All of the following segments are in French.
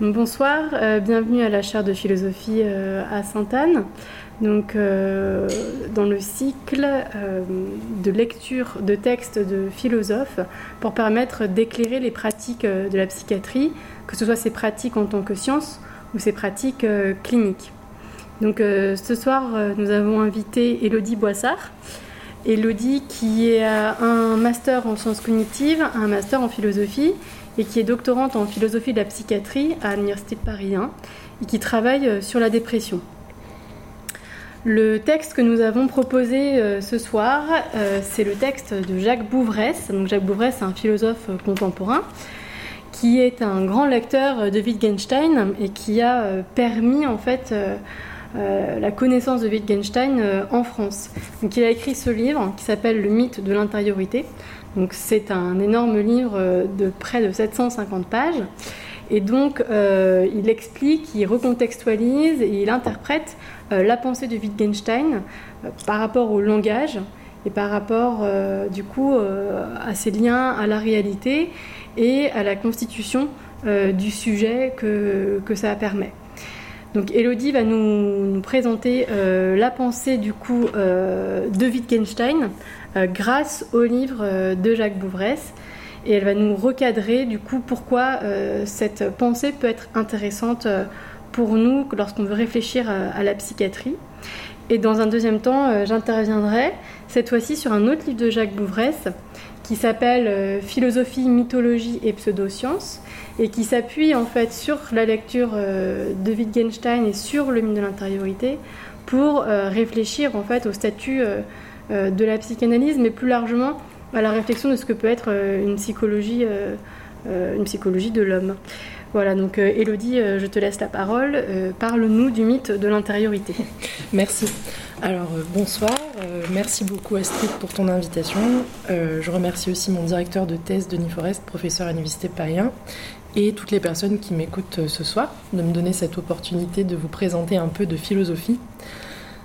bonsoir, euh, bienvenue à la chaire de philosophie euh, à Sainte-Anne. Donc, euh, dans le cycle de lecture de textes de philosophes pour permettre d'éclairer les pratiques de la psychiatrie, que ce soit ces pratiques en tant que science ou ces pratiques cliniques. Donc, ce soir, nous avons invité Elodie Boissard. Elodie qui a un master en sciences cognitives, un master en philosophie et qui est doctorante en philosophie de la psychiatrie à l'Université de Paris 1 et qui travaille euh, sur la dépression. Le texte que nous avons proposé euh, ce soir, euh, c'est le texte de Jacques Bouvresse. Donc Jacques Bouvresse, est un philosophe contemporain qui est un grand lecteur de Wittgenstein et qui a permis en fait la connaissance de Wittgenstein en France. Donc il a écrit ce livre qui s'appelle Le mythe de l'intériorité. Donc c'est un énorme livre euh, de près de 750 pages. Et donc euh, il explique, il recontextualise et il interprète euh, la pensée de Wittgenstein par rapport au langage et par rapport du coup à ses liens à la réalité et à la constitution du sujet que, que ça permet. Donc Elodie va nous, nous présenter la pensée du coup de Wittgenstein grâce au livre euh, de Jacques Bouvresse. Et elle va nous recadrer du coup pourquoi euh, cette pensée peut être intéressante pour nous lorsqu'on veut réfléchir à, la psychiatrie. Et dans un deuxième temps, j'interviendrai cette fois-ci sur un autre livre de Jacques Bouvresse qui s'appelle Philosophie, mythologie et pseudosciences et qui s'appuie en fait sur la lecture de Wittgenstein et sur le mythe de l'intériorité pour réfléchir en fait au statut euh, de la psychanalyse, mais plus largement à la réflexion de ce que peut être euh, une psychologie, euh, une psychologie de l'homme. Voilà, donc Elodie, je te laisse la parole. Parle-nous du mythe de l'intériorité. Merci. Alors, bonsoir. merci beaucoup Astrid pour ton invitation. je remercie aussi mon directeur de thèse, Denis Forest, professeur à l'Université Paris 1, et toutes les personnes qui m'écoutent ce soir, de me donner cette opportunité de vous présenter un peu de philosophie.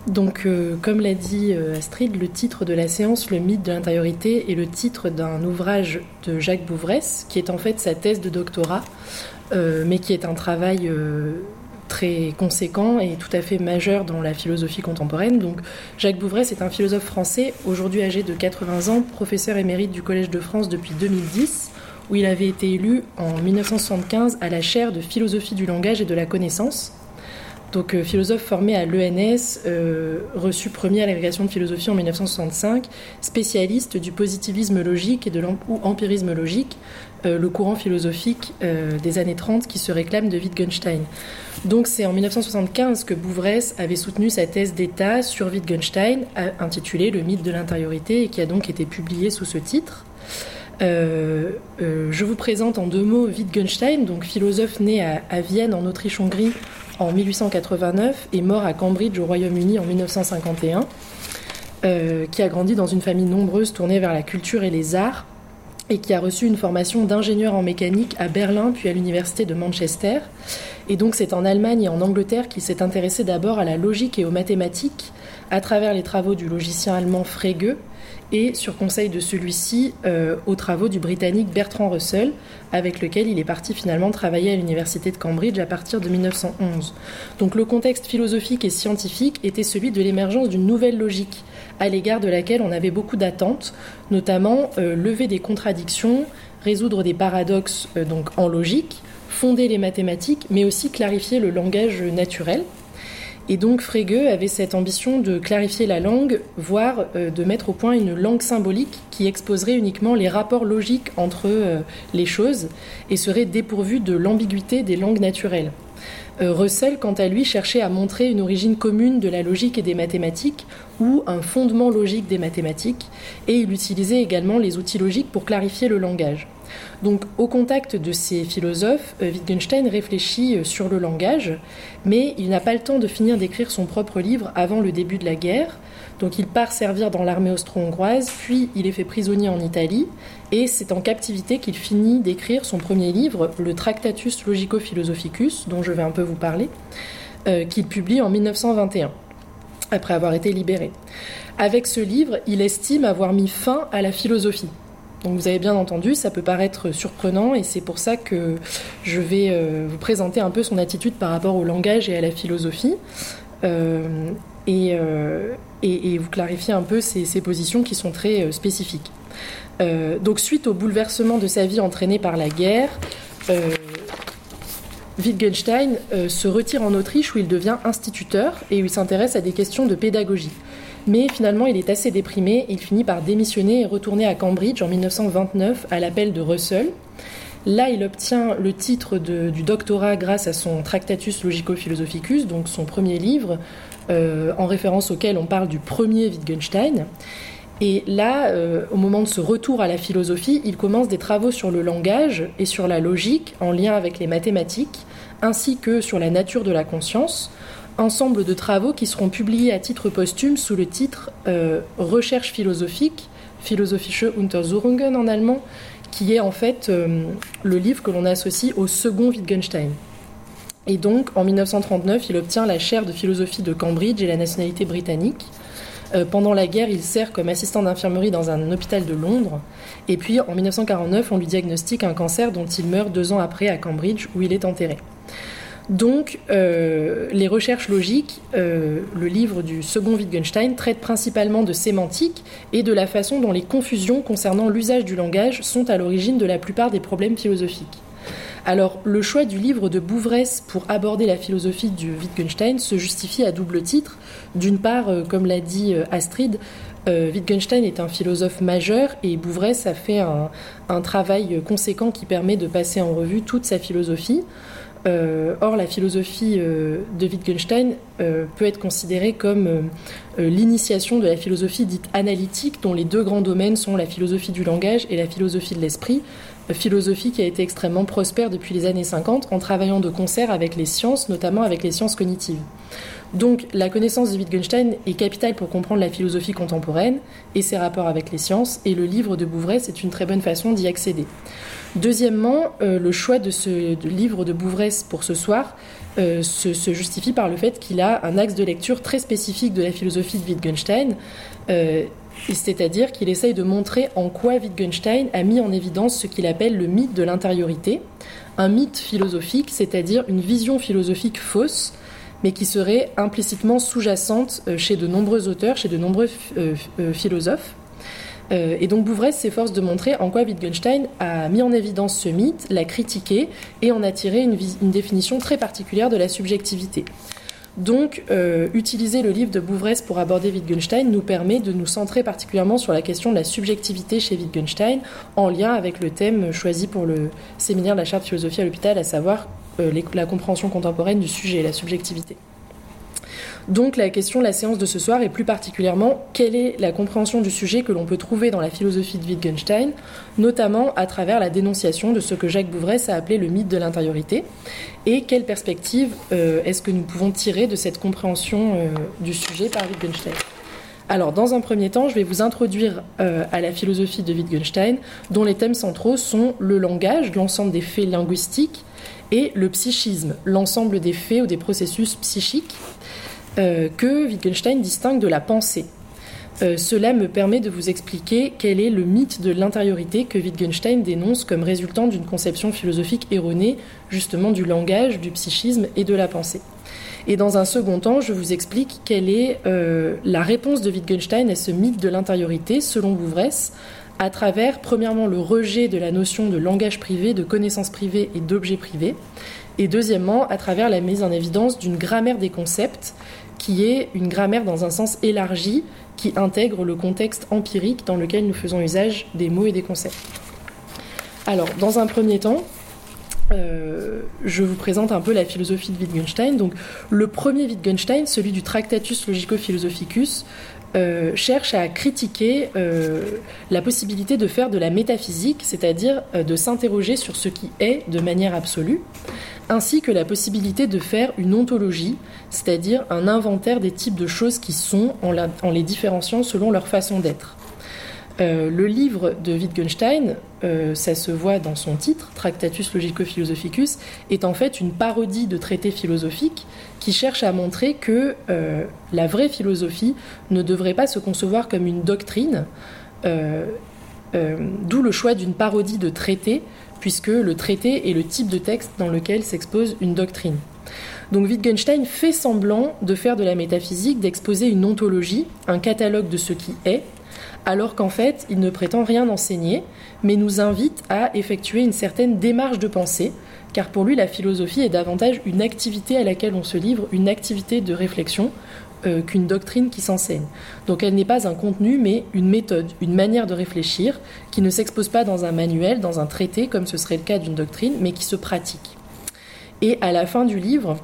Donc, euh, comme l'a dit euh, Astrid, le titre de la séance, Le mythe de l'intériorité, est le titre d'un ouvrage de Jacques Bouvresse, qui est en fait sa thèse de doctorat, euh, mais qui est un travail très conséquent et tout à fait majeur dans la philosophie contemporaine. Donc, Jacques Bouvresse est un philosophe français, aujourd'hui âgé de 80 ans, professeur émérite du Collège de France depuis 2010 où il avait été élu en 1975 à la chaire de philosophie du langage et de la connaissance donc euh, philosophe formé à l'ENS, euh, reçu premier à l'agrégation de philosophie en 1965, spécialiste du positivisme logique et de l'empirisme logique, euh, le courant philosophique des années 30 qui se réclame de Wittgenstein. Donc c'est en 1975 que Bouvresse avait soutenu sa thèse d'État sur Wittgenstein, intitulée Le mythe de l'intériorité, et qui a donc été publiée sous ce titre. je vous présente en deux mots Wittgenstein, donc philosophe né à Vienne en Autriche-Hongrie en 1889 et mort à Cambridge au Royaume-Uni en 1951, euh, qui a grandi dans une famille nombreuse tournée vers la culture et les arts et qui a reçu une formation d'ingénieur en mécanique à Berlin puis à l'université de Manchester. Et donc c'est en Allemagne et en Angleterre qu'il s'est intéressé d'abord à la logique et aux mathématiques à travers les travaux du logicien allemand Frege et sur conseil de celui-ci euh, aux travaux du Britannique Bertrand Russell, avec lequel il est parti finalement travailler à l'université de Cambridge à partir de 1911. Donc le contexte philosophique et scientifique était celui de l'émergence d'une nouvelle logique, à l'égard de laquelle on avait beaucoup d'attentes, notamment euh, lever des contradictions, résoudre des paradoxes euh, donc en logique, fonder les mathématiques, mais aussi clarifier le langage naturel. Et donc Frege avait cette ambition de clarifier la langue, voire euh, de mettre au point une langue symbolique qui exposerait uniquement les rapports logiques entre euh, les choses et serait dépourvue de l'ambiguïté des langues naturelles. Euh, Russell, quant à lui, cherchait à montrer une origine commune de la logique et des mathématiques, ou un fondement logique des mathématiques, et il utilisait également les outils logiques pour clarifier le langage. Donc au contact de ces philosophes, euh, Wittgenstein réfléchit euh, sur le langage, mais il n'a pas le temps de finir d'écrire son propre livre avant le début de la guerre. Donc il part servir dans l'armée austro-hongroise, puis il est fait prisonnier en Italie, et c'est en captivité qu'il finit d'écrire son premier livre, le Tractatus Logico-Philosophicus, dont je vais un peu vous parler, euh, qu'il publie en 1921, après avoir été libéré. Avec ce livre, il estime avoir mis fin à la philosophie Donc vous avez bien entendu, ça peut paraître surprenant et c'est pour ça que je vais euh, vous présenter un peu son attitude par rapport au langage et à la philosophie euh, et, et, vous clarifier un peu ses, positions qui sont très spécifiques. donc suite au bouleversement de sa vie entraîné par la guerre, Wittgenstein se retire en Autriche où il devient instituteur et où il s'intéresse à des questions de pédagogie. Mais finalement, il est assez déprimé. Il finit par démissionner et retourner à Cambridge en 1929 à l'appel de Russell. Là, il obtient le titre du doctorat grâce à son Tractatus Logico-Philosophicus, donc son premier livre, euh, en référence auquel on parle du premier Wittgenstein. Et là, euh, au moment de ce retour à la philosophie, il commence des travaux sur le langage et sur la logique en lien avec les mathématiques, ainsi que sur la nature de la conscience, ensemble de travaux qui seront publiés à titre posthume sous le titre euh, Recherche philosophique, Philosophische Untersuchungen en allemand, qui est en fait euh, le livre que l'on associe au second Wittgenstein. Et donc, en 1939, il obtient la chaire de philosophie de Cambridge et la nationalité britannique. Euh, pendant la guerre, il sert comme assistant d'infirmerie dans un hôpital de Londres. Et puis, en 1949, on lui diagnostique un cancer dont il meurt deux ans après à Cambridge, où il est enterré. Donc, euh, les recherches logiques, euh, le livre du second Wittgenstein, traite principalement de sémantique et de la façon dont les confusions concernant l'usage du langage sont à l'origine de la plupart des problèmes philosophiques. Alors, le choix du livre de Bouvresse pour aborder la philosophie du Wittgenstein se justifie à double titre. D'une part, euh, comme l'a dit Astrid, Wittgenstein est un philosophe majeur et Bouvresse a fait un travail conséquent qui permet de passer en revue toute sa philosophie. Euh, or, la philosophie euh, de Wittgenstein euh, peut être considérée comme l'initiation de la philosophie dite analytique, dont les deux grands domaines sont la philosophie du langage et la philosophie de l'esprit, philosophie qui a été extrêmement prospère depuis les années 50 en travaillant de concert avec les sciences, notamment avec les sciences cognitives. Donc la connaissance de Wittgenstein est capitale pour comprendre la philosophie contemporaine et ses rapports avec les sciences, et le livre de Bouvray, c'est une très bonne façon d'y accéder. Deuxièmement, euh, le choix de ce livre de Bouvresse pour ce soir euh, se, justifie par le fait qu'il a un axe de lecture très spécifique de la philosophie de Wittgenstein, euh, c'est-à-dire qu'il essaye de montrer en quoi Wittgenstein a mis en évidence ce qu'il appelle le mythe de l'intériorité, un mythe philosophique, c'est-à-dire une vision philosophique fausse mais qui serait implicitement sous-jacente euh, chez de nombreux auteurs, chez de nombreux euh, euh, philosophes. et donc Bouvresse s'efforce de montrer en quoi Wittgenstein a mis en évidence ce mythe, l'a critiqué et en a tiré une, définition très particulière de la subjectivité. Donc, utiliser le livre de Bouvresse pour aborder Wittgenstein nous permet de nous centrer particulièrement sur la question de la subjectivité chez Wittgenstein, en lien avec le thème choisi pour le séminaire de la charte philosophie à l'hôpital, à savoir euh, la compréhension contemporaine du sujet, la subjectivité. Donc la question de la séance de ce soir est plus particulièrement quelle est la compréhension du sujet que l'on peut trouver dans la philosophie de Wittgenstein, notamment à travers la dénonciation de ce que Jacques Bouvresse a appelé le mythe de l'intériorité, et quelle perspective euh, est-ce que nous pouvons tirer de cette compréhension euh, du sujet par Wittgenstein? Alors, dans un premier temps, je vais vous introduire à la philosophie de Wittgenstein, dont les thèmes centraux sont le langage, l'ensemble des faits linguistiques, et le psychisme, l'ensemble des faits ou des processus psychiques euh, que Wittgenstein distingue de la pensée. Euh, cela me permet de vous expliquer quel est le mythe de l'intériorité que Wittgenstein dénonce comme résultant d'une conception philosophique erronée justement du langage, du psychisme et de la pensée. Et dans un second temps, je vous explique quelle est euh, la réponse de Wittgenstein à ce mythe de l'intériorité selon Bouvresse, à travers, premièrement, le rejet de la notion de langage privé, de connaissance privée et d'objet privé, et deuxièmement, à travers la mise en évidence d'une grammaire des concepts, qui est une grammaire dans un sens élargi, qui intègre le contexte empirique dans lequel nous faisons usage des mots et des concepts. Alors, dans un premier temps, euh, je vous présente un peu la philosophie de Wittgenstein. Donc, le premier Wittgenstein, celui du Tractatus Logico-Philosophicus, euh, cherche à critiquer euh, la possibilité de faire de la métaphysique, c'est-à-dire euh, de s'interroger sur ce qui est de manière absolue, ainsi que la possibilité de faire une ontologie, c'est-à-dire un inventaire des types de choses qui sont en les différenciant selon leur façon d'être. Euh, le livre de Wittgenstein, euh, ça se voit dans son titre, Tractatus Logico-Philosophicus, est en fait une parodie de traité philosophique qui cherche à montrer que euh, la vraie philosophie ne devrait pas se concevoir comme une doctrine, D'où le choix d'une parodie de traité, puisque le traité est le type de texte dans lequel s'expose une doctrine. Donc Wittgenstein fait semblant de faire de la métaphysique, d'exposer une ontologie, un catalogue de ce qui est, alors qu'en fait, il ne prétend rien enseigner, mais nous invite à effectuer une certaine démarche de pensée, car pour lui, la philosophie est davantage une activité à laquelle on se livre, une activité de réflexion, euh, qu'une doctrine qui s'enseigne. Donc elle n'est pas un contenu, mais une méthode, une manière de réfléchir, qui ne s'expose pas dans un manuel, dans un traité, comme ce serait le cas d'une doctrine, mais qui se pratique. Et à la fin du livre,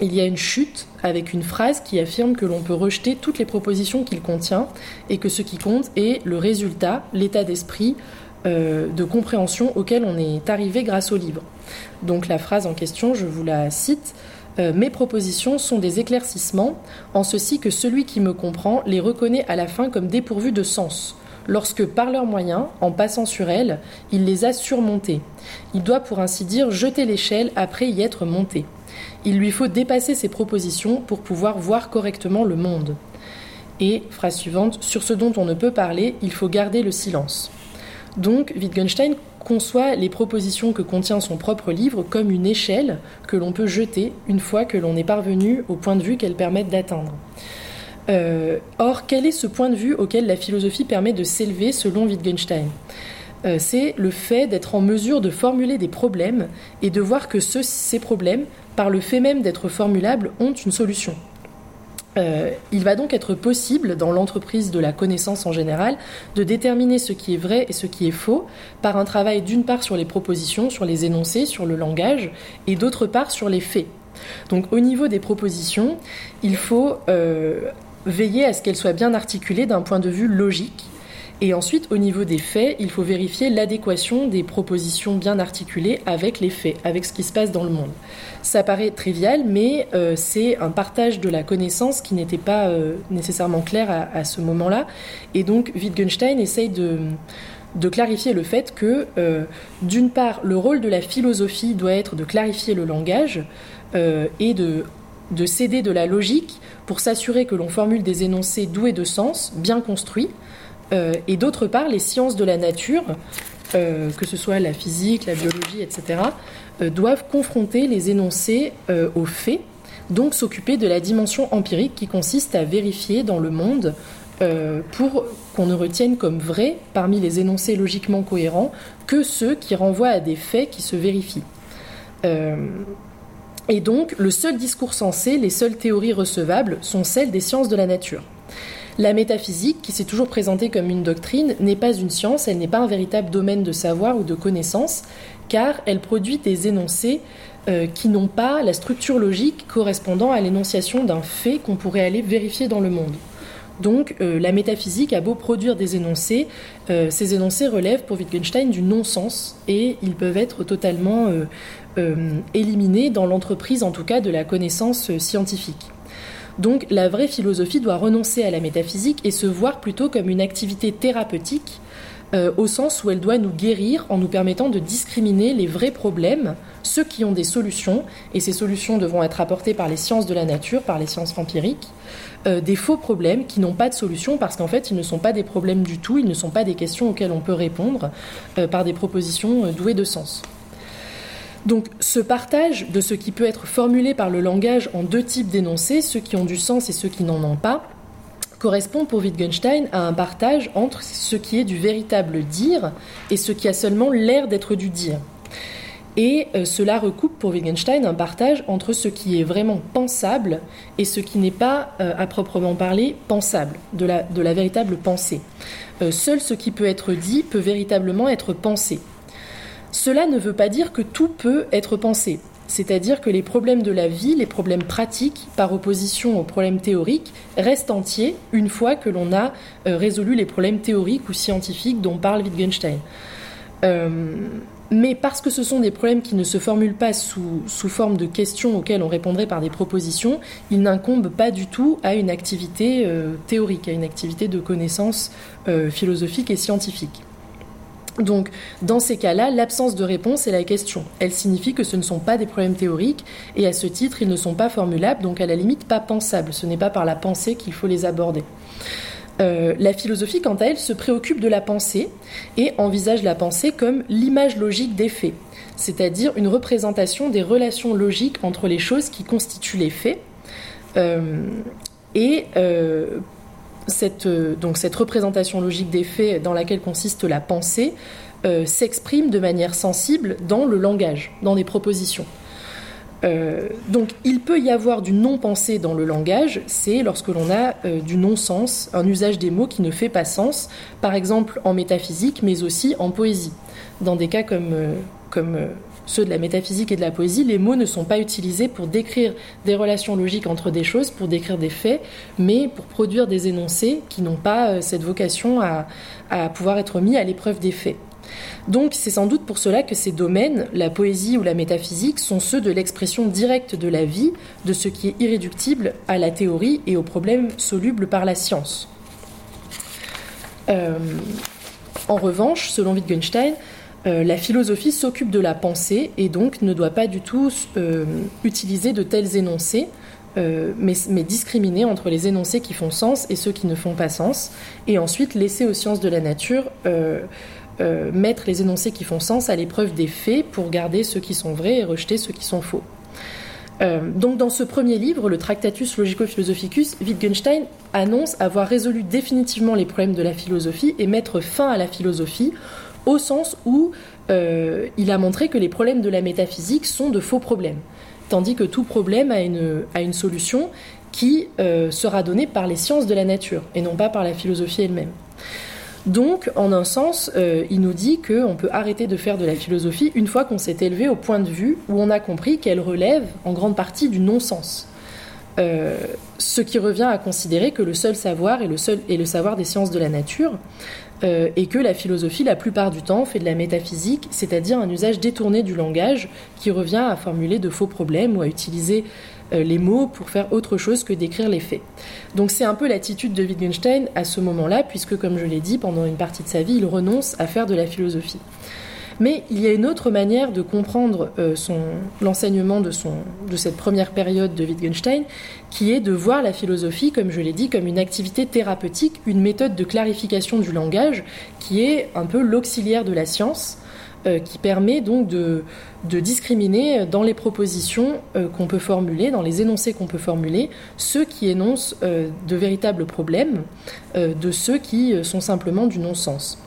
il y a une chute avec une phrase qui affirme que l'on peut rejeter toutes les propositions qu'il contient et que ce qui compte est le résultat, l'état d'esprit euh, de compréhension auquel on est arrivé grâce au livre. Donc la phrase en question, je vous la cite. Euh, mes propositions sont des éclaircissements, en ceci que celui qui me comprend les reconnaît à la fin comme dépourvues de sens, lorsque par leurs moyens, en passant sur elles, il les a surmontées. Il doit pour ainsi dire jeter l'échelle après y être monté. Il lui faut dépasser ses propositions pour pouvoir voir correctement le monde. Et, phrase suivante, sur ce dont on ne peut parler, il faut garder le silence. Donc, Wittgenstein conçoit les propositions que contient son propre livre comme une échelle que l'on peut jeter une fois que l'on est parvenu au point de vue qu'elles permettent d'atteindre. Euh, or, quel est ce point de vue auquel la philosophie permet de s'élever selon Wittgenstein? C'est le fait d'être en mesure de formuler des problèmes et de voir que ces problèmes par le fait même d'être formulables, ont une solution. Euh, il va donc être possible, dans l'entreprise de la connaissance en général, de déterminer ce qui est vrai et ce qui est faux par un travail d'une part sur les propositions, sur les énoncés, sur le langage, et d'autre part sur les faits. Donc au niveau des propositions, il faut euh, veiller à ce qu'elles soient bien articulées d'un point de vue logique et ensuite, au niveau des faits, il faut vérifier l'adéquation des propositions bien articulées avec les faits, avec ce qui se passe dans le monde. Ça paraît trivial, mais euh, c'est un partage de la connaissance qui n'était pas euh, nécessairement clair à, ce moment-là. Et donc, Wittgenstein essaye de, clarifier le fait que, euh, d'une part, le rôle de la philosophie doit être de clarifier le langage et de, de céder de la logique pour s'assurer que l'on formule des énoncés doués de sens, bien construits, et d'autre part, les sciences de la nature, euh, que ce soit la physique, la biologie, etc., euh, doivent confronter les énoncés aux faits, donc s'occuper de la dimension empirique qui consiste à vérifier dans le monde pour qu'on ne retienne comme vrai, parmi les énoncés logiquement cohérents, que ceux qui renvoient à des faits qui se vérifient. et donc, le seul discours sensé, les seules théories recevables sont celles des sciences de la nature. La métaphysique, qui s'est toujours présentée comme une doctrine, n'est pas une science, elle n'est pas un véritable domaine de savoir ou de connaissance, car elle produit des énoncés euh, qui n'ont pas la structure logique correspondant à l'énonciation d'un fait qu'on pourrait aller vérifier dans le monde. Donc euh, la métaphysique a beau produire des énoncés, euh, ces énoncés relèvent pour Wittgenstein du non-sens et ils peuvent être totalement éliminés dans l'entreprise en tout cas de la connaissance scientifique. Donc la vraie philosophie doit renoncer à la métaphysique et se voir plutôt comme une activité thérapeutique, euh, au sens où elle doit nous guérir en nous permettant de discriminer les vrais problèmes, ceux qui ont des solutions, et ces solutions devront être apportées par les sciences de la nature, par les sciences empiriques, euh, des faux problèmes qui n'ont pas de solution parce qu'en fait ils ne sont pas des problèmes du tout, ils ne sont pas des questions auxquelles on peut répondre euh, par des propositions douées de sens. Donc ce partage de ce qui peut être formulé par le langage en deux types d'énoncés, ceux qui ont du sens et ceux qui n'en ont pas, correspond pour Wittgenstein à un partage entre ce qui est du véritable dire et ce qui a seulement l'air d'être du dire. Et euh, cela recoupe pour Wittgenstein un partage entre ce qui est vraiment pensable et ce qui n'est pas, euh, à proprement parler, pensable, de la, véritable pensée. Euh, seul ce qui peut être dit peut véritablement être pensé. Cela ne veut pas dire que tout peut être pensé. C'est-à-dire que les problèmes de la vie, les problèmes pratiques, par opposition aux problèmes théoriques, restent entiers une fois que l'on a euh, résolu les problèmes théoriques ou scientifiques dont parle Wittgenstein. Euh, mais parce que ce sont des problèmes qui ne se formulent pas sous, forme de questions auxquelles on répondrait par des propositions, ils n'incombent pas du tout à une activité euh, théorique, à une activité de connaissance philosophique et scientifique. Donc, dans ces cas-là, l'absence de réponse est la question. Elle signifie que ce ne sont pas des problèmes théoriques et à ce titre, ils ne sont pas formulables, donc à la limite pas pensables. Ce n'est pas par la pensée qu'il faut les aborder. la philosophie, quant à elle, se préoccupe de la pensée et envisage la pensée comme l'image logique des faits, c'est-à-dire une représentation des relations logiques entre les choses qui constituent les faits. et cette, donc cette représentation logique des faits dans laquelle consiste la pensée s'exprime de manière sensible dans le langage, dans des propositions. Euh, donc il peut y avoir du non-pensé dans le langage, c'est lorsque l'on a euh, du non-sens, un usage des mots qui ne fait pas sens, par exemple en métaphysique, mais aussi en poésie. Dans des cas comme, euh, comme ceux de la métaphysique et de la poésie, les mots ne sont pas utilisés pour décrire des relations logiques entre des choses, pour décrire des faits, mais pour produire des énoncés qui n'ont pas cette vocation à, à pouvoir être mis à l'épreuve des faits. Donc c'est sans doute pour cela que ces domaines, la poésie ou la métaphysique, sont ceux de l'expression directe de la vie, de ce qui est irréductible à la théorie et aux problèmes solubles par la science. Euh, en revanche, selon Wittgenstein, euh, la philosophie s'occupe de la pensée et donc ne doit pas du tout euh, utiliser de tels énoncés, mais, mais, discriminer entre les énoncés qui font sens et ceux qui ne font pas sens, et ensuite laisser aux sciences de la nature euh, mettre les énoncés qui font sens à l'épreuve des faits pour garder ceux qui sont vrais et rejeter ceux qui sont faux. Euh, donc dans ce premier livre, le Tractatus Logico-Philosophicus, Wittgenstein annonce avoir résolu définitivement les problèmes de la philosophie et mettre fin à la philosophie, au sens où euh, il a montré que les problèmes de la métaphysique sont de faux problèmes, tandis que tout problème a une, solution qui sera donnée par les sciences de la nature et non pas par la philosophie elle-même. Donc, en un sens, euh, il nous dit qu'on peut arrêter de faire de la philosophie une fois qu'on s'est élevé au point de vue où on a compris qu'elle relève en grande partie du non-sens. Euh, ce qui revient à considérer que le seul savoir est le savoir des sciences de la nature, euh, et que la philosophie, la plupart du temps, fait de la métaphysique, c'est-à-dire un usage détourné du langage qui revient à formuler de faux problèmes ou à utiliser euh, les mots pour faire autre chose que d'écrire les faits. Donc c'est un peu l'attitude de Wittgenstein à ce moment-là, puisque comme je l'ai dit, pendant une partie de sa vie, il renonce à faire de la philosophie. Mais il y a une autre manière de comprendre euh, l'enseignement de, cette première période de Wittgenstein, qui est de voir la philosophie, comme je l'ai dit, comme une activité thérapeutique, une méthode de clarification du langage, qui est un peu l'auxiliaire de la science, euh, qui permet donc de, discriminer dans les propositions euh, qu'on peut formuler, dans les énoncés qu'on peut formuler, ceux qui énoncent de véritables problèmes de ceux qui sont simplement du non-sens.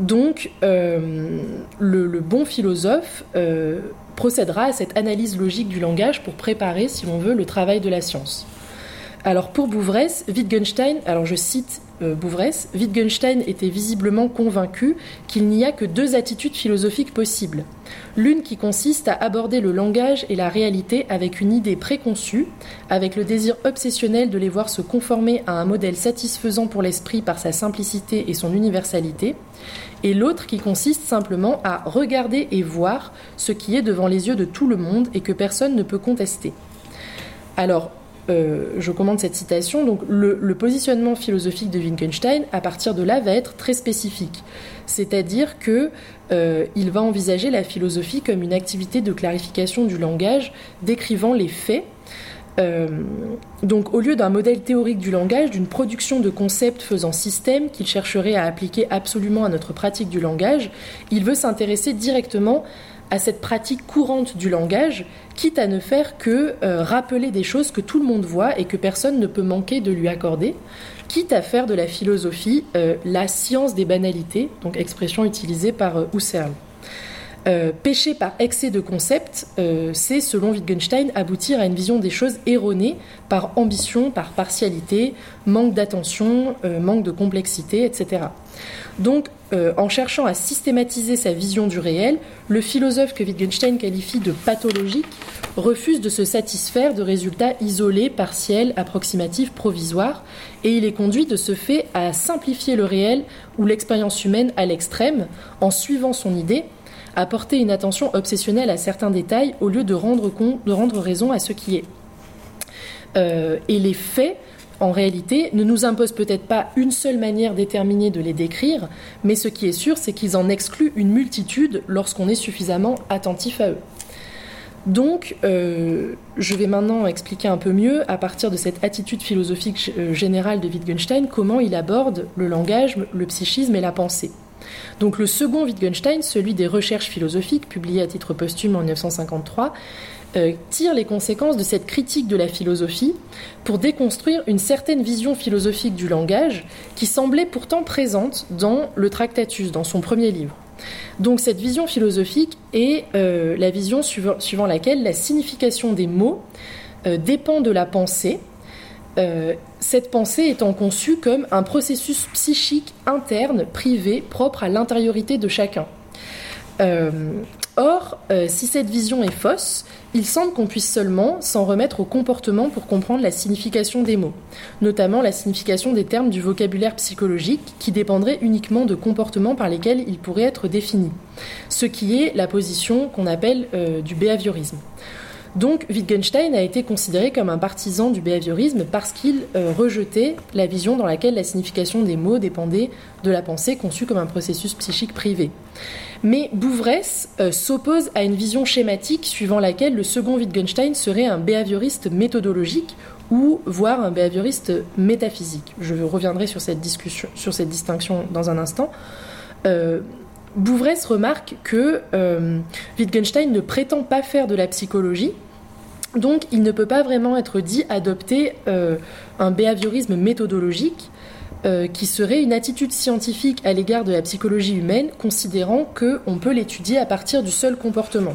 Donc, le, bon philosophe procédera à cette analyse logique du langage pour préparer, si l'on veut, le travail de la science. Alors pour Bouvresse, Wittgenstein, alors je cite euh, Bouvresse, Wittgenstein était visiblement convaincu qu'il n'y a que deux attitudes philosophiques possibles. L'une qui consiste à aborder le langage et la réalité avec une idée préconçue, avec le désir obsessionnel de les voir se conformer à un modèle satisfaisant pour l'esprit par sa simplicité et son universalité, et l'autre qui consiste simplement à regarder et voir ce qui est devant les yeux de tout le monde et que personne ne peut contester. Alors, euh, je commande cette citation, le, positionnement philosophique de Wittgenstein, à partir de là, va être très spécifique. C'est-à-dire qu'il euh, va envisager la philosophie comme une activité de clarification du langage, décrivant les faits. Euh, donc, au lieu d'un modèle théorique du langage, d'une production de concepts faisant système qu'il chercherait à appliquer absolument à notre pratique du langage, il veut s'intéresser directement à cette pratique courante du langage, quitte à ne faire que euh, rappeler des choses que tout le monde voit et que personne ne peut manquer de lui accorder, quitte à faire de la philosophie euh, la science des banalités, donc expression utilisée par Husserl. Euh, pécher par excès de concepts, c'est, selon Wittgenstein, aboutir à une vision des choses erronée par ambition, par partialité, manque d'attention, manque de complexité, etc. Donc, euh, en cherchant à systématiser sa vision du réel, le philosophe que Wittgenstein qualifie de pathologique refuse de se satisfaire de résultats isolés, partiels, approximatifs, provisoires, et il est conduit de ce fait à simplifier le réel ou l'expérience humaine à l'extrême, en suivant son idée, à porter une attention obsessionnelle à certains détails au lieu de rendre, raison à ce qui est. Euh, et les faits en réalité, ne nous imposent peut-être pas une seule manière déterminée de les décrire, mais ce qui est sûr, c'est qu'ils en excluent une multitude lorsqu'on est suffisamment attentif à eux. Donc, euh, je vais maintenant expliquer un peu mieux, à partir de cette attitude philosophique euh, générale de Wittgenstein, comment il aborde le langage, le psychisme et la pensée. Donc, le second Wittgenstein, celui des recherches philosophiques, publié à titre posthume en 1953, euh, tire les conséquences de cette critique de la philosophie pour déconstruire une certaine vision philosophique du langage qui semblait pourtant présente dans le Tractatus, dans son premier livre. Donc cette vision philosophique est euh, la vision suivant, laquelle la signification des mots euh, dépend de la pensée, euh, cette pensée étant conçue comme un processus psychique interne, privé, propre à l'intériorité de chacun. Or, euh, si cette vision est fausse, il semble qu'on puisse seulement s'en remettre au comportement pour comprendre la signification des mots, notamment la signification des termes du vocabulaire psychologique qui dépendrait uniquement de comportements par lesquels ils pourraient être définis, ce qui est la position qu'on appelle euh, du behaviorisme. Donc Wittgenstein a été considéré comme un partisan du behaviorisme parce qu'il euh, rejetait la vision dans laquelle la signification des mots dépendait de la pensée conçue comme un processus psychique privé. Mais Bouvresse euh, s'oppose à une vision schématique suivant laquelle le second Wittgenstein serait un behavioriste méthodologique ou voire un behavioriste métaphysique. Je reviendrai sur cette, distinction dans un instant. Euh, Bouvresse remarque que euh, Wittgenstein ne prétend pas faire de la psychologie, donc il ne peut pas vraiment être dit adopter un behaviorisme méthodologique, euh, qui serait une attitude scientifique à l'égard de la psychologie humaine, considérant qu'on peut l'étudier à partir du seul comportement.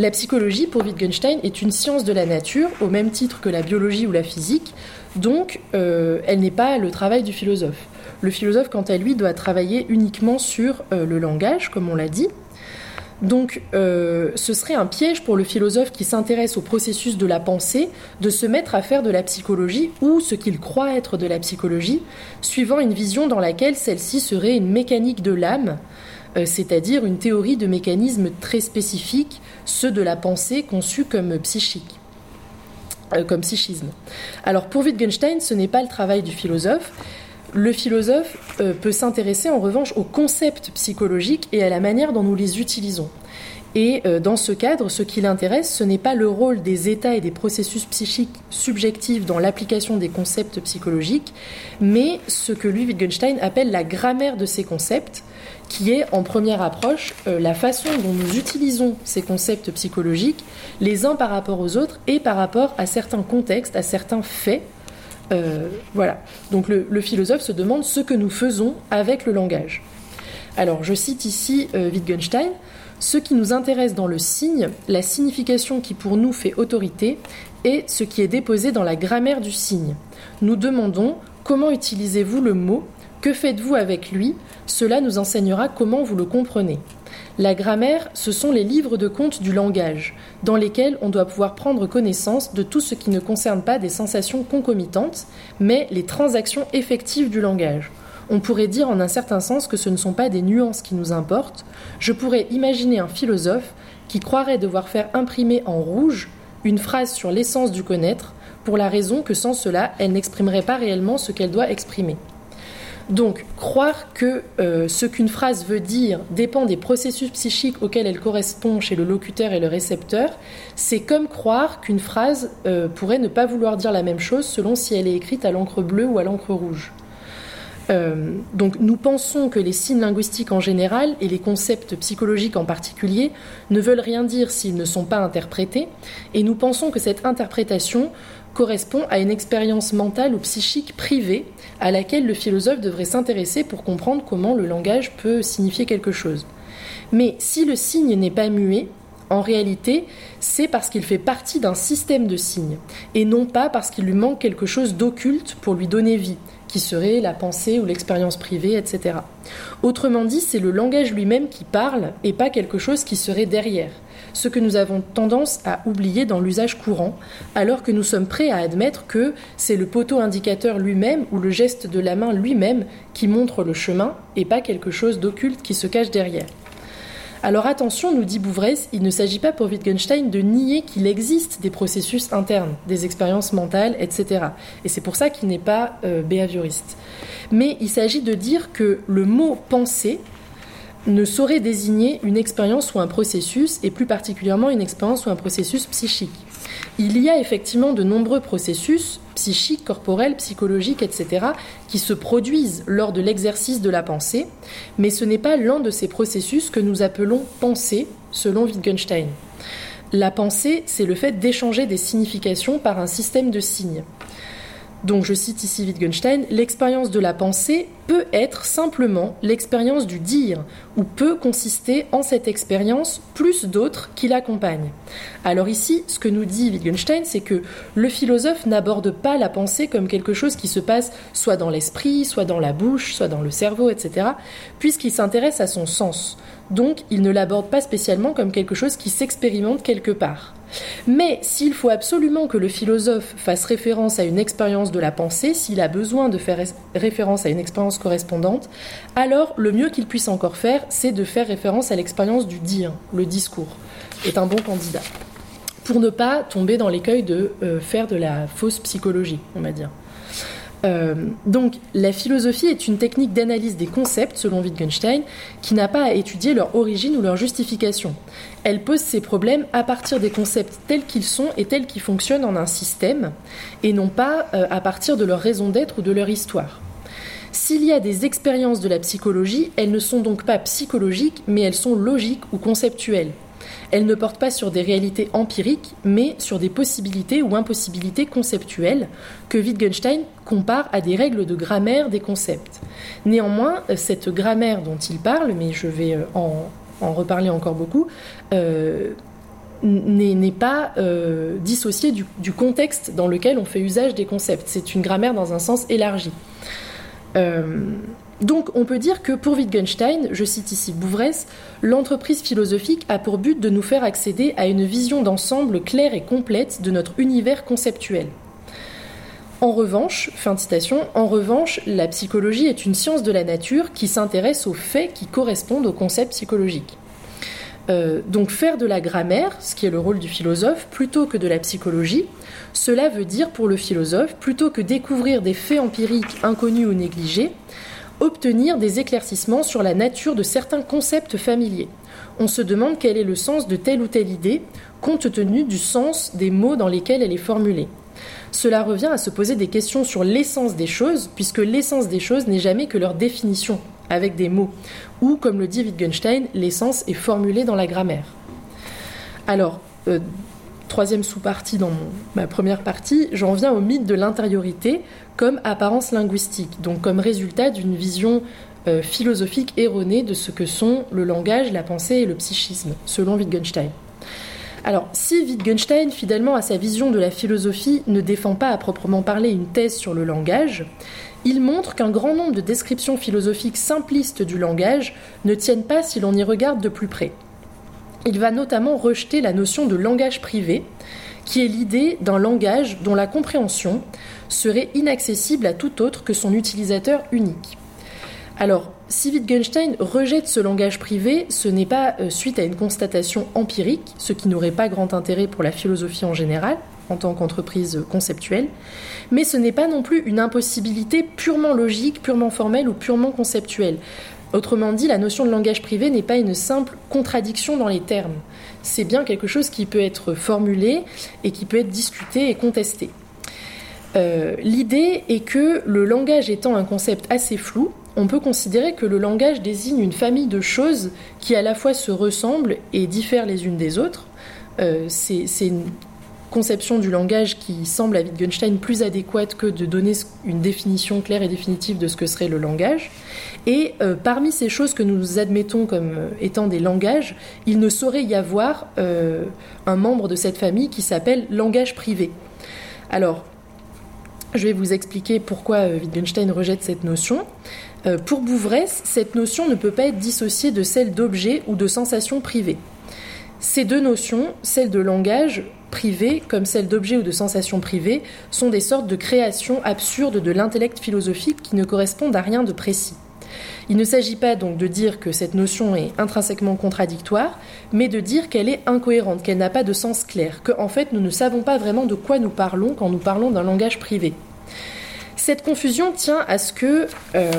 La psychologie, pour Wittgenstein, est une science de la nature, au même titre que la biologie ou la physique, donc euh, elle n'est pas le travail du philosophe. Le philosophe, quant à lui, doit travailler uniquement sur euh, le langage, comme on l'a dit, donc euh, ce serait un piège pour le philosophe qui s'intéresse au processus de la pensée de se mettre à faire de la psychologie ou ce qu'il croit être de la psychologie, suivant une vision dans laquelle celle-ci serait une mécanique de l'âme, euh, c'est-à-dire une théorie de mécanismes très spécifiques, ceux de la pensée conçus comme psychiques comme psychisme. Alors pour Wittgenstein, ce n'est pas le travail du philosophe, le philosophe euh, peut s'intéresser en revanche aux concepts psychologiques et à la manière dont nous les utilisons. Et euh, dans ce cadre, ce qui l'intéresse, ce n'est pas le rôle des états et des processus psychiques subjectifs dans l'application des concepts psychologiques, mais ce que lui, Wittgenstein, appelle la grammaire de ces concepts, qui est en première approche euh, la façon dont nous utilisons ces concepts psychologiques les uns par rapport aux autres et par rapport à certains contextes, à certains faits euh, voilà. Donc le, philosophe se demande ce que nous faisons avec le langage. Alors je cite ici euh, Wittgenstein. Ce qui nous intéresse dans le signe, la signification qui pour nous fait autorité, est ce qui est déposé dans la grammaire du signe. Nous demandons comment utilisez-vous le mot, que faites-vous avec lui, cela nous enseignera comment vous le comprenez. La grammaire, ce sont les livres de compte du langage, dans lesquels on doit pouvoir prendre connaissance de tout ce qui ne concerne pas des sensations concomitantes, mais les transactions effectives du langage. On pourrait dire en un certain sens que ce ne sont pas des nuances qui nous importent. Je pourrais imaginer un philosophe qui croirait devoir faire imprimer en rouge une phrase sur l'essence du connaître, pour la raison que sans cela, elle n'exprimerait pas réellement ce qu'elle doit exprimer. Donc, croire que euh, ce qu'une phrase veut dire dépend des processus psychiques auxquels elle correspond chez le locuteur et le récepteur, c'est comme croire qu'une phrase euh, pourrait ne pas vouloir dire la même chose selon si elle est écrite à l'encre bleue ou à l'encre rouge. Euh, donc nous pensons que les signes linguistiques en général et les concepts psychologiques en particulier ne veulent rien dire s'ils ne sont pas interprétés, et nous pensons que cette interprétation correspond à une expérience mentale ou psychique privée à laquelle le philosophe devrait s'intéresser pour comprendre comment le langage peut signifier quelque chose. Mais si le signe n'est pas muet, en réalité, c'est parce qu'il fait partie d'un système de signes, et non pas parce qu'il lui manque quelque chose d'occulte pour lui donner vie, qui serait la pensée ou l'expérience privée, etc. Autrement dit, c'est le langage lui-même qui parle, et pas quelque chose qui serait derrière ce que nous avons tendance à oublier dans l'usage courant, alors que nous sommes prêts à admettre que c'est le poteau indicateur lui-même ou le geste de la main lui-même qui montre le chemin et pas quelque chose d'occulte qui se cache derrière. Alors attention, nous dit Bouvresse, il ne s'agit pas pour Wittgenstein de nier qu'il existe des processus internes, des expériences mentales, etc. Et c'est pour ça qu'il n'est pas euh, behavioriste. Mais il s'agit de dire que le mot penser ne saurait désigner une expérience ou un processus, et plus particulièrement une expérience ou un processus psychique. Il y a effectivement de nombreux processus psychiques, corporels, psychologiques, etc., qui se produisent lors de l'exercice de la pensée, mais ce n'est pas l'un de ces processus que nous appelons pensée, selon Wittgenstein. La pensée, c'est le fait d'échanger des significations par un système de signes. Donc je cite ici Wittgenstein, l'expérience de la pensée peut être simplement l'expérience du dire, ou peut consister en cette expérience plus d'autres qui l'accompagnent. Alors ici, ce que nous dit Wittgenstein, c'est que le philosophe n'aborde pas la pensée comme quelque chose qui se passe soit dans l'esprit, soit dans la bouche, soit dans le cerveau, etc., puisqu'il s'intéresse à son sens. Donc il ne l'aborde pas spécialement comme quelque chose qui s'expérimente quelque part. Mais s'il faut absolument que le philosophe fasse référence à une expérience de la pensée, s'il a besoin de faire référence à une expérience correspondante, alors le mieux qu'il puisse encore faire, c'est de faire référence à l'expérience du dire, le discours, est un bon candidat. Pour ne pas tomber dans l'écueil de euh, faire de la fausse psychologie, on va dire. Euh, donc, la philosophie est une technique d'analyse des concepts, selon Wittgenstein, qui n'a pas à étudier leur origine ou leur justification. Elle pose ses problèmes à partir des concepts tels qu'ils sont et tels qu'ils fonctionnent en un système, et non pas euh, à partir de leur raison d'être ou de leur histoire. S'il y a des expériences de la psychologie, elles ne sont donc pas psychologiques, mais elles sont logiques ou conceptuelles. Elle ne porte pas sur des réalités empiriques, mais sur des possibilités ou impossibilités conceptuelles que Wittgenstein compare à des règles de grammaire des concepts. Néanmoins, cette grammaire dont il parle, mais je vais euh, en, reparler encore beaucoup, euh, n'est pas euh, dissociée du, contexte dans lequel on fait usage des concepts. C'est une grammaire dans un sens élargi. Donc on peut dire que pour Wittgenstein, je cite ici Bouvresse, l'entreprise philosophique a pour but de nous faire accéder à une vision d'ensemble claire et complète de notre univers conceptuel. En revanche, fin citation, en revanche, la psychologie est une science de la nature qui s'intéresse aux faits qui correspondent aux concepts psychologiques. Euh, donc faire de la grammaire, ce qui est le rôle du philosophe, plutôt que de la psychologie, cela veut dire pour le philosophe, plutôt que découvrir des faits empiriques inconnus ou négligés, obtenir des éclaircissements sur la nature de certains concepts familiers. On se demande quel est le sens de telle ou telle idée, compte tenu du sens des mots dans lesquels elle est formulée. Cela revient à se poser des questions sur l'essence des choses, puisque l'essence des choses n'est jamais que leur définition, avec des mots, ou, comme le dit Wittgenstein, l'essence est formulée dans la grammaire. Alors, euh, troisième sous-partie dans ma première partie, j'en viens au mythe de l'intériorité comme apparence linguistique, donc comme résultat d'une vision euh, philosophique erronée de ce que sont le langage, la pensée et le psychisme, selon Wittgenstein. Alors, si Wittgenstein, fidèlement à sa vision de la philosophie, ne défend pas à proprement parler une thèse sur le langage, il montre qu'un grand nombre de descriptions philosophiques simplistes du langage ne tiennent pas si l'on y regarde de plus près. Il va notamment rejeter la notion de langage privé, qui est l'idée d'un langage dont la compréhension serait inaccessible à tout autre que son utilisateur unique. Alors, si Wittgenstein rejette ce langage privé, ce n'est pas euh, suite à une constatation empirique, ce qui n'aurait pas grand intérêt pour la philosophie en général, en tant qu'entreprise conceptuelle, mais ce n'est pas non plus une impossibilité purement logique, purement formelle ou purement conceptuelle. Autrement dit, la notion de langage privé n'est pas une simple contradiction dans les termes. C'est bien quelque chose qui peut être formulé et qui peut être discuté et contesté. Euh, l'idée est que le langage étant un concept assez flou, on peut considérer que le langage désigne une famille de choses qui à la fois se ressemblent et diffèrent les unes des autres. Euh, c'est conception du langage qui semble à Wittgenstein plus adéquate que de donner une définition claire et définitive de ce que serait le langage. Et euh, parmi ces choses que nous admettons comme euh, étant des langages, il ne saurait y avoir euh, un membre de cette famille qui s'appelle langage privé. Alors, je vais vous expliquer pourquoi Wittgenstein rejette cette notion. pour Bouvresse, cette notion ne peut pas être dissociée de celle d'objet ou de sensation privée. Ces deux notions, celle de langage privé comme celle d'objet ou de sensation privée, sont des sortes de créations absurdes de l'intellect philosophique qui ne correspondent à rien de précis. Il ne s'agit pas donc de dire que cette notion est intrinsèquement contradictoire, mais de dire qu'elle est incohérente, qu'elle n'a pas de sens clair, qu'en fait nous ne savons pas vraiment de quoi nous parlons quand nous parlons d'un langage privé. Cette confusion tient à ce que euh,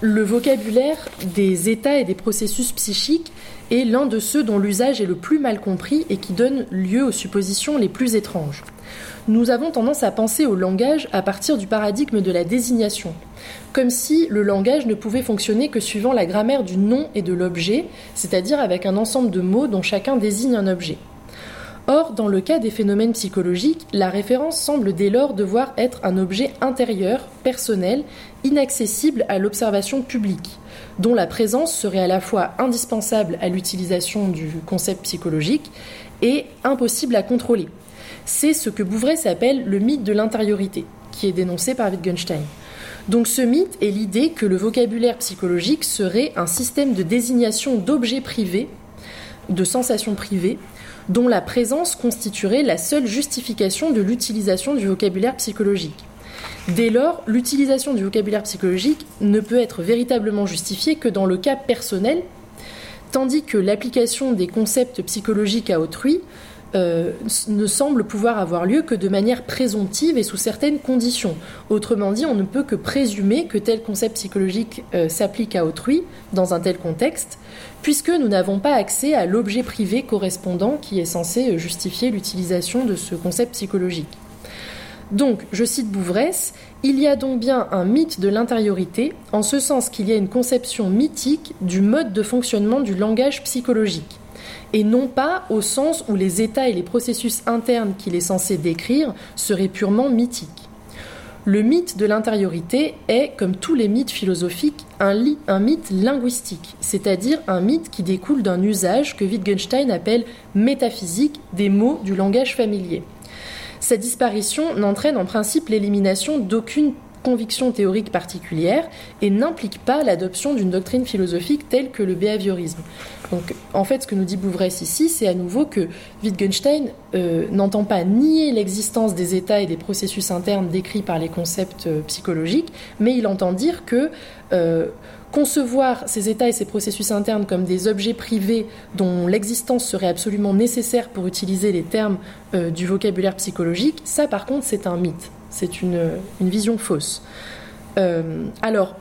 le vocabulaire des états et des processus psychiques est l'un de ceux dont l'usage est le plus mal compris et qui donne lieu aux suppositions les plus étranges. Nous avons tendance à penser au langage à partir du paradigme de la désignation, comme si le langage ne pouvait fonctionner que suivant la grammaire du nom et de l'objet, c'est-à-dire avec un ensemble de mots dont chacun désigne un objet. Or, dans le cas des phénomènes psychologiques, la référence semble dès lors devoir être un objet intérieur, personnel, inaccessible à l'observation publique, dont la présence serait à la fois indispensable à l'utilisation du concept psychologique et impossible à contrôler. C'est ce que Bouvray s'appelle le mythe de l'intériorité, qui est dénoncé par Wittgenstein. Donc ce mythe est l'idée que le vocabulaire psychologique serait un système de désignation d'objets privés, de sensations privées, dont la présence constituerait la seule justification de l'utilisation du vocabulaire psychologique. Dès lors, l'utilisation du vocabulaire psychologique ne peut être véritablement justifiée que dans le cas personnel, tandis que l'application des concepts psychologiques à autrui euh, ne semble pouvoir avoir lieu que de manière présomptive et sous certaines conditions. Autrement dit, on ne peut que présumer que tel concept psychologique euh, s'applique à autrui dans un tel contexte, puisque nous n'avons pas accès à l'objet privé correspondant qui est censé justifier l'utilisation de ce concept psychologique. Donc, je cite Bouvresse, il y a donc bien un mythe de l'intériorité, en ce sens qu'il y a une conception mythique du mode de fonctionnement du langage psychologique et non pas au sens où les états et les processus internes qu'il est censé décrire seraient purement mythiques. Le mythe de l'intériorité est, comme tous les mythes philosophiques, un, mythe linguistique, c'est-à-dire un mythe qui découle d'un usage que Wittgenstein appelle métaphysique des mots du langage familier. Cette disparition n'entraîne en principe l'élimination d'aucune conviction théorique particulière et n'implique pas l'adoption d'une doctrine philosophique telle que le behaviorisme. Donc, en fait, ce que nous dit Bouvresse ici, c'est à nouveau que Wittgenstein euh, n'entend pas nier l'existence des états et des processus internes décrits par les concepts euh, psychologiques, mais il entend dire que euh, concevoir ces états et ces processus internes comme des objets privés dont l'existence serait absolument nécessaire pour utiliser les termes du vocabulaire psychologique, ça par contre c'est un mythe. C'est une, vision fausse. Euh, alors,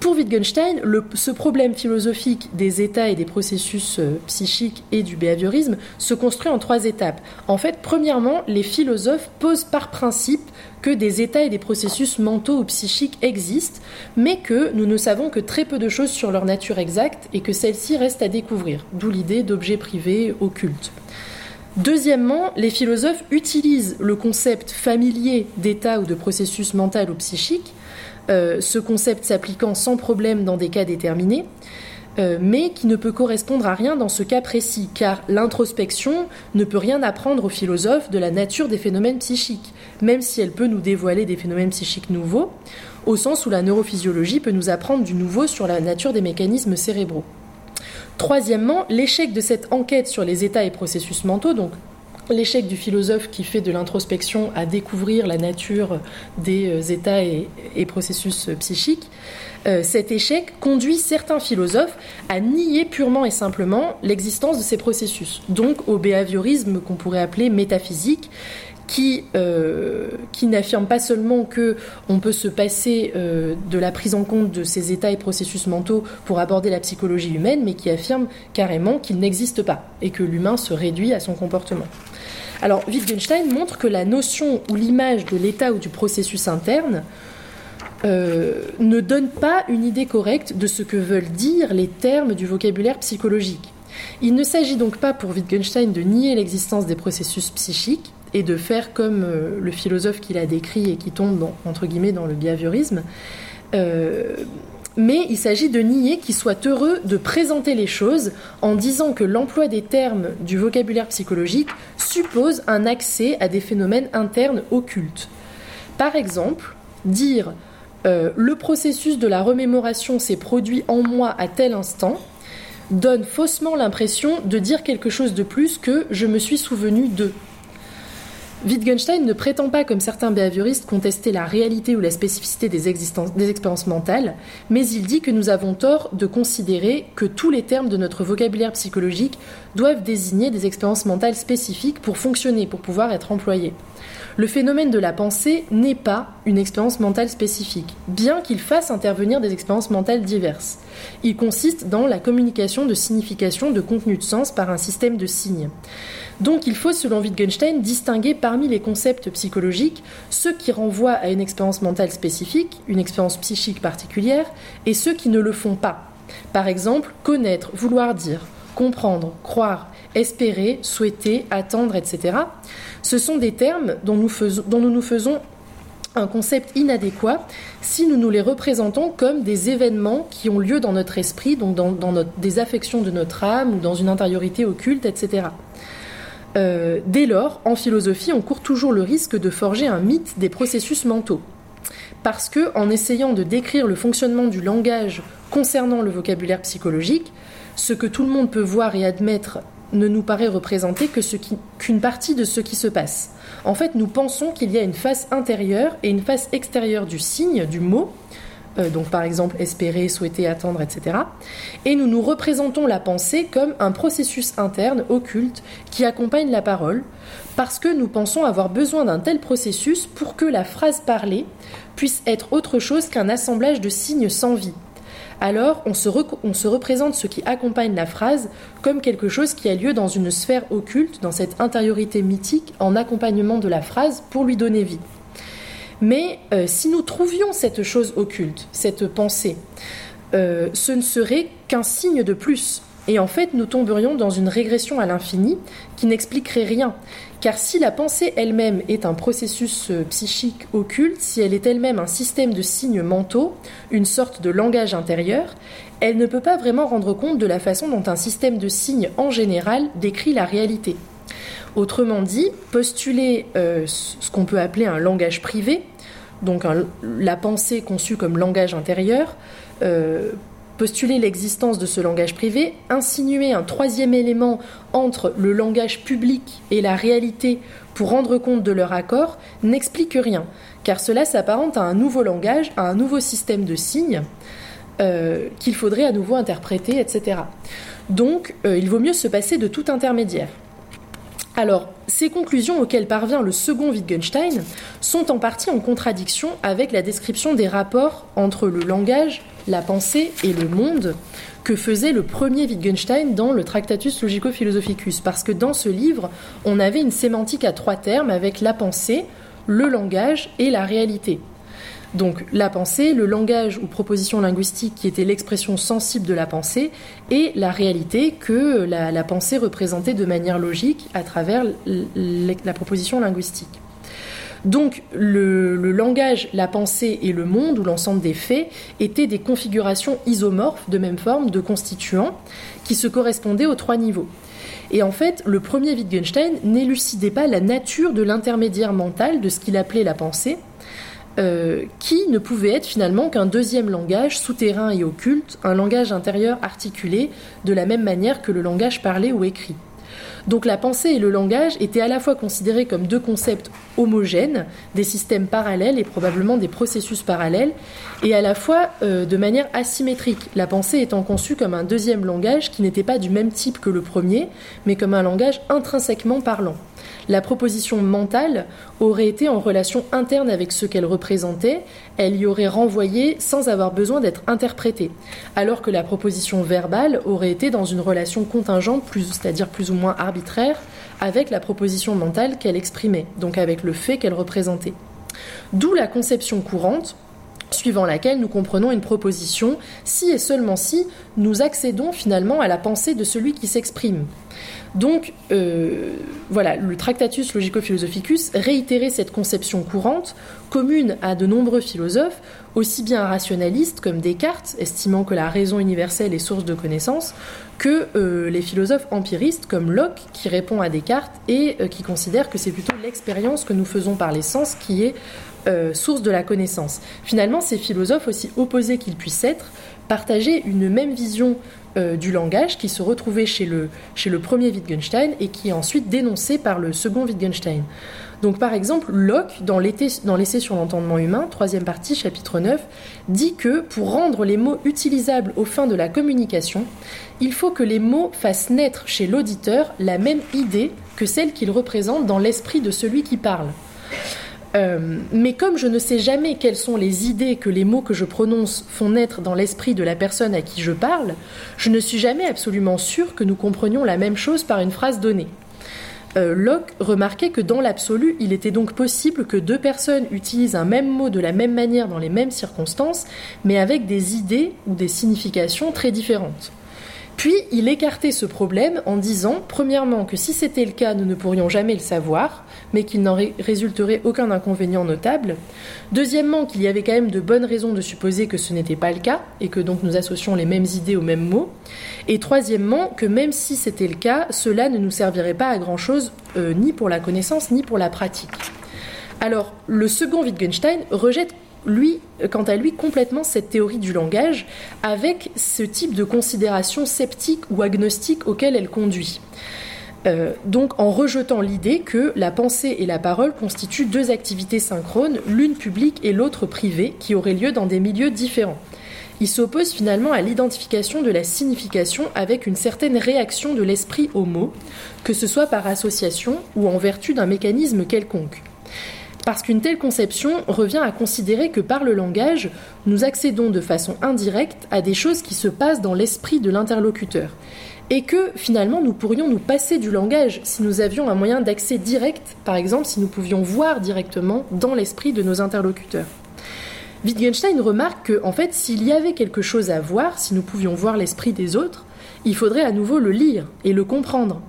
pour Wittgenstein, ce problème philosophique des états et des processus euh, psychiques et du behaviorisme se construit en trois étapes. En fait, premièrement, les philosophes posent par principe que des états et des processus mentaux ou psychiques existent, mais que nous ne savons que très peu de choses sur leur nature exacte et que celle-ci reste à découvrir, d'où l'idée d'objets privés occultes. Deuxièmement, les philosophes utilisent le concept familier d'état ou de processus mental ou psychique, euh, ce concept s'appliquant sans problème dans des cas déterminés, euh, mais qui ne peut correspondre à rien dans ce cas précis, car l'introspection ne peut rien apprendre aux philosophes de la nature des phénomènes psychiques, même si elle peut nous dévoiler des phénomènes psychiques nouveaux, au sens où la neurophysiologie peut nous apprendre du nouveau sur la nature des mécanismes cérébraux. Troisièmement, l'échec de cette enquête sur les états et processus mentaux, donc l'échec du philosophe qui fait de l'introspection à découvrir la nature des euh, états et, processus euh, psychiques, euh, cet échec conduit certains philosophes à nier purement et simplement l'existence de ces processus, donc au behaviorisme qu'on pourrait appeler métaphysique, qui, euh, n'affirme pas seulement que on peut se passer euh, de la prise en compte de ces états et processus mentaux pour aborder la psychologie humaine, mais qui affirme carrément qu'il n'existe pas et que l'humain se réduit à son comportement. Alors Wittgenstein montre que la notion ou l'image de l'état ou du processus interne euh, ne donne pas une idée correcte de ce que veulent dire les termes du vocabulaire psychologique. Il ne s'agit donc pas pour Wittgenstein de nier l'existence des processus psychiques, et de faire comme euh, le philosophe qu'il a décrit et qui tombe dans, entre guillemets dans le behaviorisme. Euh, mais il s'agit de nier qu'il soit heureux de présenter les choses en disant que l'emploi des termes du vocabulaire psychologique suppose un accès à des phénomènes internes occultes. Par exemple, dire euh, le processus de la remémoration s'est produit en moi à tel instant donne faussement l'impression de dire quelque chose de plus que je me suis souvenu de. Wittgenstein ne prétend pas, comme certains behavioristes, contester la réalité ou la spécificité des, des, expériences mentales, mais il dit que nous avons tort de considérer que tous les termes de notre vocabulaire psychologique doivent désigner des expériences mentales spécifiques pour fonctionner, pour pouvoir être employés. Le phénomène de la pensée n'est pas une expérience mentale spécifique, bien qu'il fasse intervenir des expériences mentales diverses. Il consiste dans la communication de signification, de contenu de sens par un système de signes. Donc il faut, selon Wittgenstein, distinguer parmi les concepts psychologiques ceux qui renvoient à une expérience mentale spécifique, une expérience psychique particulière, et ceux qui ne le font pas. Par exemple, connaître, vouloir dire, comprendre, croire, espérer, souhaiter, attendre, etc. Ce sont des termes dont nous, nous faisons un concept inadéquat si nous nous les représentons comme des événements qui ont lieu dans notre esprit, donc dans, des affections de notre âme ou dans une intériorité occulte, etc. Euh, dès lors, en philosophie, on court toujours le risque de forger un mythe des processus mentaux. Parce que, en essayant de décrire le fonctionnement du langage concernant le vocabulaire psychologique, ce que tout le monde peut voir et admettre ne nous paraît représenter que qu'une partie de ce qui se passe. En fait, nous pensons qu'il y a une face intérieure et une face extérieure du signe, du mot, donc par exemple espérer, souhaiter, attendre, etc. Et nous nous représentons la pensée comme un processus interne, occulte, qui accompagne la parole, parce que nous pensons avoir besoin d'un tel processus pour que la phrase parlée puisse être autre chose qu'un assemblage de signes sans vie, alors on se, représente ce qui accompagne la phrase comme quelque chose qui a lieu dans une sphère occulte, dans cette intériorité mythique, en accompagnement de la phrase pour lui donner vie. Mais euh, si nous trouvions cette chose occulte, cette pensée, euh, ce ne serait qu'un signe de plus. Et en fait, nous tomberions dans une régression à l'infini qui n'expliquerait rien, car si la pensée elle-même est un processus euh, psychique occulte, si elle est elle-même un système de signes mentaux, une sorte de langage intérieur, elle ne peut pas vraiment rendre compte de la façon dont un système de signes en général décrit la réalité. Autrement dit, postuler euh, ce qu'on peut appeler un langage privé, donc la pensée conçue comme langage intérieur, euh, postuler l'existence de ce langage privé, insinuer un troisième élément entre le langage public et la réalité pour rendre compte de leur accord, n'explique rien, car cela s'apparente à un nouveau langage, à un nouveau système de signes euh, qu'il faudrait à nouveau interpréter, etc. Donc, il vaut mieux se passer de tout intermédiaire. Alors, ces conclusions auxquelles parvient le second Wittgenstein sont en partie en contradiction avec la description des rapports entre le langage, la pensée et le monde que faisait le premier Wittgenstein dans le Tractatus Logico-Philosophicus. Parce que dans ce livre, on avait une sémantique à trois termes avec la pensée, le langage et la réalité. Donc la pensée, le langage ou proposition linguistique qui était l'expression sensible de la pensée, et la réalité que la, pensée représentait de manière logique à travers la proposition linguistique. Donc le, langage, la pensée et le monde, ou l'ensemble des faits, étaient des configurations isomorphes de même forme de constituants qui se correspondaient aux trois niveaux. Et en fait, le premier Wittgenstein n'élucidait pas la nature de l'intermédiaire mental de ce qu'il appelait la pensée, euh, qui ne pouvait être finalement qu'un deuxième langage souterrain et occulte, un langage intérieur articulé de la même manière que le langage parlé ou écrit. Donc la pensée et le langage étaient à la fois considérés comme deux concepts homogènes, des systèmes parallèles et probablement des processus parallèles, et à la fois euh, de manière asymétrique, la pensée étant conçue comme un deuxième langage qui n'était pas du même type que le premier, mais comme un langage intrinsèquement parlant la proposition mentale aurait été en relation interne avec ce qu'elle représentait, elle y aurait renvoyé sans avoir besoin d'être interprétée, alors que la proposition verbale aurait été dans une relation contingente, c'est-à-dire plus ou moins arbitraire, avec la proposition mentale qu'elle exprimait, donc avec le fait qu'elle représentait. D'où la conception courante, suivant laquelle nous comprenons une proposition si et seulement si nous accédons finalement à la pensée de celui qui s'exprime. Donc, euh, voilà, le Tractatus Logico-Philosophicus réitérait cette conception courante, commune à de nombreux philosophes, aussi bien rationalistes comme Descartes, estimant que la raison universelle est source de connaissance, que euh, les philosophes empiristes comme Locke, qui répond à Descartes et euh, qui considère que c'est plutôt l'expérience que nous faisons par les sens qui est source de la connaissance. Finalement, ces philosophes, aussi opposés qu'ils puissent être, partageaient une même vision euh, du langage qui se retrouvait chez le, chez le premier Wittgenstein et qui est ensuite dénoncé par le second Wittgenstein. Donc par exemple, Locke, dans l'essai sur l'entendement humain, troisième partie, chapitre 9, dit que pour rendre les mots utilisables aux fins de la communication, il faut que les mots fassent naître chez l'auditeur la même idée que celle qu'ils représentent dans l'esprit de celui qui parle. Euh, mais comme je ne sais jamais quelles sont les idées que les mots que je prononce font naître dans l'esprit de la personne à qui je parle, je ne suis jamais absolument sûr que nous comprenions la même chose par une phrase donnée. Euh, Locke remarquait que dans l'absolu, il était donc possible que deux personnes utilisent un même mot de la même manière dans les mêmes circonstances, mais avec des idées ou des significations très différentes. Puis il écartait ce problème en disant, premièrement, que si c'était le cas, nous ne pourrions jamais le savoir, mais qu'il n'en résulterait aucun inconvénient notable. Deuxièmement, qu'il y avait quand même de bonnes raisons de supposer que ce n'était pas le cas, et que donc nous associons les mêmes idées aux mêmes mots. Et troisièmement, que même si c'était le cas, cela ne nous servirait pas à grand-chose, euh, ni pour la connaissance, ni pour la pratique. Alors, le second Wittgenstein rejette lui, quant à lui, complètement cette théorie du langage avec ce type de considération sceptique ou agnostique auquel elle conduit. Euh, donc en rejetant l'idée que la pensée et la parole constituent deux activités synchrones, l'une publique et l'autre privée, qui auraient lieu dans des milieux différents. Il s'oppose finalement à l'identification de la signification avec une certaine réaction de l'esprit au mot, que ce soit par association ou en vertu d'un mécanisme quelconque parce qu'une telle conception revient à considérer que par le langage, nous accédons de façon indirecte à des choses qui se passent dans l'esprit de l'interlocuteur, et que finalement nous pourrions nous passer du langage si nous avions un moyen d'accès direct, par exemple si nous pouvions voir directement dans l'esprit de nos interlocuteurs. Wittgenstein remarque que, en fait, s'il y avait quelque chose à voir, si nous pouvions voir l'esprit des autres, il faudrait à nouveau le lire et le comprendre.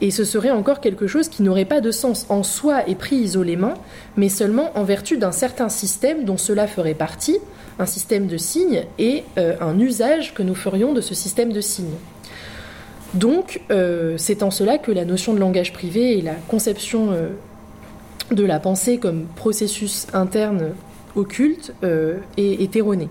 Et ce serait encore quelque chose qui n'aurait pas de sens en soi et pris isolément, mais seulement en vertu d'un certain système dont cela ferait partie, un système de signes et euh, un usage que nous ferions de ce système de signes. Donc, euh, c'est en cela que la notion de langage privé et la conception euh, de la pensée comme processus interne occulte est erronée.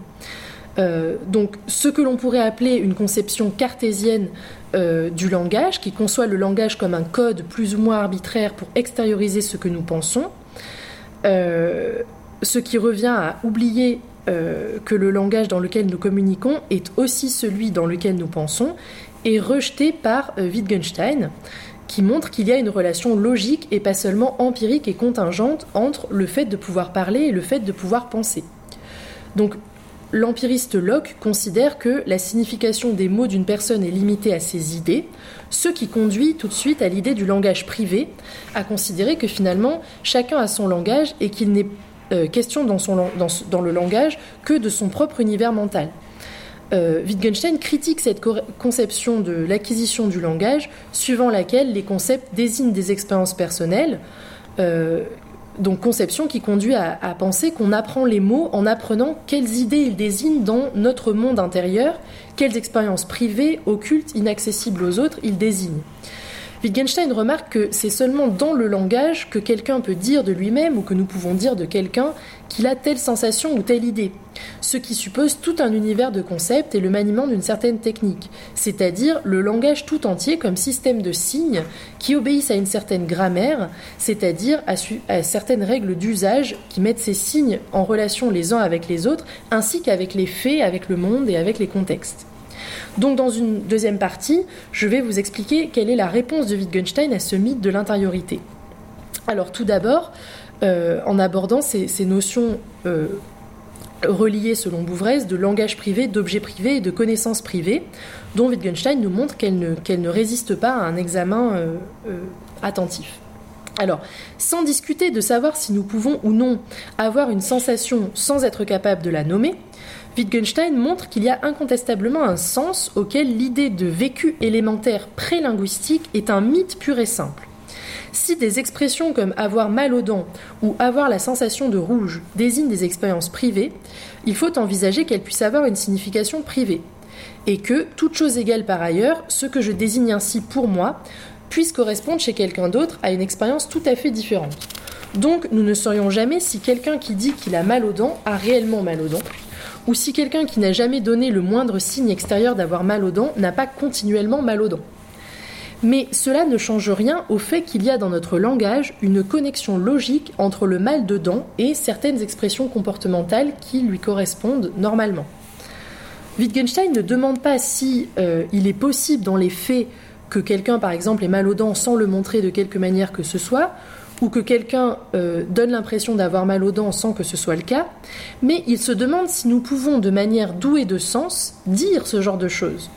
Euh, donc ce que l'on pourrait appeler une conception cartésienne euh, du langage, qui conçoit le langage comme un code plus ou moins arbitraire pour extérioriser ce que nous pensons, euh, ce qui revient à oublier que le langage dans lequel nous communiquons est aussi celui dans lequel nous pensons, est rejeté par Wittgenstein, qui montre qu'il y a une relation logique et pas seulement empirique et contingente entre le fait de pouvoir parler et le fait de pouvoir penser. Donc l'empiriste Locke considère que la signification des mots d'une personne est limitée à ses idées, ce qui conduit tout de suite à l'idée du langage privé, à considérer que finalement chacun a son langage et qu'il n'est euh, question dans, le langage que de son propre univers mental. Euh, Wittgenstein critique cette conception de l'acquisition du langage, suivant laquelle les concepts désignent des expériences personnelles, euh, donc conception qui conduit à, penser qu'on apprend les mots en apprenant quelles idées ils désignent dans notre monde intérieur, quelles expériences privées, occultes, inaccessibles aux autres ils désignent. Wittgenstein remarque que c'est seulement dans le langage que quelqu'un peut dire de lui-même ou que nous pouvons dire de quelqu'un qu'il a telle sensation ou telle idée, ce qui suppose tout un univers de concepts et le maniement d'une certaine technique, c'est-à-dire le langage tout entier comme système de signes qui obéissent à une certaine grammaire, c'est-à-dire à, certaines règles d'usage qui mettent ces signes en relation les uns avec les autres, ainsi qu'avec les faits, avec le monde et avec les contextes. Donc dans une deuxième partie, je vais vous expliquer quelle est la réponse de Wittgenstein à ce mythe de l'intériorité. Alors tout d'abord, euh, en abordant ces, notions euh, reliées selon Bouvresse de langage privé, d'objet privé et de connaissance privée, dont Wittgenstein nous montre qu'elle ne, résiste pas à un examen euh, attentif. Alors, sans discuter de savoir si nous pouvons ou non avoir une sensation sans être capable de la nommer, Wittgenstein montre qu'il y a incontestablement un sens auquel l'idée de vécu élémentaire prélinguistique est un mythe pur et simple. Si des expressions comme avoir mal aux dents ou avoir la sensation de rouge désignent des expériences privées, il faut envisager qu'elles puissent avoir une signification privée. Et que, toute chose égale par ailleurs, ce que je désigne ainsi pour moi puisse correspondre chez quelqu'un d'autre à une expérience tout à fait différente. Donc nous ne saurions jamais si quelqu'un qui dit qu'il a mal aux dents a réellement mal aux dents, ou si quelqu'un qui n'a jamais donné le moindre signe extérieur d'avoir mal aux dents n'a pas continuellement mal aux dents. Mais cela ne change rien au fait qu'il y a dans notre langage une connexion logique entre le mal de dents et certaines expressions comportementales qui lui correspondent normalement. Wittgenstein ne demande pas si euh, il est possible dans les faits que quelqu'un, par exemple, ait mal aux dents sans le montrer de quelque manière que ce soit, ou que quelqu'un euh, donne l'impression d'avoir mal aux dents sans que ce soit le cas, mais il se demande si nous pouvons, de manière douée de sens, dire ce genre de choses.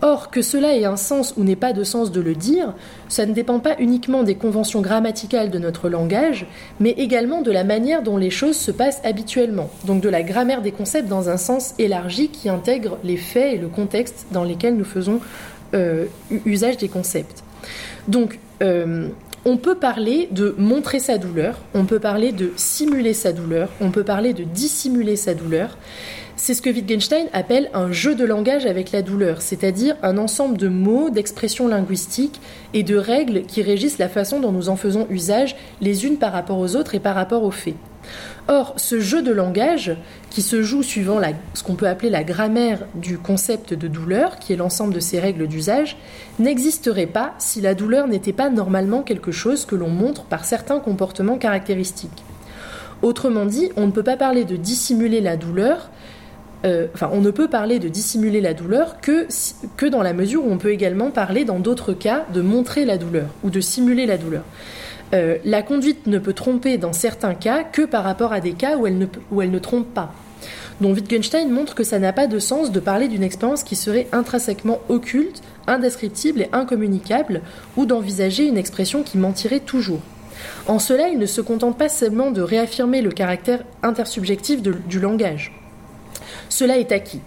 Or, que cela ait un sens ou n'ait pas de sens de le dire, ça ne dépend pas uniquement des conventions grammaticales de notre langage, mais également de la manière dont les choses se passent habituellement, donc de la grammaire des concepts dans un sens élargi qui intègre les faits et le contexte dans lesquels nous faisons euh, usage des concepts. Donc, euh, on peut parler de montrer sa douleur, on peut parler de simuler sa douleur, on peut parler de dissimuler sa douleur. C'est ce que Wittgenstein appelle un jeu de langage avec la douleur, c'est-à-dire un ensemble de mots, d'expressions linguistiques et de règles qui régissent la façon dont nous en faisons usage les unes par rapport aux autres et par rapport aux faits. Or, ce jeu de langage, qui se joue suivant ce qu'on peut appeler la grammaire du concept de douleur, qui est l'ensemble de ces règles d'usage, n'existerait pas si la douleur n'était pas normalement quelque chose que l'on montre par certains comportements caractéristiques. Autrement dit, on ne peut pas parler de dissimuler la douleur euh, on ne peut parler de dissimuler la douleur que, dans la mesure où on peut également parler dans d'autres cas de montrer la douleur ou de simuler la douleur. Euh, la conduite ne peut tromper dans certains cas que par rapport à des cas où elle ne, où elle ne trompe pas. Donc Wittgenstein montre que ça n'a pas de sens de parler d'une expérience qui serait intrinsèquement occulte, indescriptible et incommunicable, ou d'envisager une expression qui mentirait toujours. En cela, il ne se contente pas seulement de réaffirmer le caractère intersubjectif du langage. Cela est acquis.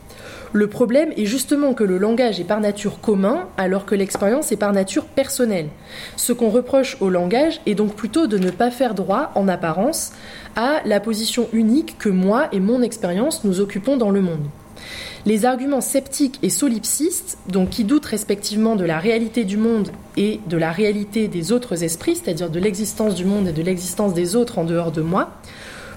Le problème est justement que le langage est par nature commun alors que l'expérience est par nature personnelle. Ce qu'on reproche au langage est donc plutôt de ne pas faire droit, en apparence, à la position unique que moi et mon expérience nous occupons dans le monde. Les arguments sceptiques et solipsistes, donc qui doutent respectivement de la réalité du monde et de la réalité des autres esprits, c'est-à-dire de l'existence du monde et de l'existence des autres en dehors de moi,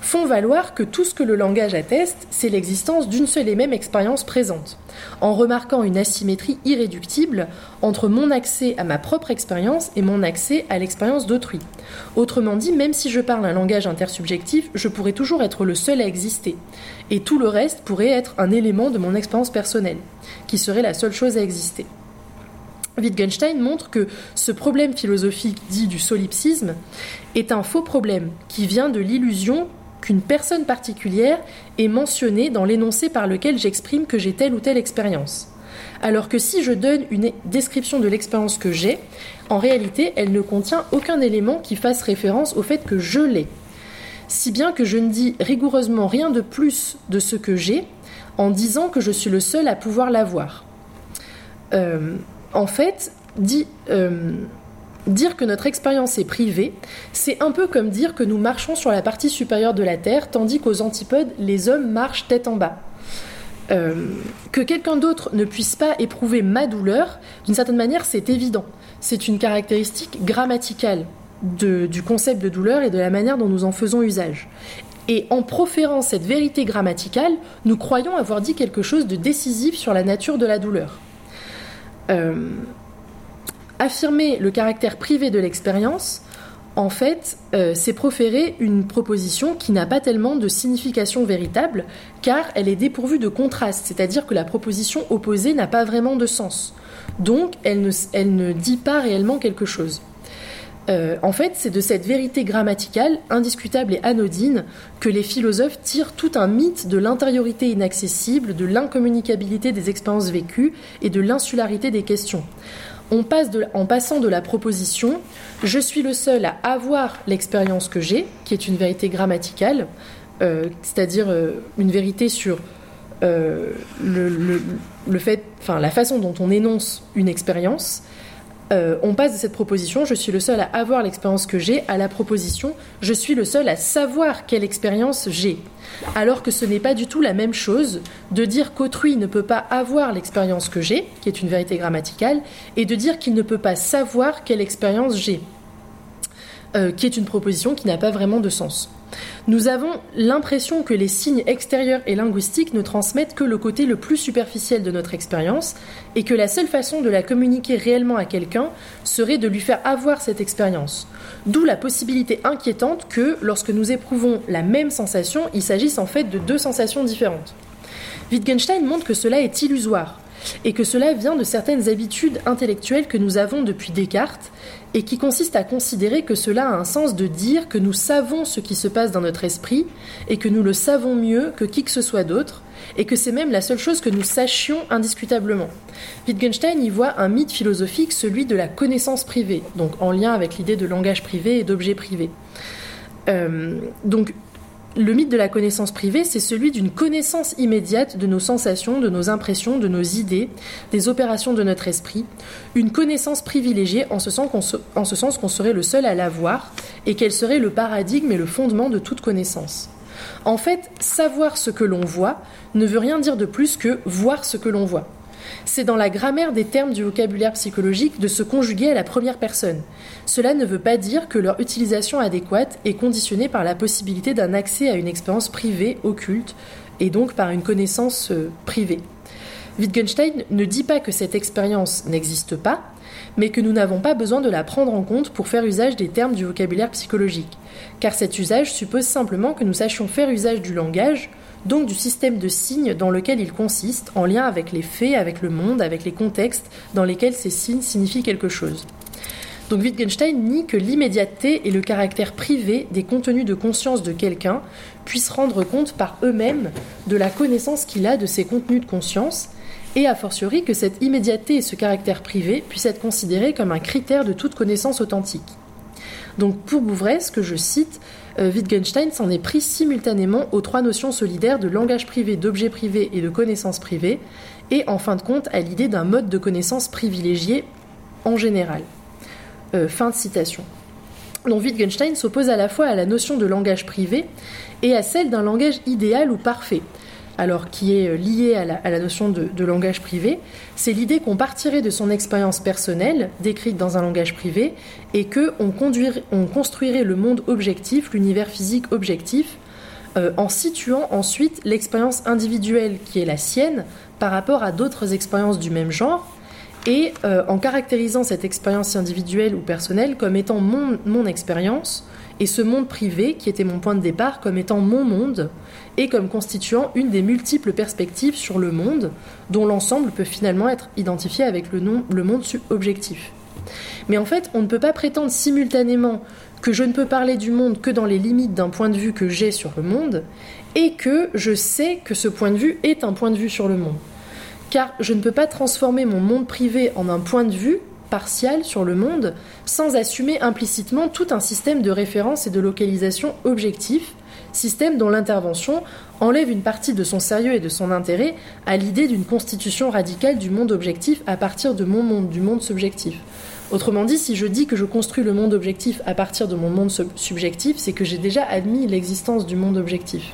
font valoir que tout ce que le langage atteste, c'est l'existence d'une seule et même expérience présente, en remarquant une asymétrie irréductible entre mon accès à ma propre expérience et mon accès à l'expérience d'autrui. Autrement dit, même si je parle un langage intersubjectif, je pourrais toujours être le seul à exister, et tout le reste pourrait être un élément de mon expérience personnelle, qui serait la seule chose à exister. Wittgenstein montre que ce problème philosophique dit du solipsisme est un faux problème qui vient de l'illusion qu'une personne particulière est mentionnée dans l'énoncé par lequel j'exprime que j'ai telle ou telle expérience. Alors que si je donne une description de l'expérience que j'ai, en réalité, elle ne contient aucun élément qui fasse référence au fait que je l'ai. Si bien que je ne dis rigoureusement rien de plus de ce que j'ai en disant que je suis le seul à pouvoir l'avoir. Euh, en fait, dit, euh, Dire que notre expérience est privée, c'est un peu comme dire que nous marchons sur la partie supérieure de la Terre, tandis qu'aux antipodes, les hommes marchent tête en bas. Euh, que quelqu'un d'autre ne puisse pas éprouver ma douleur, d'une certaine manière, c'est évident. C'est une caractéristique grammaticale du concept de douleur et de la manière dont nous en faisons usage. Et en proférant cette vérité grammaticale, nous croyons avoir dit quelque chose de décisif sur la nature de la douleur. Euh, affirmer le caractère privé de l'expérience, en fait, euh, c'est proférer une proposition qui n'a pas tellement de signification véritable, car elle est dépourvue de contraste, c'est-à-dire que la proposition opposée n'a pas vraiment de sens. Donc, elle ne, dit pas réellement quelque chose. Euh, en fait, c'est de cette vérité grammaticale, indiscutable et anodine, que les philosophes tirent tout un mythe de l'intériorité inaccessible, de l'incommunicabilité des expériences vécues et de l'insularité des questions on passe en passant de la proposition je suis le seul à avoir l'expérience que j'ai, qui est une vérité grammaticale, euh, c'est-à-dire euh, une vérité sur euh, la façon dont on énonce une expérience, on passe de cette proposition, je suis le seul à avoir l'expérience que j'ai, à la proposition, je suis le seul à savoir quelle expérience j'ai. Alors que ce n'est pas du tout la même chose de dire qu'autrui ne peut pas avoir l'expérience que j'ai, qui est une vérité grammaticale, et de dire qu'il ne peut pas savoir quelle expérience j'ai. euh, qui est une proposition qui n'a pas vraiment de sens. Nous avons l'impression que les signes extérieurs et linguistiques ne transmettent que le côté le plus superficiel de notre expérience et que la seule façon de la communiquer réellement à quelqu'un serait de lui faire avoir cette expérience. D'où la possibilité inquiétante que, lorsque nous éprouvons la même sensation, il s'agisse en fait de deux sensations différentes. Wittgenstein montre que cela est illusoire et que cela vient de certaines habitudes intellectuelles que nous avons depuis Descartes et qui consistent à considérer que cela a un sens de dire que nous savons ce qui se passe dans notre esprit et que nous le savons mieux que qui que ce soit d'autre et que c'est même la seule chose que nous sachions indiscutablement. Wittgenstein y voit un mythe philosophique, celui de la connaissance privée, donc en lien avec l'idée de langage privé et d'objet privé. Euh, donc le mythe de la connaissance privée, c'est celui d'une connaissance immédiate de nos sensations, de nos impressions, de nos idées, des opérations de notre esprit, une connaissance privilégiée en ce sens qu'on serait le seul à l'avoir et qu'elle serait le paradigme et le fondement de toute connaissance. En fait, savoir ce que l'on voit ne veut rien dire de plus que voir ce que l'on voit c'est dans la grammaire des termes du vocabulaire psychologique de se conjuguer à la première personne. Cela ne veut pas dire que leur utilisation adéquate est conditionnée par la possibilité d'un accès à une expérience privée, occulte, et donc par une connaissance euh, privée. Wittgenstein ne dit pas que cette expérience n'existe pas, mais que nous n'avons pas besoin de la prendre en compte pour faire usage des termes du vocabulaire psychologique, car cet usage suppose simplement que nous sachions faire usage du langage, donc du système de signes dans lequel il consiste, en lien avec les faits, avec le monde, avec les contextes dans lesquels ces signes signifient quelque chose. Donc Wittgenstein nie que l'immédiateté et le caractère privé des contenus de conscience de quelqu'un puissent rendre compte par eux-mêmes de la connaissance qu'il a de ces contenus de conscience, et a fortiori que cette immédiateté et ce caractère privé puissent être considérés comme un critère de toute connaissance authentique. Donc pour Bouvres, que je cite, Wittgenstein s'en est pris simultanément aux trois notions solidaires de langage privé, d'objet privé et de connaissance privée, et en fin de compte à l'idée d'un mode de connaissance privilégié en général. Euh, fin de citation. Donc Wittgenstein s'oppose à la fois à la notion de langage privé et à celle d'un langage idéal ou parfait, alors qui est euh, lié à la, notion de, langage privé, c'est l'idée qu'on partirait de son expérience personnelle, décrite dans un langage privé, et qu'on on construirait le monde objectif, l'univers physique objectif, euh, en situant ensuite l'expérience individuelle qui est la sienne par rapport à d'autres expériences du même genre, et euh, en caractérisant cette expérience individuelle ou personnelle comme étant mon expérience, et ce monde privé, qui était mon point de départ, comme étant mon monde, et comme constituant une des multiples perspectives sur le monde, dont l'ensemble peut finalement être identifié avec le, nom, le monde objectif. Mais en fait, on ne peut pas prétendre simultanément que je ne peux parler du monde que dans les limites d'un point de vue que j'ai sur le monde, et que je sais que ce point de vue est un point de vue sur le monde. Car je ne peux pas transformer mon monde privé en un point de vue partial sur le monde sans assumer implicitement tout un système de référence et de localisation objectif, système dont l'intervention enlève une partie de son sérieux et de son intérêt à l'idée d'une constitution radicale du monde objectif à partir de mon monde, du monde subjectif. Autrement dit, si je dis que je construis le monde objectif à partir de mon monde subjectif, c'est que j'ai déjà admis l'existence du monde objectif.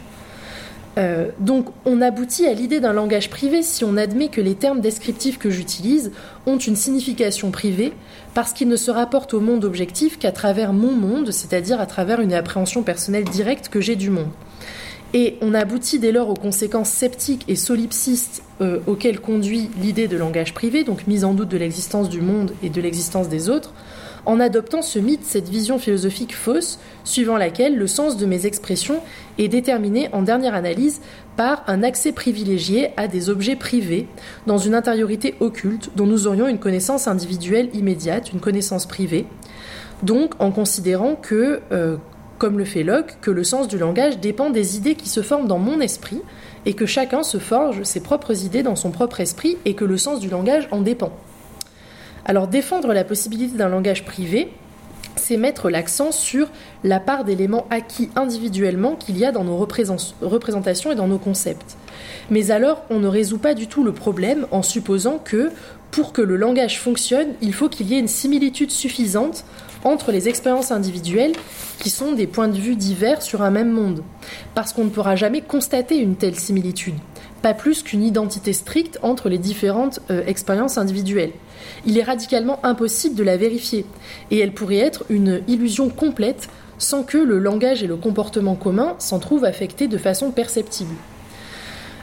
Euh, donc on aboutit à l'idée d'un langage privé si on admet que les termes descriptifs que j'utilise ont une signification privée parce qu'ils ne se rapportent au monde objectif qu'à travers mon monde, c'est-à-dire à travers une appréhension personnelle directe que j'ai du monde. Et on aboutit dès lors aux conséquences sceptiques et solipsistes euh, auxquelles conduit l'idée de langage privé, donc mise en doute de l'existence du monde et de l'existence des autres, en adoptant ce mythe, cette vision philosophique fausse, suivant laquelle le sens de mes expressions est déterminé en dernière analyse par un accès privilégié à des objets privés, dans une intériorité occulte dont nous aurions une connaissance individuelle immédiate, une connaissance privée. Donc en considérant que, euh, comme le fait Locke, que le sens du langage dépend des idées qui se forment dans mon esprit, et que chacun se forge ses propres idées dans son propre esprit, et que le sens du langage en dépend. Alors défendre la possibilité d'un langage privé, c'est mettre l'accent sur la part d'éléments acquis individuellement qu'il y a dans nos représentations et dans nos concepts. Mais alors, on ne résout pas du tout le problème en supposant que, pour que le langage fonctionne, il faut qu'il y ait une similitude suffisante entre les expériences individuelles qui sont des points de vue divers sur un même monde. Parce qu'on ne pourra jamais constater une telle similitude pas plus qu'une identité stricte entre les différentes euh, expériences individuelles. Il est radicalement impossible de la vérifier, et elle pourrait être une illusion complète sans que le langage et le comportement commun s'en trouvent affectés de façon perceptible.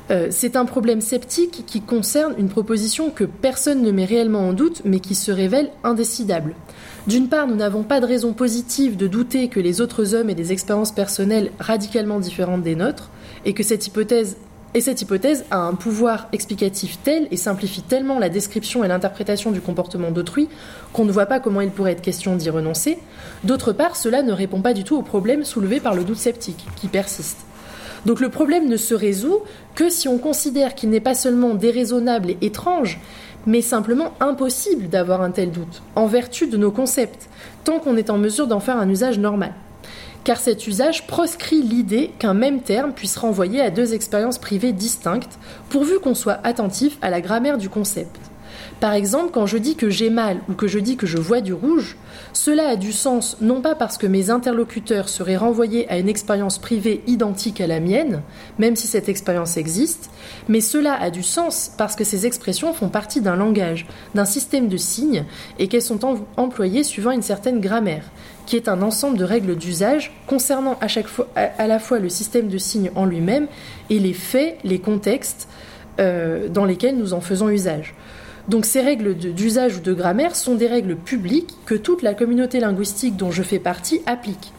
Euh, c'est un problème sceptique qui concerne une proposition que personne ne met réellement en doute, mais qui se révèle indécidable. D'une part, nous n'avons pas de raison positive de douter que les autres hommes aient des expériences personnelles radicalement différentes des nôtres, et que cette hypothèse et cette hypothèse a un pouvoir explicatif tel et simplifie tellement la description et l'interprétation du comportement d'autrui qu'on ne voit pas comment il pourrait être question d'y renoncer. D'autre part, cela ne répond pas du tout au problème soulevé par le doute sceptique, qui persiste. Donc le problème ne se résout que si on considère qu'il n'est pas seulement déraisonnable et étrange, mais simplement impossible d'avoir un tel doute, en vertu de nos concepts, tant qu'on est en mesure d'en faire un usage normal car cet usage proscrit l'idée qu'un même terme puisse renvoyer à deux expériences privées distinctes, pourvu qu'on soit attentif à la grammaire du concept. Par exemple, quand je dis que j'ai mal ou que je dis que je vois du rouge, cela a du sens non pas parce que mes interlocuteurs seraient renvoyés à une expérience privée identique à la mienne, même si cette expérience existe, mais cela a du sens parce que ces expressions font partie d'un langage, d'un système de signes, et qu'elles sont employées suivant une certaine grammaire, qui est un ensemble de règles d'usage concernant à, la fois le système de signes en lui-même et les faits, les contextes euh, dans lesquels nous en faisons usage. Donc ces règles d'usage ou de grammaire sont des règles publiques que toute la communauté linguistique dont je fais partie applique.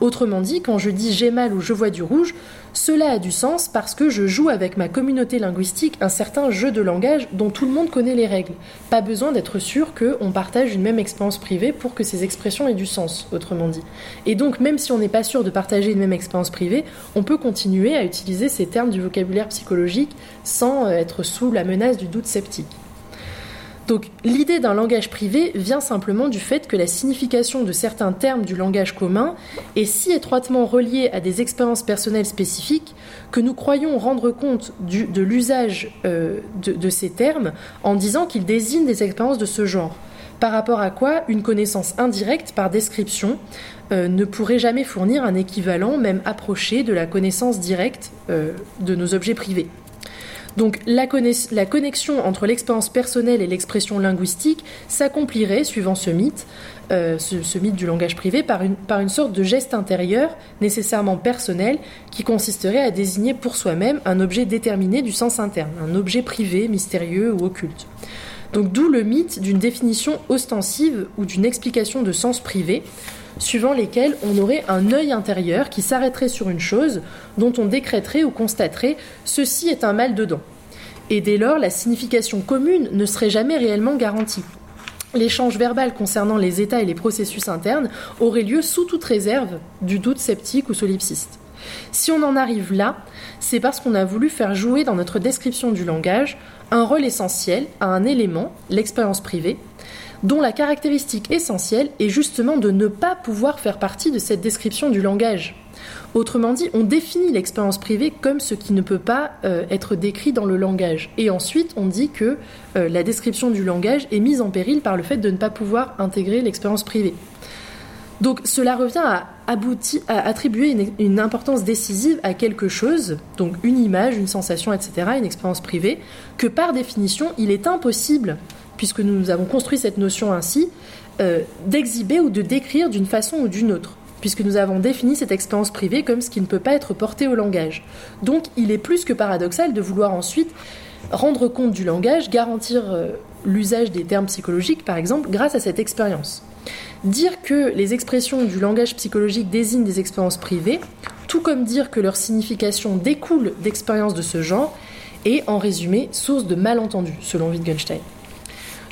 Autrement dit, quand je dis j'ai mal ou je vois du rouge, cela a du sens parce que je joue avec ma communauté linguistique un certain jeu de langage dont tout le monde connaît les règles. Pas besoin d'être sûr qu'on partage une même expérience privée pour que ces expressions aient du sens, autrement dit. Et donc, même si on n'est pas sûr de partager une même expérience privée, on peut continuer à utiliser ces termes du vocabulaire psychologique sans euh, être sous la menace du doute sceptique. Donc l'idée d'un langage privé vient simplement du fait que la signification de certains termes du langage commun est si étroitement reliée à des expériences personnelles spécifiques que nous croyons rendre compte de l'usage euh, de, ces termes en disant qu'ils désignent des expériences de ce genre. Par rapport à quoi une connaissance indirecte par description euh, ne pourrait jamais fournir un équivalent, même approché, de la connaissance directe euh, de nos objets privés. Donc la, connexion entre l'expérience personnelle et l'expression linguistique s'accomplirait, suivant ce mythe, euh, ce, mythe du langage privé, par une, par une sorte de geste intérieur nécessairement personnel qui consisterait à désigner pour soi-même un objet déterminé du sens interne, un objet privé, mystérieux ou occulte. Donc d'où le mythe d'une définition ostensive ou d'une explication de sens privé, suivant lesquels on aurait un œil intérieur qui s'arrêterait sur une chose dont on décréterait ou constaterait ceci est un mal dedans. Et dès lors, la signification commune ne serait jamais réellement garantie. L'échange verbal concernant les états et les processus internes aurait lieu sous toute réserve du doute sceptique ou solipsiste. Si on en arrive là, c'est parce qu'on a voulu faire jouer dans notre description du langage un rôle essentiel à un élément, l'expérience privée, dont la caractéristique essentielle est justement de ne pas pouvoir faire partie de cette description du langage. Autrement dit, on définit l'expérience privée comme ce qui ne peut pas euh, être décrit dans le langage. Et ensuite, on dit que euh, la description du langage est mise en péril par le fait de ne pas pouvoir intégrer l'expérience privée. Donc cela revient à, attribuer une, une, importance décisive à quelque chose, donc une image, une sensation, etc., une expérience privée, que par définition, il est impossible puisque nous avons construit cette notion ainsi, euh, d'exhiber ou de décrire d'une façon ou d'une autre, puisque nous avons défini cette expérience privée comme ce qui ne peut pas être porté au langage. Donc il est plus que paradoxal de vouloir ensuite rendre compte du langage, garantir euh, l'usage des termes psychologiques, par exemple, grâce à cette expérience. Dire que les expressions du langage psychologique désignent des expériences privées, tout comme dire que leur signification découle d'expériences de ce genre, est en résumé source de malentendus, selon Wittgenstein.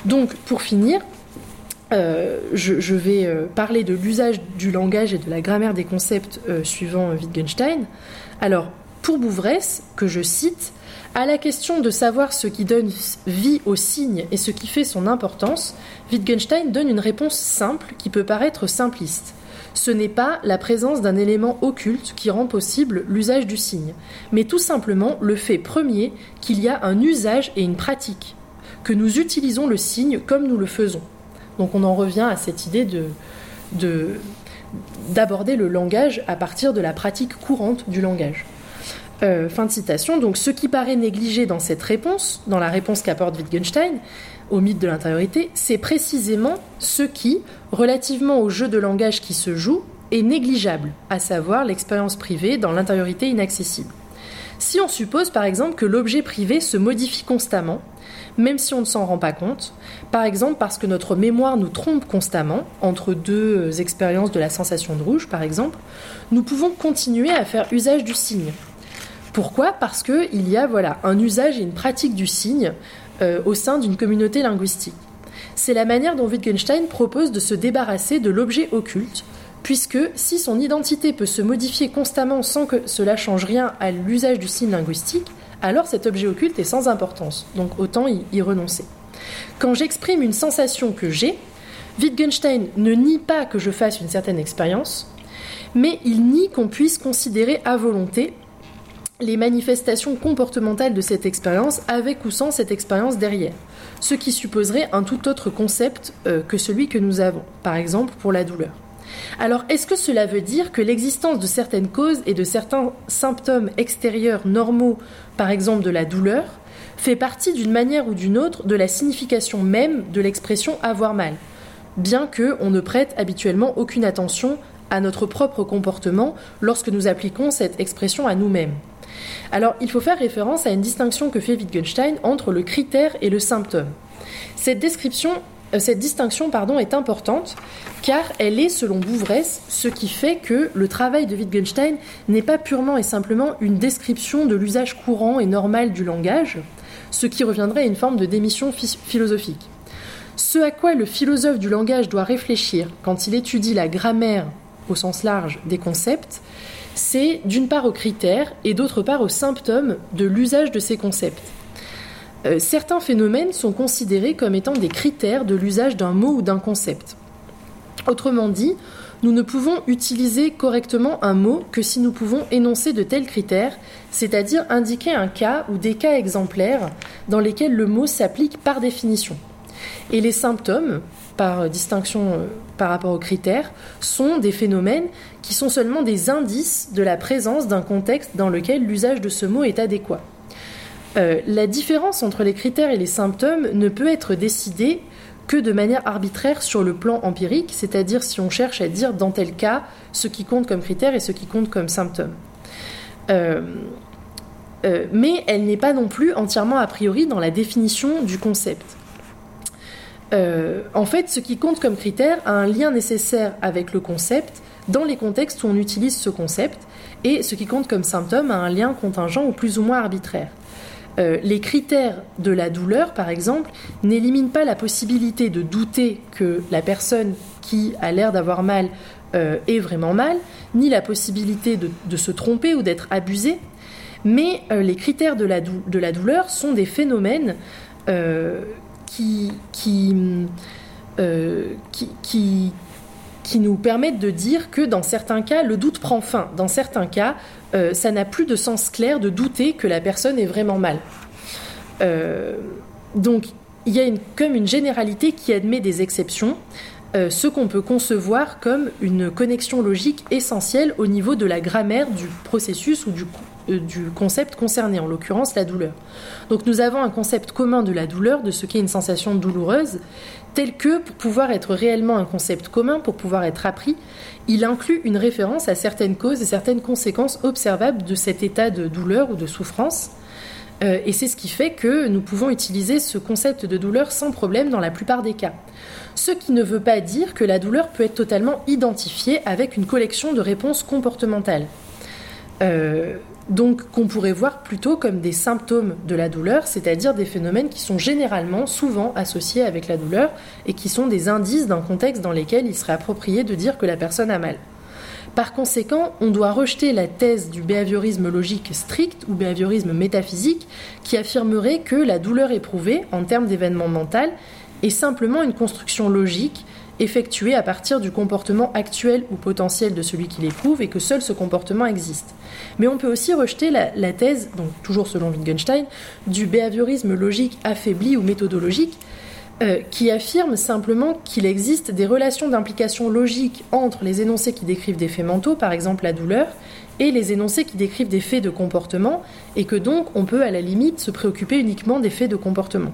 Donc, pour finir, euh, je, vais euh, parler de l'usage du langage et de la grammaire des concepts euh, suivant Wittgenstein. Alors, pour Bouvresse, que je cite, à la question de savoir ce qui donne vie au signe et ce qui fait son importance, Wittgenstein donne une réponse simple qui peut paraître simpliste. Ce n'est pas la présence d'un élément occulte qui rend possible l'usage du signe, mais tout simplement le fait premier qu'il y a un usage et une pratique que nous utilisons le signe comme nous le faisons. Donc on en revient à cette idée de, d'aborder le langage à partir de la pratique courante du langage. Euh, fin de citation. Donc, ce qui paraît négligé dans cette réponse, dans la réponse qu'apporte Wittgenstein au mythe de l'intériorité, c'est précisément ce qui, relativement au jeu de langage qui se joue, est négligeable, à savoir l'expérience privée dans l'intériorité inaccessible. Si on suppose par exemple que l'objet privé se modifie constamment, même si on ne s'en rend pas compte, par exemple parce que notre mémoire nous trompe constamment, entre deux expériences de la sensation de rouge par exemple, nous pouvons continuer à faire usage du signe. Pourquoi? Parce qu'il y a voilà, un usage et une pratique du signe euh, au sein d'une communauté linguistique. C'est la manière dont Wittgenstein propose de se débarrasser de l'objet occulte, puisque si son identité peut se modifier constamment sans que cela change rien à l'usage du signe linguistique, alors cet objet occulte est sans importance, donc autant y, renoncer. Quand j'exprime une sensation que j'ai, Wittgenstein ne nie pas que je fasse une certaine expérience, mais il nie qu'on puisse considérer à volonté les manifestations comportementales de cette expérience avec ou sans cette expérience derrière, ce qui supposerait un tout autre concept euh, que celui que nous avons, par exemple pour la douleur. Alors, est-ce que cela veut dire que l'existence de certaines causes et de certains symptômes extérieurs normaux, par exemple de la douleur, fait partie d'une manière ou d'une autre de la signification même de l'expression avoir mal, bien que on ne prête habituellement aucune attention à notre propre comportement lorsque nous appliquons cette expression à nous-mêmes. Alors, il faut faire référence à une distinction que fait Wittgenstein entre le critère et le symptôme. Cette description cette distinction est importante car elle est, selon Bouvresse, ce qui fait que le travail de Wittgenstein n'est pas purement et simplement une description de l'usage courant et normal du langage, ce qui reviendrait à une forme de démission philosophique. Ce à quoi le philosophe du langage doit réfléchir quand il étudie la grammaire au sens large des concepts, c'est d'une part aux critères et d'autre part aux symptômes de l'usage de ces concepts. Euh, certains phénomènes sont considérés comme étant des critères de l'usage d'un mot ou d'un concept. Autrement dit, nous ne pouvons utiliser correctement un mot que si nous pouvons énoncer de tels critères, c'est-à-dire indiquer un cas ou des cas exemplaires dans lesquels le mot s'applique par définition. Et les symptômes, par distinction euh, par rapport aux critères, sont des phénomènes qui sont seulement des indices de la présence d'un contexte dans lequel l'usage de ce mot est adéquat. Euh, la différence entre les critères et les symptômes ne peut être décidée que de manière arbitraire sur le plan empirique, c'est-à-dire si on cherche à dire dans tel cas ce qui compte comme critère et ce qui compte comme symptôme. Euh, euh, mais elle n'est pas non plus entièrement a priori dans la définition du concept. en fait, ce qui compte comme critère a un lien nécessaire avec le concept dans les contextes où on utilise ce concept, et ce qui compte comme symptôme a un lien contingent ou plus ou moins arbitraire. Euh, les critères de la douleur, par exemple, n'éliminent pas la possibilité de douter que la personne qui a l'air d'avoir mal euh, est vraiment mal, ni la possibilité de, se tromper ou d'être abusé. Mais euh, les critères de la, douleur sont des phénomènes qui nous permettent de dire que dans certains cas, le doute prend fin. Dans certains cas, euh, ça n'a plus de sens clair de douter que la personne est vraiment mal. Euh, donc, il y a comme une généralité qui admet des exceptions, euh, ce qu'on peut concevoir comme une connexion logique essentielle au niveau de la grammaire du processus ou du concept concerné, en l'occurrence la douleur. Donc nous avons un concept commun de la douleur, de ce qu'est une sensation douloureuse, tel que, pour pouvoir être réellement un concept commun, pour pouvoir être appris, il inclut une référence à certaines causes et certaines conséquences observables de cet état de douleur ou de souffrance. Euh, et c'est ce qui fait que nous pouvons utiliser ce concept de douleur sans problème dans la plupart des cas. Ce qui ne veut pas dire que la douleur peut être totalement identifiée avec une collection de réponses comportementales. Euh, donc qu'on pourrait voir plutôt comme des symptômes de la douleur, c'est-à-dire des phénomènes qui sont généralement souvent associés avec la douleur et qui sont des indices d'un contexte dans lequel il serait approprié de dire que la personne a mal. Par conséquent, on doit rejeter la thèse du behaviorisme logique strict ou behaviorisme métaphysique qui affirmerait que la douleur éprouvée, en termes d'événement mental, est simplement une construction logique effectuée à partir du comportement actuel ou potentiel de celui qui l'éprouve et que seul ce comportement existe. Mais on peut aussi rejeter la, thèse, donc toujours selon Wittgenstein, du behaviorisme logique affaibli ou méthodologique, euh, qui affirme simplement qu'il existe des relations d'implication logique entre les énoncés qui décrivent des faits mentaux, par exemple la douleur, et les énoncés qui décrivent des faits de comportement, et que donc on peut à la limite se préoccuper uniquement des faits de comportement.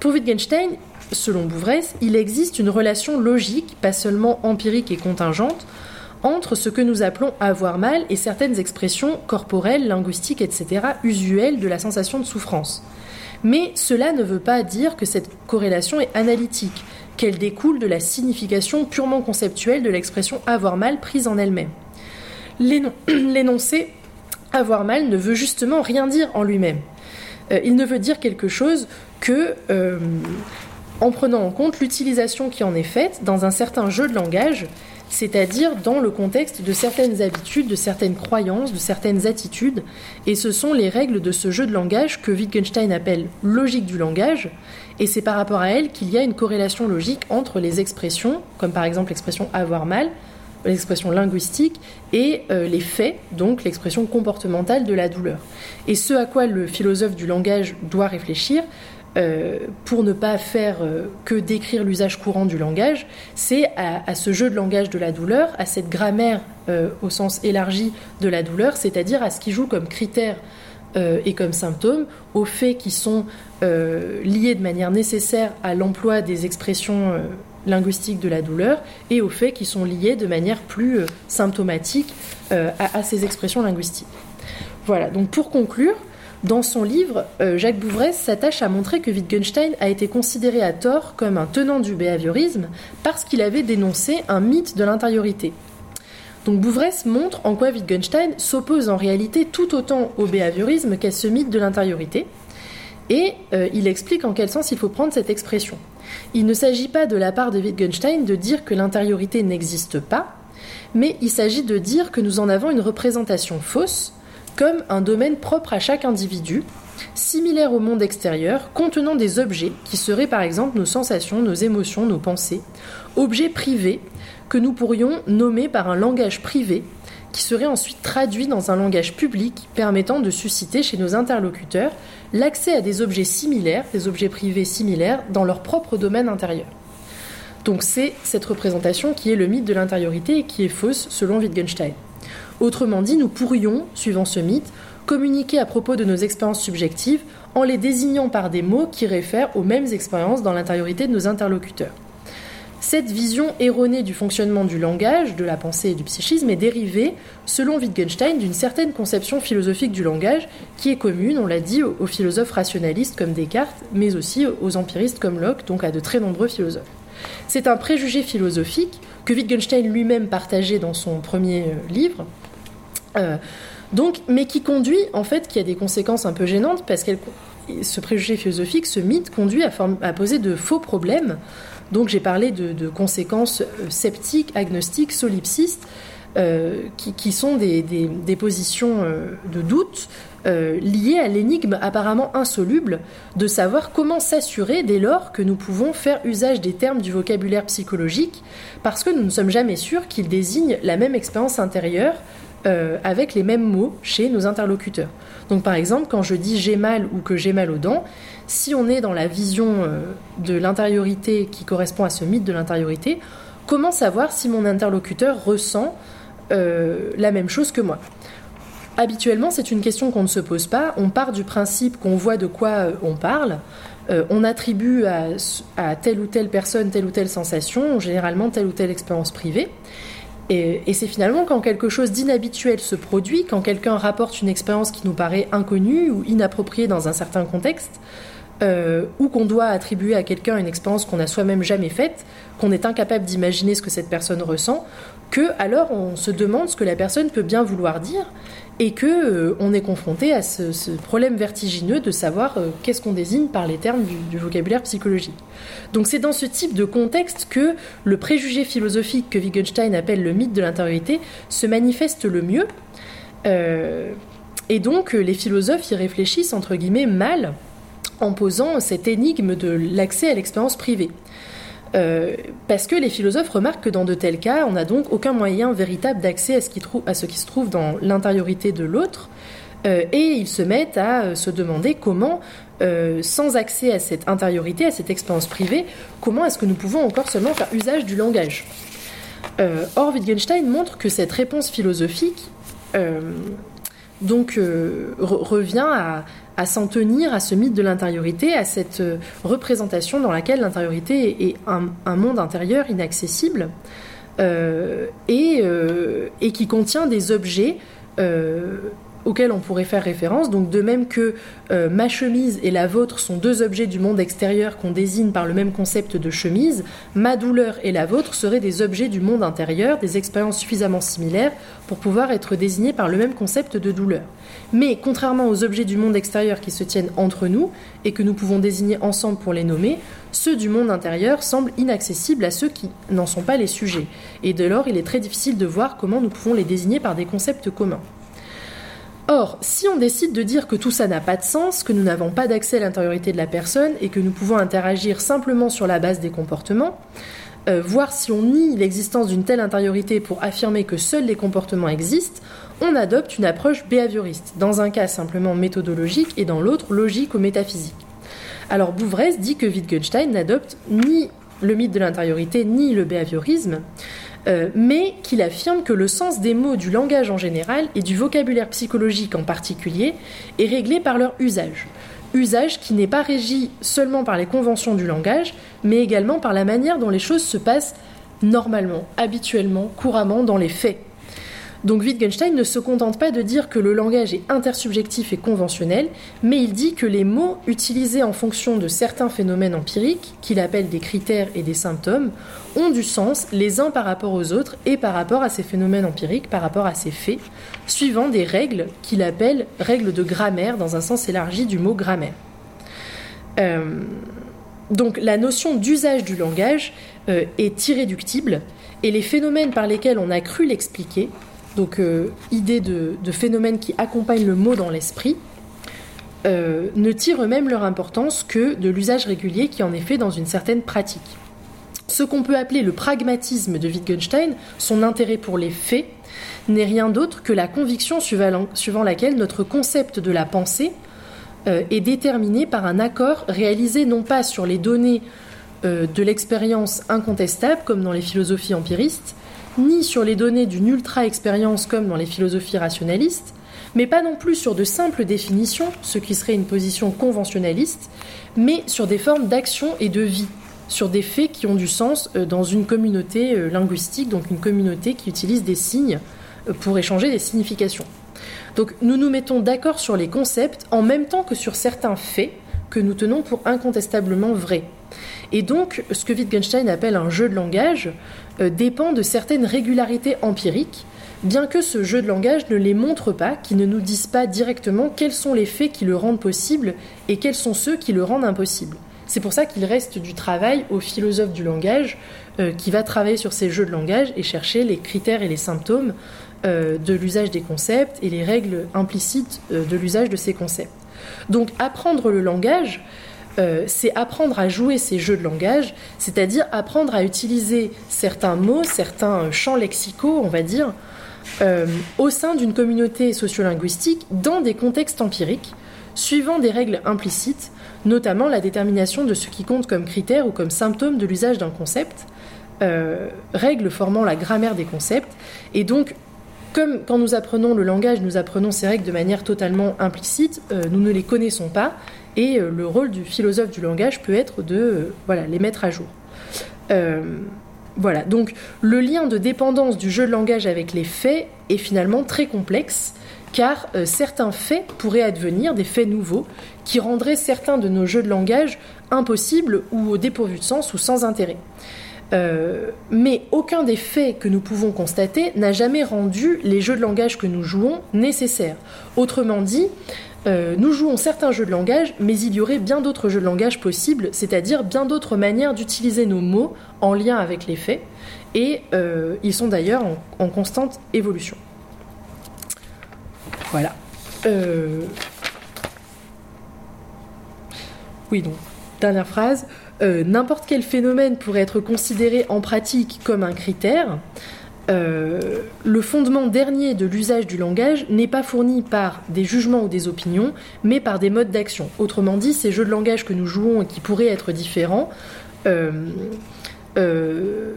Pour Wittgenstein, selon Bouvresse, il existe une relation logique, pas seulement empirique et contingente, entre ce que nous appelons avoir mal et certaines expressions corporelles, linguistiques, etc., usuelles de la sensation de souffrance. Mais cela ne veut pas dire que cette corrélation est analytique, qu'elle découle de la signification purement conceptuelle de l'expression avoir mal prise en elle-même. L'énoncé avoir mal ne veut justement rien dire en lui-même. Euh, il ne veut dire quelque chose que euh, en prenant en compte l'utilisation qui en est faite dans un certain jeu de langage, c'est-à-dire dans le contexte de certaines habitudes, de certaines croyances, de certaines attitudes, et ce sont les règles de ce jeu de langage que Wittgenstein appelle logique du langage, et c'est par rapport à elle qu'il y a une corrélation logique entre les expressions, comme par exemple l'expression avoir mal, l'expression linguistique, et euh, les faits, donc l'expression comportementale de la douleur. Et ce à quoi le philosophe du langage doit réfléchir, euh, pour ne pas faire euh, que décrire l'usage courant du langage, c'est à, ce jeu de langage de la douleur, à cette grammaire euh, au sens élargi de la douleur, c'est-à-dire à ce qui joue comme critère et comme symptôme aux faits qui sont liés de manière nécessaire à l'emploi des expressions linguistiques de la douleur et aux faits qui sont liés de manière plus symptomatique à ces expressions linguistiques. Voilà, donc pour conclure, dans son livre, euh, Jacques Bouvresse s'attache à montrer que Wittgenstein a été considéré à tort comme un tenant du behaviorisme parce qu'il avait dénoncé un mythe de l'intériorité. Donc Bouvresse montre en quoi Wittgenstein s'oppose en réalité tout autant au behaviorisme qu'à ce mythe de l'intériorité, et euh, il explique en quel sens il faut prendre cette expression. Il ne s'agit pas de la part de Wittgenstein de dire que l'intériorité n'existe pas, mais il s'agit de dire que nous en avons une représentation fausse, comme un domaine propre à chaque individu, similaire au monde extérieur, contenant des objets qui seraient par exemple nos sensations, nos émotions, nos pensées, objets privés que nous pourrions nommer par un langage privé qui serait ensuite traduit dans un langage public permettant de susciter chez nos interlocuteurs l'accès à des objets similaires, des objets privés similaires, dans leur propre domaine intérieur. Donc c'est cette représentation qui est le mythe de l'intériorité et qui est fausse selon Wittgenstein. Autrement dit, nous pourrions, suivant ce mythe, communiquer à propos de nos expériences subjectives en les désignant par des mots qui réfèrent aux mêmes expériences dans l'intériorité de nos interlocuteurs. Cette vision erronée du fonctionnement du langage, de la pensée et du psychisme est dérivée, selon Wittgenstein, d'une certaine conception philosophique du langage qui est commune, on l'a dit, aux philosophes rationalistes comme Descartes, mais aussi aux empiristes comme Locke, donc à de très nombreux philosophes. C'est un préjugé philosophique que Wittgenstein lui-même partageait dans son premier euh, livre, euh, donc, mais qui conduit, en fait, qui a des conséquences un peu gênantes, parce que ce préjugé philosophique, ce mythe, conduit à, poser de faux problèmes. Donc, j'ai parlé de, conséquences euh, sceptiques, agnostiques, solipsistes, euh, qui, sont des, positions de doute liées à l'énigme apparemment insoluble de savoir comment s'assurer dès lors que nous pouvons faire usage des termes du vocabulaire psychologique, parce que nous ne sommes jamais sûrs qu'ils désignent la même expérience intérieure euh, avec les mêmes mots chez nos interlocuteurs. Donc par exemple, quand je dis j'ai mal ou que j'ai mal aux dents, si on est dans la vision euh, de l'intériorité qui correspond à ce mythe de l'intériorité, comment savoir si mon interlocuteur ressent euh, la même chose que moi? Habituellement, c'est une question qu'on ne se pose pas. On part du principe qu'on voit de quoi on parle. on attribue à, à, telle ou telle personne telle ou telle sensation, généralement telle ou telle expérience privée. Et, c'est finalement quand quelque chose d'inhabituel se produit, quand quelqu'un rapporte une expérience qui nous paraît inconnue ou inappropriée dans un certain contexte, euh, ou qu'on doit attribuer à quelqu'un une expérience qu'on n'a soi-même jamais faite, qu'on est incapable d'imaginer ce que cette personne ressent, que alors on se demande ce que la personne peut bien vouloir dire et que euh, on est confronté à ce, problème vertigineux de savoir euh, qu'est-ce qu'on désigne par les termes du, vocabulaire psychologique. Donc c'est dans ce type de contexte que le préjugé philosophique que Wittgenstein appelle le mythe de l'intériorité se manifeste le mieux. Euh, et donc les philosophes y réfléchissent entre guillemets mal en posant cette énigme de l'accès à l'expérience privée. Euh, parce que les philosophes remarquent que dans de tels cas, on n'a donc aucun moyen véritable d'accès à, ce qui se trouve dans l'intériorité de l'autre, euh, et ils se mettent à euh, se demander comment sans accès à cette intériorité, à cette expérience privée, comment est-ce que nous pouvons encore seulement faire usage du langage. Or, Wittgenstein montre que cette réponse philosophique donc revient à, s'en tenir à ce mythe de l'intériorité, à cette euh, représentation dans laquelle l'intériorité est un, monde intérieur inaccessible euh, euh, et, qui contient des objets auxquels on pourrait faire référence. Donc de même que euh, ma chemise et la vôtre sont deux objets du monde extérieur qu'on désigne par le même concept de chemise, ma douleur et la vôtre seraient des objets du monde intérieur, des expériences suffisamment similaires pour pouvoir être désignés par le même concept de douleur. Mais contrairement aux objets du monde extérieur qui se tiennent entre nous et que nous pouvons désigner ensemble pour les nommer, ceux du monde intérieur semblent inaccessibles à ceux qui n'en sont pas les sujets. Et dès lors, il est très difficile de voir comment nous pouvons les désigner par des concepts communs. Or, si on décide de dire que tout ça n'a pas de sens, que nous n'avons pas d'accès à l'intériorité de la personne et que nous pouvons interagir simplement sur la base des comportements, euh, voir si on nie l'existence d'une telle intériorité pour affirmer que seuls les comportements existent, on adopte une approche behavioriste, dans un cas simplement méthodologique et dans l'autre logique ou métaphysique. Alors Bouvresse dit que Wittgenstein n'adopte ni le mythe de l'intériorité ni le behaviorisme, euh, mais qu'il affirme que le sens des mots du langage en général et du vocabulaire psychologique en particulier est réglé par leur usage. Usage qui n'est pas régi seulement par les conventions du langage, mais également par la manière dont les choses se passent normalement, habituellement, couramment dans les faits. Donc Wittgenstein ne se contente pas de dire que le langage est intersubjectif et conventionnel, mais il dit que les mots utilisés en fonction de certains phénomènes empiriques, qu'il appelle des critères et des symptômes, ont du sens les uns par rapport aux autres et par rapport à ces phénomènes empiriques, par rapport à ces faits, suivant des règles qu'il appelle règles de grammaire dans un sens élargi du mot grammaire. Euh, donc la notion d'usage du langage euh, est irréductible et les phénomènes par lesquels on a cru l'expliquer donc euh, idée de, phénomènes qui accompagnent le mot dans l'esprit, euh, ne tirent eux-mêmes leur importance que de l'usage régulier qui en est fait dans une certaine pratique. Ce qu'on peut appeler le pragmatisme de Wittgenstein, son intérêt pour les faits, n'est rien d'autre que la conviction suivant laquelle notre concept de la pensée euh, est déterminé par un accord réalisé non pas sur les données de l'expérience incontestable, comme dans les philosophies empiristes, ni sur les données d'une ultra-expérience comme dans les philosophies rationalistes, mais pas non plus sur de simples définitions, ce qui serait une position conventionnaliste, mais sur des formes d'action et de vie, sur des faits qui ont du sens euh, dans une communauté euh, linguistique, donc une communauté qui utilise des signes euh, pour échanger des significations. Donc nous nous mettons d'accord sur les concepts en même temps que sur certains faits que nous tenons pour incontestablement vrais. Et donc, ce que Wittgenstein appelle un jeu de langage euh, dépend de certaines régularités empiriques, bien que ce jeu de langage ne les montre pas, qui ne nous disent pas directement quels sont les faits qui le rendent possible et quels sont ceux qui le rendent impossible. C'est pour ça qu'il reste du travail au philosophe du langage euh, qui va travailler sur ces jeux de langage et chercher les critères et les symptômes euh, de l'usage des concepts et les règles implicites de l'usage de ces concepts. Donc apprendre le langage, euh, c'est apprendre à jouer ces jeux de langage, c'est-à-dire apprendre à utiliser certains mots, certains champs lexicaux, on va dire, euh, au sein d'une communauté sociolinguistique dans des contextes empiriques, suivant des règles implicites, notamment la détermination de ce qui compte comme critère ou comme symptôme de l'usage d'un concept, euh, règles formant la grammaire des concepts, et donc comme quand nous apprenons le langage, nous apprenons ces règles de manière totalement implicite, nous ne les connaissons pas, et euh, le rôle du philosophe du langage peut être de euh, les mettre à jour. Euh, voilà, donc le lien de dépendance du jeu de langage avec les faits est finalement très complexe, car certains faits pourraient advenir, des faits nouveaux, qui rendraient certains de nos jeux de langage impossibles ou dépourvus de sens ou sans intérêt. Mais aucun des faits que nous pouvons constater n'a jamais rendu les jeux de langage que nous jouons nécessaires. Autrement dit, euh, nous jouons certains jeux de langage, mais il y aurait bien d'autres jeux de langage possibles, c'est-à-dire bien d'autres manières d'utiliser nos mots en lien avec les faits, et euh, ils sont d'ailleurs en, constante évolution. Voilà. Euh, oui, donc, dernière phrase. N'importe quel phénomène pourrait être considéré en pratique comme un critère, Euh, le fondement dernier de l'usage du langage n'est pas fourni par des jugements ou des opinions, mais par des modes d'action. Autrement dit, ces jeux de langage que nous jouons et qui pourraient être différents, euh, euh,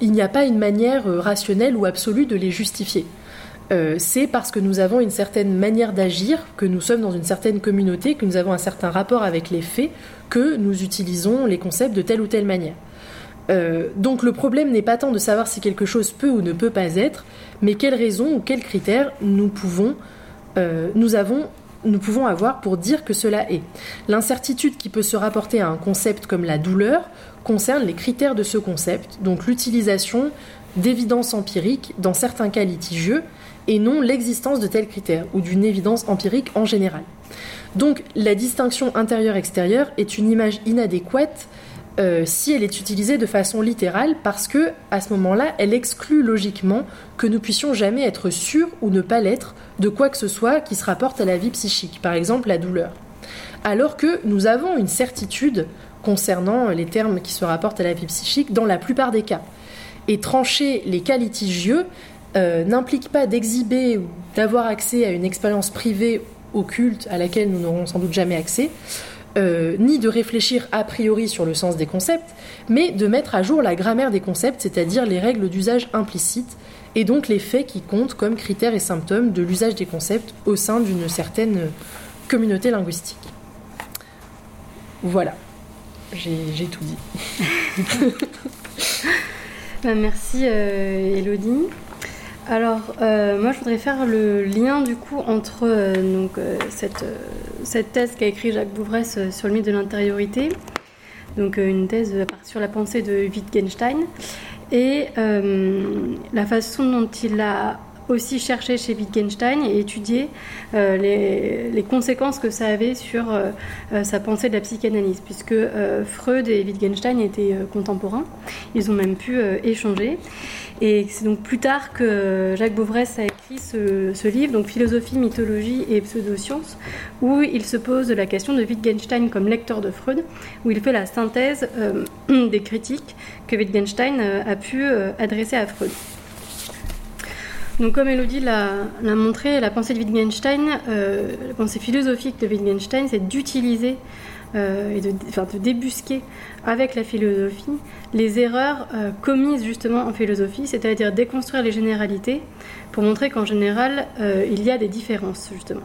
il n'y a pas une manière rationnelle ou absolue de les justifier. C'est parce que nous avons une certaine manière d'agir, que nous sommes dans une certaine communauté, que nous avons un certain rapport avec les faits, que nous utilisons les concepts de telle ou telle manière. Euh, donc le problème n'est pas tant de savoir si quelque chose peut ou ne peut pas être, mais quelles raisons ou quels critères nous pouvons, euh, nous pouvons avoir pour dire que cela est. L'incertitude qui peut se rapporter à un concept comme la douleur concerne les critères de ce concept, donc l'utilisation d'évidence empirique dans certains cas litigieux, et non l'existence de tels critères ou d'une évidence empirique en général. Donc la distinction intérieure-extérieure est une image inadéquate euh, si elle est utilisée de façon littérale parce que à ce moment-là, elle exclut logiquement que nous puissions jamais être sûrs ou ne pas l'être de quoi que ce soit qui se rapporte à la vie psychique, par exemple la douleur. Alors que nous avons une certitude concernant les termes qui se rapportent à la vie psychique dans la plupart des cas. Et trancher les cas litigieux euh, n'implique pas d'exhiber ou d'avoir accès à une expérience privée occulte à laquelle nous n'aurons sans doute jamais accès, euh, ni de réfléchir a priori sur le sens des concepts, mais de mettre à jour la grammaire des concepts, c'est-à-dire les règles d'usage implicites, et donc les faits qui comptent comme critères et symptômes de l'usage des concepts au sein d'une certaine communauté linguistique. Voilà, j'ai tout dit. Bah, merci euh, Elodie. Alors, euh, moi, je voudrais faire le lien du coup entre euh, donc, euh, cette, cette, thèse qu'a écrit Jacques Bouvresse sur le mythe de l'intériorité, donc une thèse sur la pensée de Wittgenstein, et la façon dont il a aussi cherché chez Wittgenstein et étudié les, les, conséquences que ça avait sur sa pensée de la psychanalyse, puisque Freud et Wittgenstein étaient contemporains, ils ont même pu échanger. Et c'est donc plus tard que Jacques Beauvresse a écrit ce, livre, donc Philosophie, mythologie et pseudosciences, où il se pose la question de Wittgenstein comme lecteur de Freud, où il fait la synthèse euh, des critiques que Wittgenstein euh, a pu euh, adresser à Freud. Donc, comme Elodie l'a montré, la pensée de Wittgenstein, la pensée philosophique de Wittgenstein, c'est d'utiliser et de, débusquer avec la philosophie les erreurs euh, commises justement en philosophie, c'est-à-dire déconstruire les généralités pour montrer qu'en général, euh, il y a des différences justement.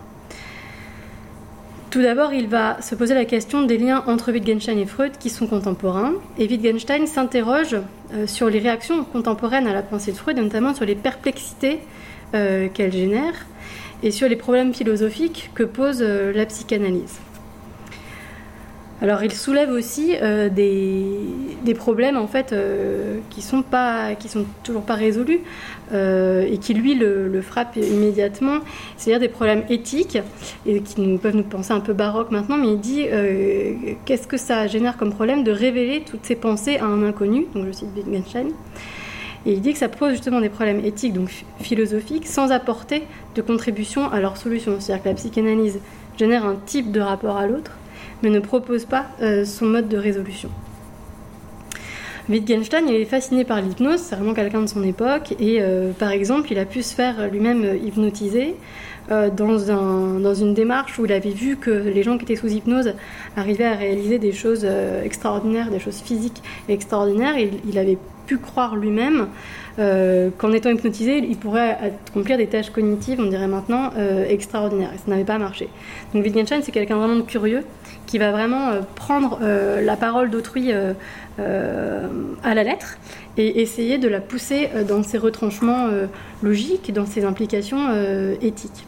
Tout d'abord, il va se poser la question des liens entre Wittgenstein et Freud qui sont contemporains. Et Wittgenstein s'interroge euh, sur les réactions contemporaines à la pensée de Freud, notamment sur les perplexités qu'elle génère et sur les problèmes philosophiques que pose la psychanalyse. Alors il soulève aussi euh, des, problèmes en fait euh, qui sont pas qui sont toujours pas résolus euh, et qui lui le, frappent immédiatement, c'est-à-dire des problèmes éthiques et qui peuvent nous penser un peu baroque maintenant, mais il dit qu'est-ce que ça génère comme problème de révéler toutes ces pensées à un inconnu, donc je cite Wittgenstein. Et il dit que ça pose justement des problèmes éthiques, donc philosophiques, sans apporter de contribution à leur solution. C'est-à-dire que la psychanalyse génère un type de rapport à l'autre, mais ne propose pas euh, son mode de résolution. Wittgenstein, est fasciné par l'hypnose, c'est vraiment quelqu'un de son époque, et euh, par exemple, il a pu se faire lui-même hypnotiser euh, dans, un, dans, une démarche où il avait vu que les gens qui étaient sous hypnose arrivaient à réaliser des choses extraordinaires, des choses physiques extraordinaires, et il avait pu croire lui-même qu'en étant hypnotisé, il pourrait accomplir des tâches cognitives, on dirait maintenant, extraordinaires, et ça n'avait pas marché. Donc Wittgenstein, c'est quelqu'un vraiment de curieux, qui va vraiment euh, prendre euh, la parole d'autrui euh, à la lettre et essayer de la pousser dans ses retranchements logiques, dans ses implications éthiques.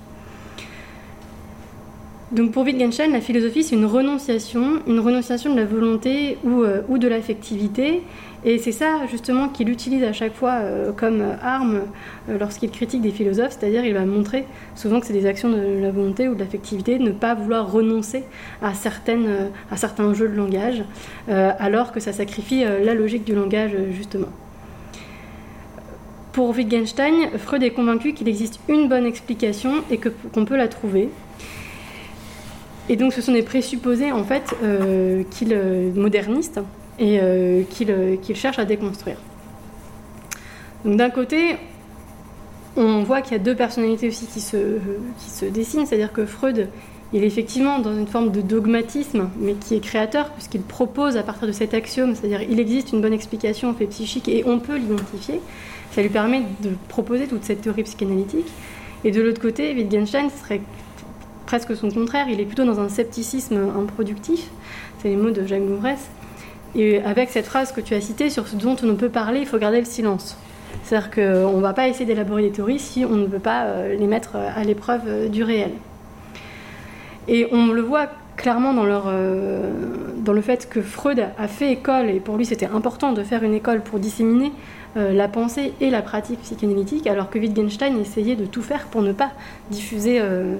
Donc pour Wittgenstein, la philosophie, c'est une renonciation, une renonciation de la volonté ou, ou de l'affectivité, et c'est ça justement qu'il utilise à chaque fois euh, comme arme euh, lorsqu'il critique des philosophes, c'est-à-dire il va montrer souvent que c'est des actions de la volonté ou de l'affectivité, ne pas vouloir renoncer à, euh, certains jeux de langage, alors que ça sacrifie la logique du langage justement. Pour Wittgenstein, Freud est convaincu qu'il existe une bonne explication et qu'on peut la trouver. Et donc ce sont des présupposés en fait qu'il modernistes et euh, euh, qu'il cherche à déconstruire. Donc d'un côté, on voit qu'il y a deux personnalités aussi qui se, qui se dessinent, c'est-à-dire que Freud, il est effectivement dans une forme de dogmatisme, mais qui est créateur, puisqu'il propose à partir de cet axiome, c'est-à-dire il existe une bonne explication au fait psychique et on peut l'identifier. Ça lui permet de proposer toute cette théorie psychanalytique. Et de l'autre côté, Wittgenstein serait presque son contraire, il est plutôt dans un scepticisme improductif, c'est les mots de Jacques Mouvresse, et avec cette phrase que tu as citée, sur ce dont on ne peut parler, il faut garder le silence. C'est-à-dire qu'on ne va pas essayer d'élaborer des théories si on ne veut pas euh, les mettre à l'épreuve euh, du réel. Et on le voit clairement dans, euh, le fait que Freud a fait école, et pour lui c'était important de faire une école pour disséminer euh, la pensée et la pratique psychanalytique, alors que Wittgenstein essayait de tout faire pour ne pas diffuser euh,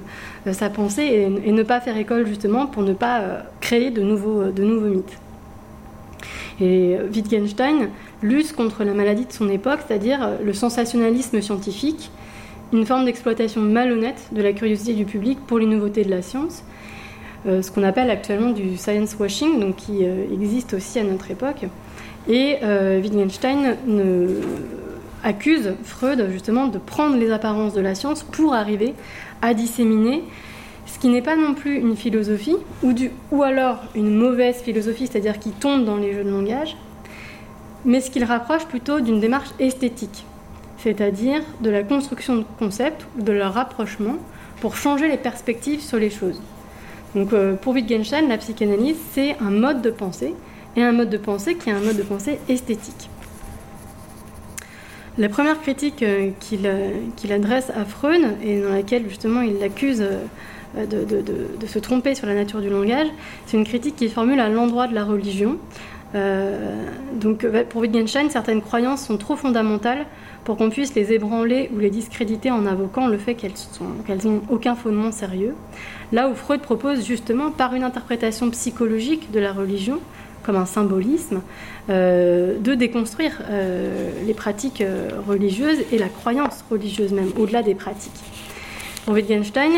sa pensée et, ne pas faire école justement pour ne pas créer de nouveaux mythes. Et Wittgenstein lutte contre la maladie de son époque, c'est-à-dire le sensationnalisme scientifique, une forme d'exploitation malhonnête de la curiosité du public pour les nouveautés de la science, euh, ce qu'on appelle actuellement du science washing, donc qui euh, existe aussi à notre époque. Et euh, Wittgenstein accuse Freud justement de prendre les apparences de la science pour arriver à disséminer ce qui n'est pas non plus une philosophie, ou, alors une mauvaise philosophie, c'est-à-dire qui tombe dans les jeux de langage, mais ce qu'il rapproche plutôt d'une démarche esthétique c'est-à-dire de la construction de concepts de leur rapprochement pour changer les perspectives sur les choses. Donc euh, pour Wittgenstein, la psychanalyse, c'est un mode de pensée, et un mode de pensée qui est un mode de pensée esthétique. La première critique euh, euh, qu'il adresse à Freud, et dans laquelle justement il l'accuse de, se tromper sur la nature du langage, c'est une critique qu'il formule à l'endroit de la religion. donc pour Wittgenstein, certaines croyances sont trop fondamentales pour qu'on puisse les ébranler ou les discréditer en invoquant le fait qu'elles n'ont aucun fondement sérieux. Là où Freud propose justement, par une interprétation psychologique de la religion, comme un symbolisme, euh, de déconstruire euh, les pratiques euh, religieuses et la croyance religieuse même, au-delà des pratiques. Pour Wittgenstein,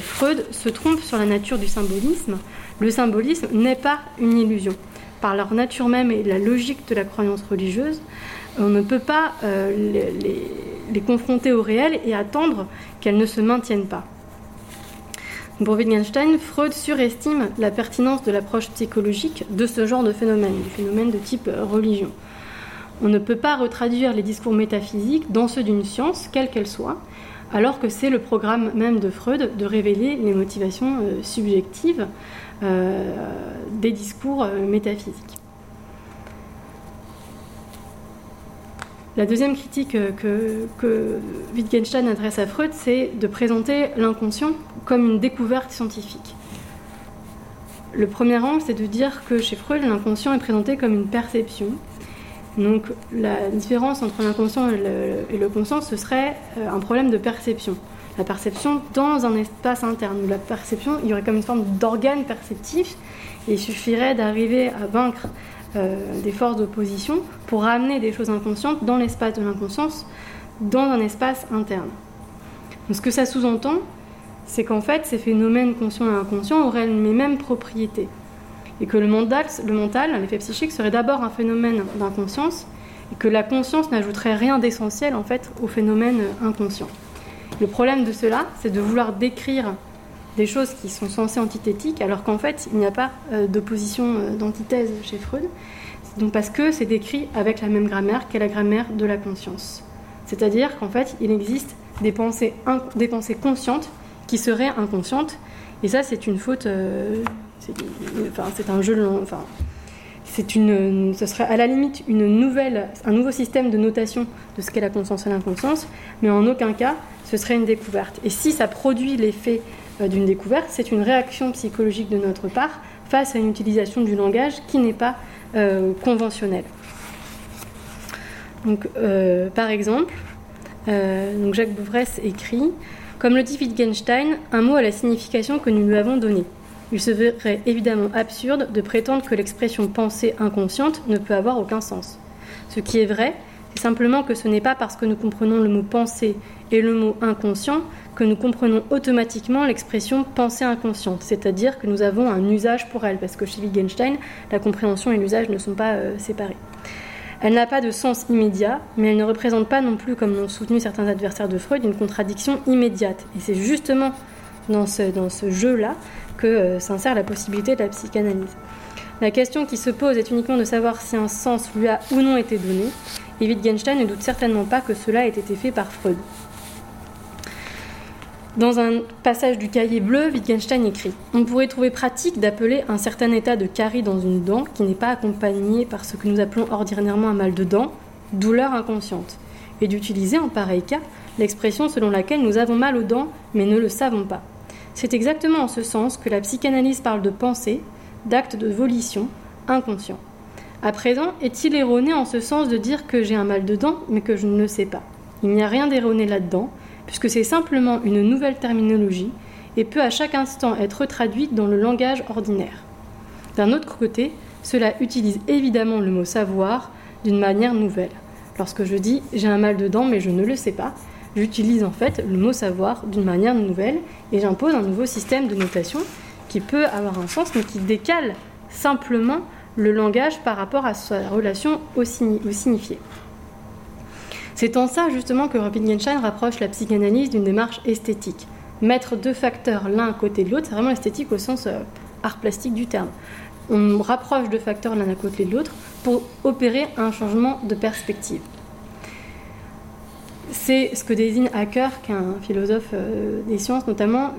Freud se trompe sur la nature du symbolisme. Le symbolisme n'est pas une illusion. Par leur nature même et la logique de la croyance religieuse, on ne peut pas euh, les, confronter au réel et attendre qu'elles ne se maintiennent pas. Pour Wittgenstein, Freud surestime la pertinence de l'approche psychologique de ce genre de phénomène, du phénomène de type euh, religion. On ne peut pas retraduire les discours métaphysiques dans ceux d'une science, quelle qu'elle soit, alors que c'est le programme même de Freud de révéler les motivations euh, subjectives des discours métaphysiques. La deuxième critique que, que, Wittgenstein adresse à Freud, c'est de présenter l'inconscient comme une découverte scientifique. Le premier angle, c'est de dire que chez Freud, l'inconscient est présenté comme une perception. Donc la différence entre l'inconscient et, le, conscient, ce serait euh, un problème de perception. La perception dans un espace interne. La perception, il y aurait comme une forme d'organe perceptif, et il suffirait d'arriver à vaincre euh, des forces d'opposition pour ramener des choses inconscientes dans l'espace de l'inconscience, dans un espace interne. Ce que ça sous-entend, c'est qu'en fait, ces phénomènes conscients et inconscients auraient les mêmes propriétés. Et que le mental, le mental l'effet psychique, serait d'abord un phénomène d'inconscience, et que la conscience n'ajouterait rien d'essentiel en fait au phénomène inconscient. Le problème de cela, c'est de vouloir décrire des choses qui sont censées antithétiques, alors qu'en fait, il n'y a pas euh, d'opposition euh, d'antithèse chez Freud. Donc parce que c'est décrit avec la même grammaire qu'est la grammaire de la conscience. C'est-à-dire qu'en fait, il existe des pensées, des conscientes qui seraient inconscientes, et ça, c'est une faute. Euh, c'est un jeu. Enfin, c'est une, ce serait à la limite une nouvelle, un nouveau système de notation de ce qu'est la conscience et l'inconscience, mais en aucun cas ce serait une découverte. Et si ça produit l'effet euh, d'une découverte, c'est une réaction psychologique de notre part face à une utilisation du langage qui n'est pas euh, conventionnelle. Donc, euh, par exemple, donc Jacques Bouvresse écrit Comme le dit Wittgenstein, un mot a la signification que nous lui avons donnée. Il serait évidemment absurde de prétendre que l'expression pensée inconsciente ne peut avoir aucun sens. Ce qui est vrai, c'est simplement que ce n'est pas parce que nous comprenons le mot pensée et le mot inconscient que nous comprenons automatiquement l'expression pensée inconsciente, c'est-à-dire que nous avons un usage pour elle, parce que chez Wittgenstein, la compréhension et l'usage ne sont pas euh, séparés. Elle n'a pas de sens immédiat, mais elle ne représente pas non plus, comme l'ont soutenu certains adversaires de Freud, une contradiction immédiate. Et c'est justement dans ce jeu-là que euh, s'insère la possibilité de la psychanalyse. La question qui se pose est uniquement de savoir si un sens lui a ou non été donné, et Wittgenstein ne doute certainement pas que cela ait été fait par Freud. Dans un passage du cahier bleu, Wittgenstein écrit On pourrait trouver pratique d'appeler un certain état de carie dans une dent qui n'est pas accompagné par ce que nous appelons ordinairement un mal de dent, douleur inconsciente, et d'utiliser en pareil cas l'expression selon laquelle nous avons mal aux dents mais ne le savons pas. C'est exactement en ce sens que la psychanalyse parle de pensée, d'acte de volition, inconscient. À présent, est-il erroné en ce sens de dire que j'ai un mal de dents mais que je ne le sais pas? Il n'y a rien d'erroné là-dedans puisque c'est simplement une nouvelle terminologie et peut à chaque instant être traduite dans le langage ordinaire. D'un autre côté, cela utilise évidemment le mot savoir d'une manière nouvelle. Lorsque je dis j'ai un mal de dents mais je ne le sais pas, j'utilise en fait le mot savoir d'une manière nouvelle et j'impose un nouveau système de notation qui peut avoir un sens mais qui décale simplement le langage par rapport à sa relation au, signifié. C'est en ça justement que Wittgenstein rapproche la psychanalyse d'une démarche esthétique. Mettre deux facteurs l'un à côté de l'autre, c'est vraiment esthétique au sens euh, art plastique du terme. On rapproche deux facteurs l'un à côté de l'autre pour opérer un changement de perspective. C'est ce que désigne Hacker, qui est un philosophe euh, des sciences notamment.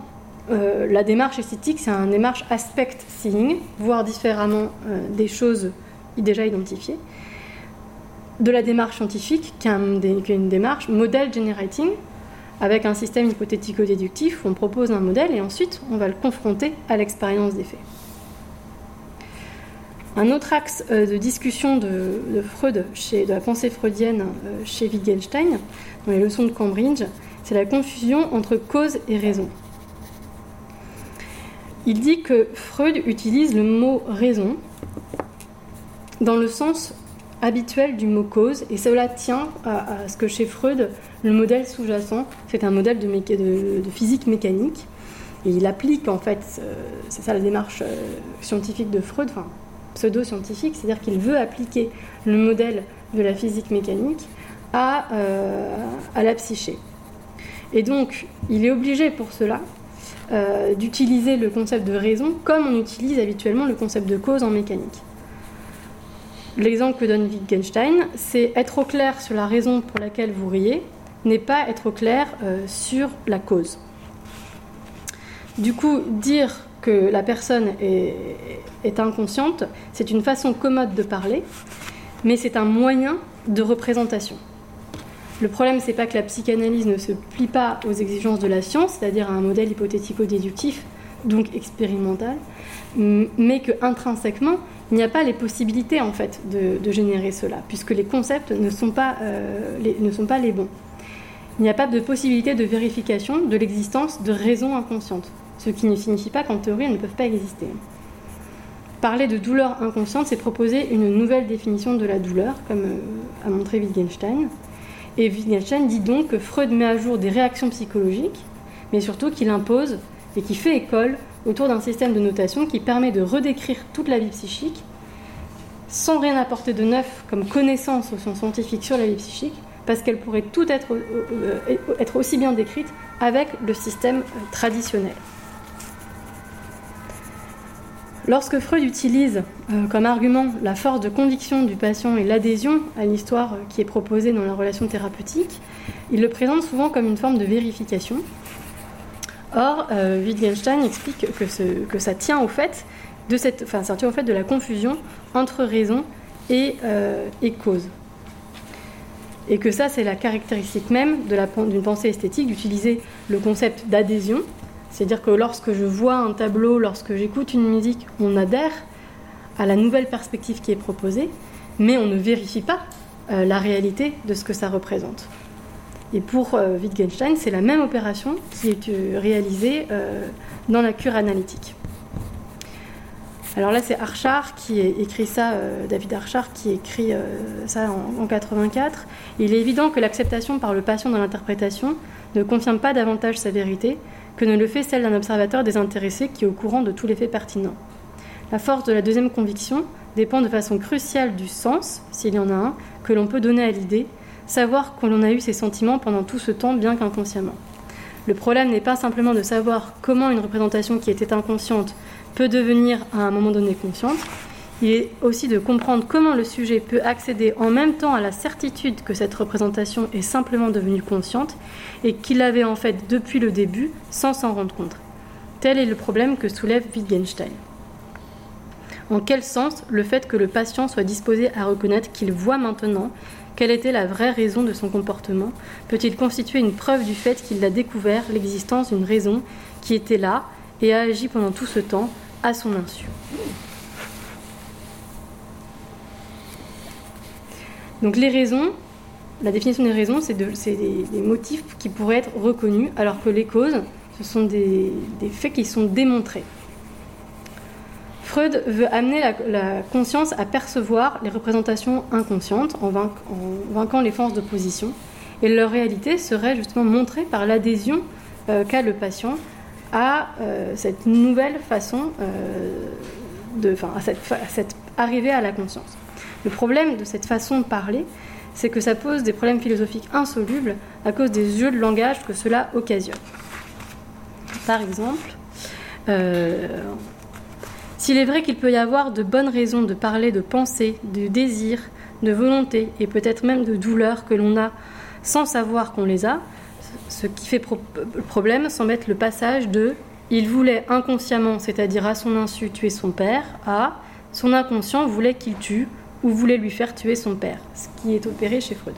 Euh, la démarche esthétique, c'est une démarche aspect seeing, voir différemment des choses déjà identifiées de la démarche scientifique, qui est, une démarche model generating, avec un système hypothético-déductif où on propose un modèle et ensuite on va le confronter à l'expérience des faits. Un autre axe euh, de discussion de, Freud, de la pensée freudienne euh, chez Wittgenstein, les leçons de Cambridge, c'est la confusion entre cause et raison. Il dit que Freud utilise le mot raison dans le sens habituel du mot cause, et cela tient à, ce que chez Freud, le modèle sous-jacent, c'est un modèle de, physique mécanique, et il applique en fait, c'est ça la démarche euh, scientifique de Freud, enfin pseudo-scientifique, c'est-à-dire qu'il veut appliquer le modèle de la physique mécanique à, euh, à la psyché. Et donc, il est obligé pour cela d'utiliser le concept de raison comme on utilise habituellement le concept de cause en mécanique. L'exemple que donne Wittgenstein, c'est être au clair sur la raison pour laquelle vous riez n'est pas être au clair euh, sur la cause. Du coup, dire que la personne est, est inconsciente, c'est une façon commode de parler, mais c'est un moyen de représentation. Le problème, c'est pas que la psychanalyse ne se plie pas aux exigences de la science, c'est-à-dire à un modèle hypothético-déductif, donc expérimental, mais que intrinsèquement, il n'y a pas les possibilités en fait de, générer cela, puisque les concepts ne sont, pas, euh, les, ne sont pas les bons. Il n'y a pas de possibilité de vérification de l'existence de raisons inconscientes, ce qui ne signifie pas qu'en théorie elles ne peuvent pas exister. Parler de douleur inconsciente, c'est proposer une nouvelle définition de la douleur, comme euh, a montré Wittgenstein. Et Wittgenstein dit donc que Freud met à jour des réactions psychologiques, mais surtout qu'il impose et qui fait école autour d'un système de notation qui permet de redécrire toute la vie psychique sans rien apporter de neuf comme connaissance au sens scientifique sur la vie psychique, parce qu'elle pourrait tout être, euh, euh, aussi bien décrite avec le système traditionnel. Lorsque Freud utilise comme argument la force de conviction du patient et l'adhésion à l'histoire qui est proposée dans la relation thérapeutique, il le présente souvent comme une forme de vérification, Or, euh, Wittgenstein explique que, ça tient au fait de la confusion entre raison et, euh, et cause. Et que ça, c'est la caractéristique même d'une pensée esthétique d'utiliser le concept d'adhésion. C'est-à-dire que lorsque je vois un tableau, lorsque j'écoute une musique, on adhère à la nouvelle perspective qui est proposée, mais on ne vérifie pas euh, la réalité de ce que ça représente. Et pour euh, Wittgenstein, c'est la même opération qui est euh, réalisée dans la cure analytique. Alors là, c'est Archard qui écrit ça, David Archard qui écrit ça en, 84. Il est évident que l'acceptation par le patient dans l'interprétation ne confirme pas davantage sa vérité que ne le fait celle d'un observateur désintéressé qui est au courant de tous les faits pertinents. La force de la deuxième conviction dépend de façon cruciale du sens, s'il y en a un, que l'on peut donner à l'idée, savoir qu'on a eu ces sentiments pendant tout ce temps, bien qu'inconsciemment. Le problème n'est pas simplement de savoir comment une représentation qui était inconsciente peut devenir à un moment donné consciente, il est aussi de comprendre comment le sujet peut accéder en même temps à la certitude que cette représentation est simplement devenue consciente et qu'il l'avait en fait depuis le début sans s'en rendre compte. Tel est le problème que soulève Wittgenstein. En quel sens le fait que le patient soit disposé à reconnaître qu'il voit maintenant quelle était la vraie raison de son comportement? Peut-il constituer une preuve du fait qu'il a découvert l'existence d'une raison qui était là et a agi pendant tout ce temps à son insu? Donc les raisons, la définition des raisons, c'est des, motifs qui pourraient être reconnus, alors que les causes, ce sont des, faits qui sont démontrés. Freud veut amener la, conscience à percevoir les représentations inconscientes en, vainquant les forces d'opposition, et leur réalité serait justement montrée par l'adhésion euh, qu'a le patient à euh, cette nouvelle façon euh, de, à cette arrivée à la conscience. Le problème de cette façon de parler, c'est que ça pose des problèmes philosophiques insolubles à cause des jeux de langage que cela occasionne. Par exemple, euh, s'il est vrai qu'il peut y avoir de bonnes raisons de parler de pensée, de désir, de volonté et peut-être même de douleur que l'on a sans savoir qu'on les a, ce qui fait problème semble être le passage de il voulait inconsciemment, c'est-à-dire à son insu, tuer son père, à son inconscient voulait qu'il tue ou voulait lui faire tuer son père, ce qui est opéré chez Freud.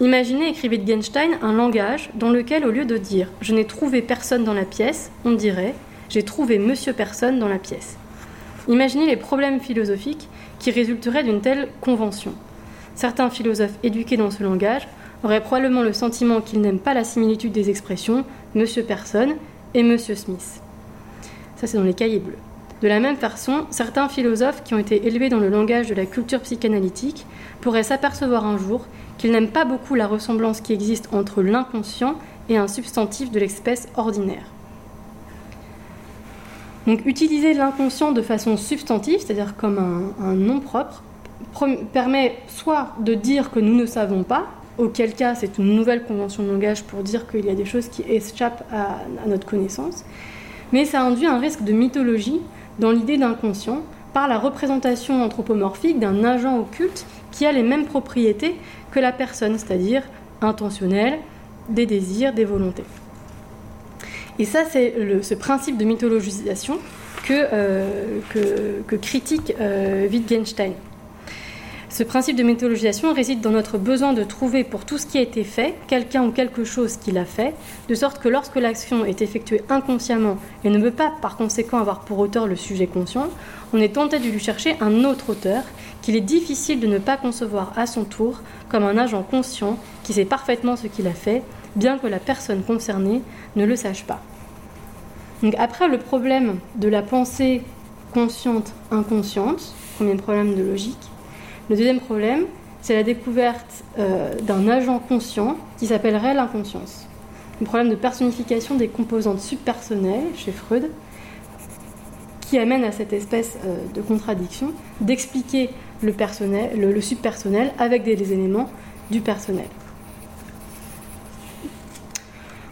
Imaginez, écrit Wittgenstein, un langage dans lequel, au lieu de dire je n'ai trouvé personne dans la pièce, on dirait j'ai trouvé monsieur personne dans la pièce. Imaginez les problèmes philosophiques qui résulteraient d'une telle convention. Certains philosophes éduqués dans ce langage auraient probablement le sentiment qu'ils n'aiment pas la similitude des expressions monsieur personne et monsieur Smith. Ça, c'est dans les cahiers bleus. De la même façon, certains philosophes qui ont été élevés dans le langage de la culture psychanalytique pourraient s'apercevoir un jour qu'ils n'aiment pas beaucoup la ressemblance qui existe entre l'inconscient et un substantif de l'espèce ordinaire. Donc utiliser l'inconscient de façon substantive, c'est-à-dire comme un, nom propre, permet soit de dire que nous ne savons pas, auquel cas c'est une nouvelle convention de langage pour dire qu'il y a des choses qui échappent à notre connaissance, mais ça induit un risque de mythologie dans l'idée d'inconscient par la représentation anthropomorphique d'un agent occulte qui a les mêmes propriétés que la personne, c'est-à-dire intentionnel, des désirs, des volontés. Et ça, c'est ce principe de mythologisation que, euh, que, critique euh, Wittgenstein. Ce principe de méthodologisation réside dans notre besoin de trouver pour tout ce qui a été fait quelqu'un ou quelque chose qui l'a fait, de sorte que lorsque l'action est effectuée inconsciemment et ne peut pas par conséquent avoir pour auteur le sujet conscient, on est tenté de lui chercher un autre auteur qu'il est difficile de ne pas concevoir à son tour comme un agent conscient qui sait parfaitement ce qu'il a fait, bien que la personne concernée ne le sache pas. Donc après le problème de la pensée consciente inconsciente, premier problème de logique, le deuxième problème, c'est la découverte euh, d'un agent conscient qui s'appellerait l'inconscience. Un problème de personnification des composantes subpersonnelles chez Freud, qui amène à cette espèce euh, de contradiction d'expliquer le, personnel, le, subpersonnel avec des, éléments du personnel.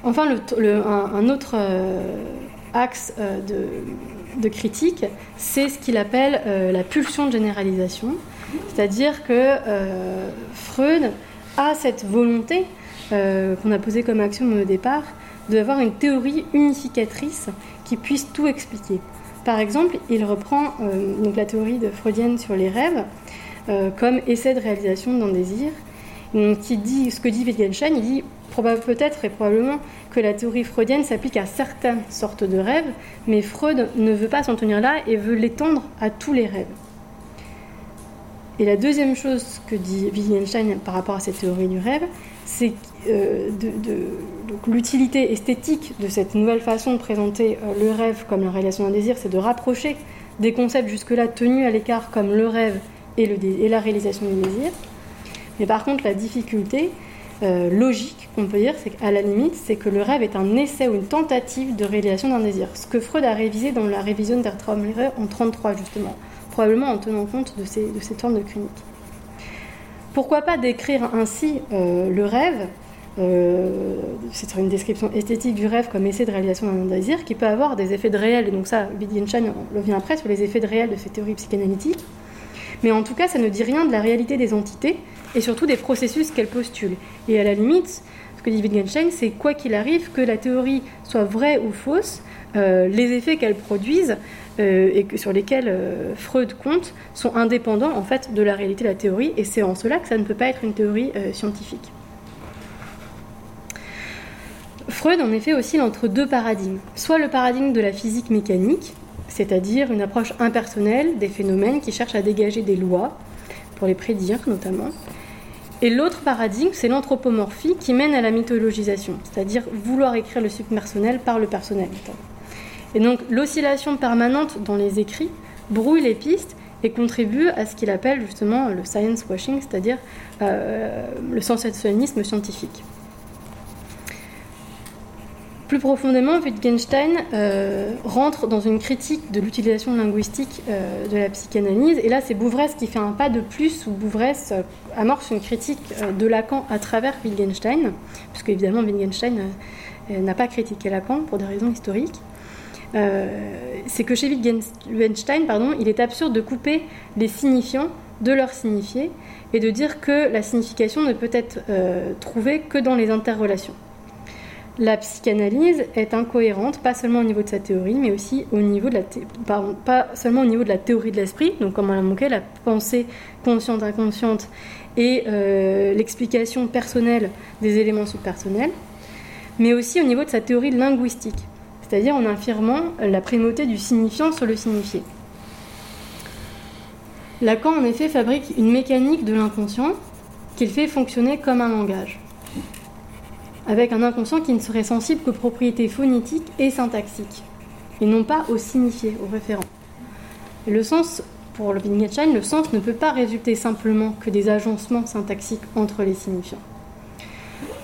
Enfin, un, autre euh, axe de, critique, c'est ce qu'il appelle la pulsion de généralisation, c'est-à-dire que euh, Freud a cette volonté euh, qu'on a posée comme action au départ d'avoir une théorie unificatrice qui puisse tout expliquer. Par exemple, il reprend euh, donc la théorie de freudienne sur les rêves comme essai de réalisation d'un désir. Donc, dit, ce que dit Wittgenstein, il dit peut-être et probablement que la théorie freudienne s'applique à certaines sortes de rêves, mais Freud ne veut pas s'en tenir là et veut l'étendre à tous les rêves. Et la deuxième chose que dit Wittgenstein par rapport à cette théorie du rêve, c'est euh, l'utilité esthétique de cette nouvelle façon de présenter euh, le rêve comme la réalisation d'un désir, c'est de rapprocher des concepts jusque-là tenus à l'écart comme le rêve et, la réalisation du désir. Mais par contre, la difficulté euh, logique qu'on peut dire, c'est qu'à la limite, c'est que le rêve est un essai ou une tentative de réalisation d'un désir. Ce que Freud a révisé dans la révision d'Ertraum en 1933 justement probablement en tenant compte de ces, de ces de clinique. Pourquoi pas décrire ainsi le rêve c'est une description esthétique du rêve comme essai de réalisation d'un désir qui peut avoir des effets de réel. Et donc ça, Wittgenstein le vient après sur les effets de réel de ces théories psychanalytiques. Mais en tout cas, ça ne dit rien de la réalité des entités et surtout des processus qu'elles postulent. Et à la limite, ce que dit Wittgenstein, c'est quoi qu'il arrive, que la théorie soit vraie ou fausse, euh, les effets qu'elle produisent euh, et sur lesquels euh, Freud compte sont indépendants en fait de la réalité de la théorie. Et c'est en cela que ça ne peut pas être une théorie scientifique. Freud, en effet, oscille entre deux paradigmes. Soit le paradigme de la physique mécanique, c'est-à-dire une approche impersonnelle des phénomènes qui cherche à dégager des lois, pour les prédire notamment. Et l'autre paradigme, c'est l'anthropomorphie qui mène à la mythologisation, c'est-à-dire vouloir écrire le subpersonnel par le personnel. Et donc l'oscillation permanente dans les écrits brouille les pistes et contribue à ce qu'il appelle justement le science washing, c'est-à-dire euh, le sensationnalisme scientifique. Plus profondément, Wittgenstein euh, rentre dans une critique de l'utilisation linguistique euh, de la psychanalyse. Et là, c'est Bouvresse qui fait un pas de plus, où Bouvresse amorce une critique de Lacan à travers Wittgenstein, puisque évidemment Wittgenstein n'a pas critiqué Lacan pour des raisons historiques. C'est que chez Wittgenstein, pardon, il est absurde de couper les signifiants de leur signifié et de dire que la signification ne peut être trouvée que dans les interrelations. La psychanalyse est incohérente, pas seulement au niveau de sa théorie, mais aussi au niveau de la pardon, pas seulement au niveau de la théorie de l'esprit, donc comme on l'a manqué, la pensée consciente inconsciente et euh, l'explication personnelle des éléments subpersonnels, mais aussi au niveau de sa théorie linguistique, c'est-à-dire en affirmant la primauté du signifiant sur le signifié. Lacan en effet fabrique une mécanique de l'inconscient qu'il fait fonctionner comme un langage avec un inconscient qui ne serait sensible qu'aux propriétés phonétiques et syntaxiques, et non pas au signifié, au référent. le sens, pour le le sens ne peut pas résulter simplement que des agencements syntaxiques entre les signifiants.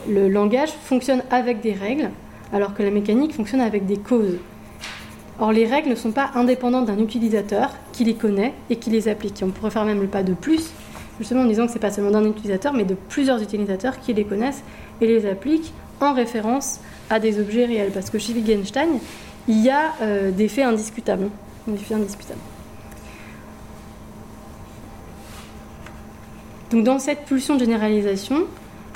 Le langage fonctionne avec des règles, alors que la mécanique fonctionne avec des causes. Or, les règles ne sont pas indépendantes d'un utilisateur qui les connaît et qui les applique. on pourrait faire même le pas de plus, justement en disant que ce n'est pas seulement d'un utilisateur, mais de plusieurs utilisateurs qui les connaissent et les applique en référence à des objets réels. Parce que chez Wittgenstein, il y a euh. Des faits indiscutables. Donc dans cette pulsion de généralisation,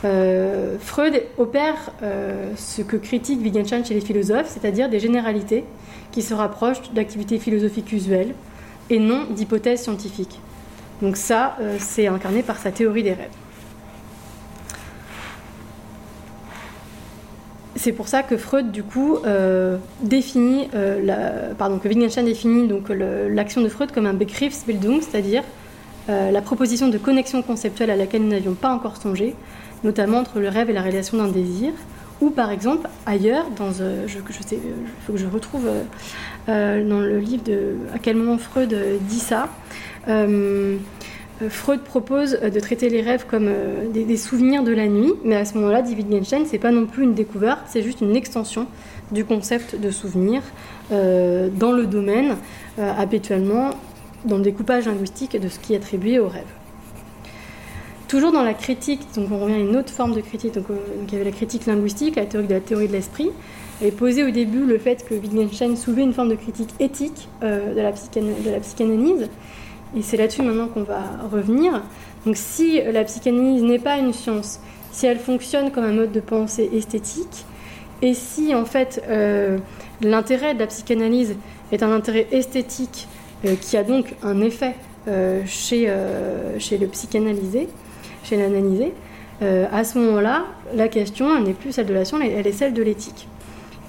euh, Freud opère euh, ce que critique Wittgenstein chez les philosophes, c'est-à-dire des généralités qui se rapprochent d'activités philosophiques usuelles et non d'hypothèses scientifiques. Donc ça, c'est incarné par sa théorie des rêves. c'est pour ça que Freud, du coup, euh, définit, euh, pardon, Wittgenstein définit donc l'action de Freud comme un Begriffsbildung, c'est-à-dire euh, la proposition de connexion conceptuelle à laquelle nous n'avions pas encore songé, notamment entre le rêve et la réalisation d'un désir, ou par exemple ailleurs, dans, je, je il faut que je retrouve dans le livre à quel moment Freud dit ça. Euh, Freud propose euh, de traiter les rêves comme euh, des, souvenirs de la nuit, mais à ce moment-là, David Wittgenstein, c'est pas non plus une découverte, c'est juste une extension du concept de souvenir dans le domaine, habituellement dans le découpage linguistique de ce qui est attribué aux rêves. Toujours dans la critique, donc on revient à une autre forme de critique, donc, il y avait la critique linguistique, la théorie de la théorie de l'esprit, et posé au début le fait que Wittgenstein soulevait une forme de critique éthique de la, de la psychanalyse, et c'est là-dessus maintenant qu'on va revenir. Donc si la psychanalyse n'est pas une science, si elle fonctionne comme un mode de pensée esthétique, et si en fait euh, l'intérêt de la psychanalyse est un intérêt esthétique euh, qui a donc un effet euh, chez le psychanalysé, chez l'analysé, à ce moment-là, la question n'est plus celle de la science, elle est celle de l'éthique.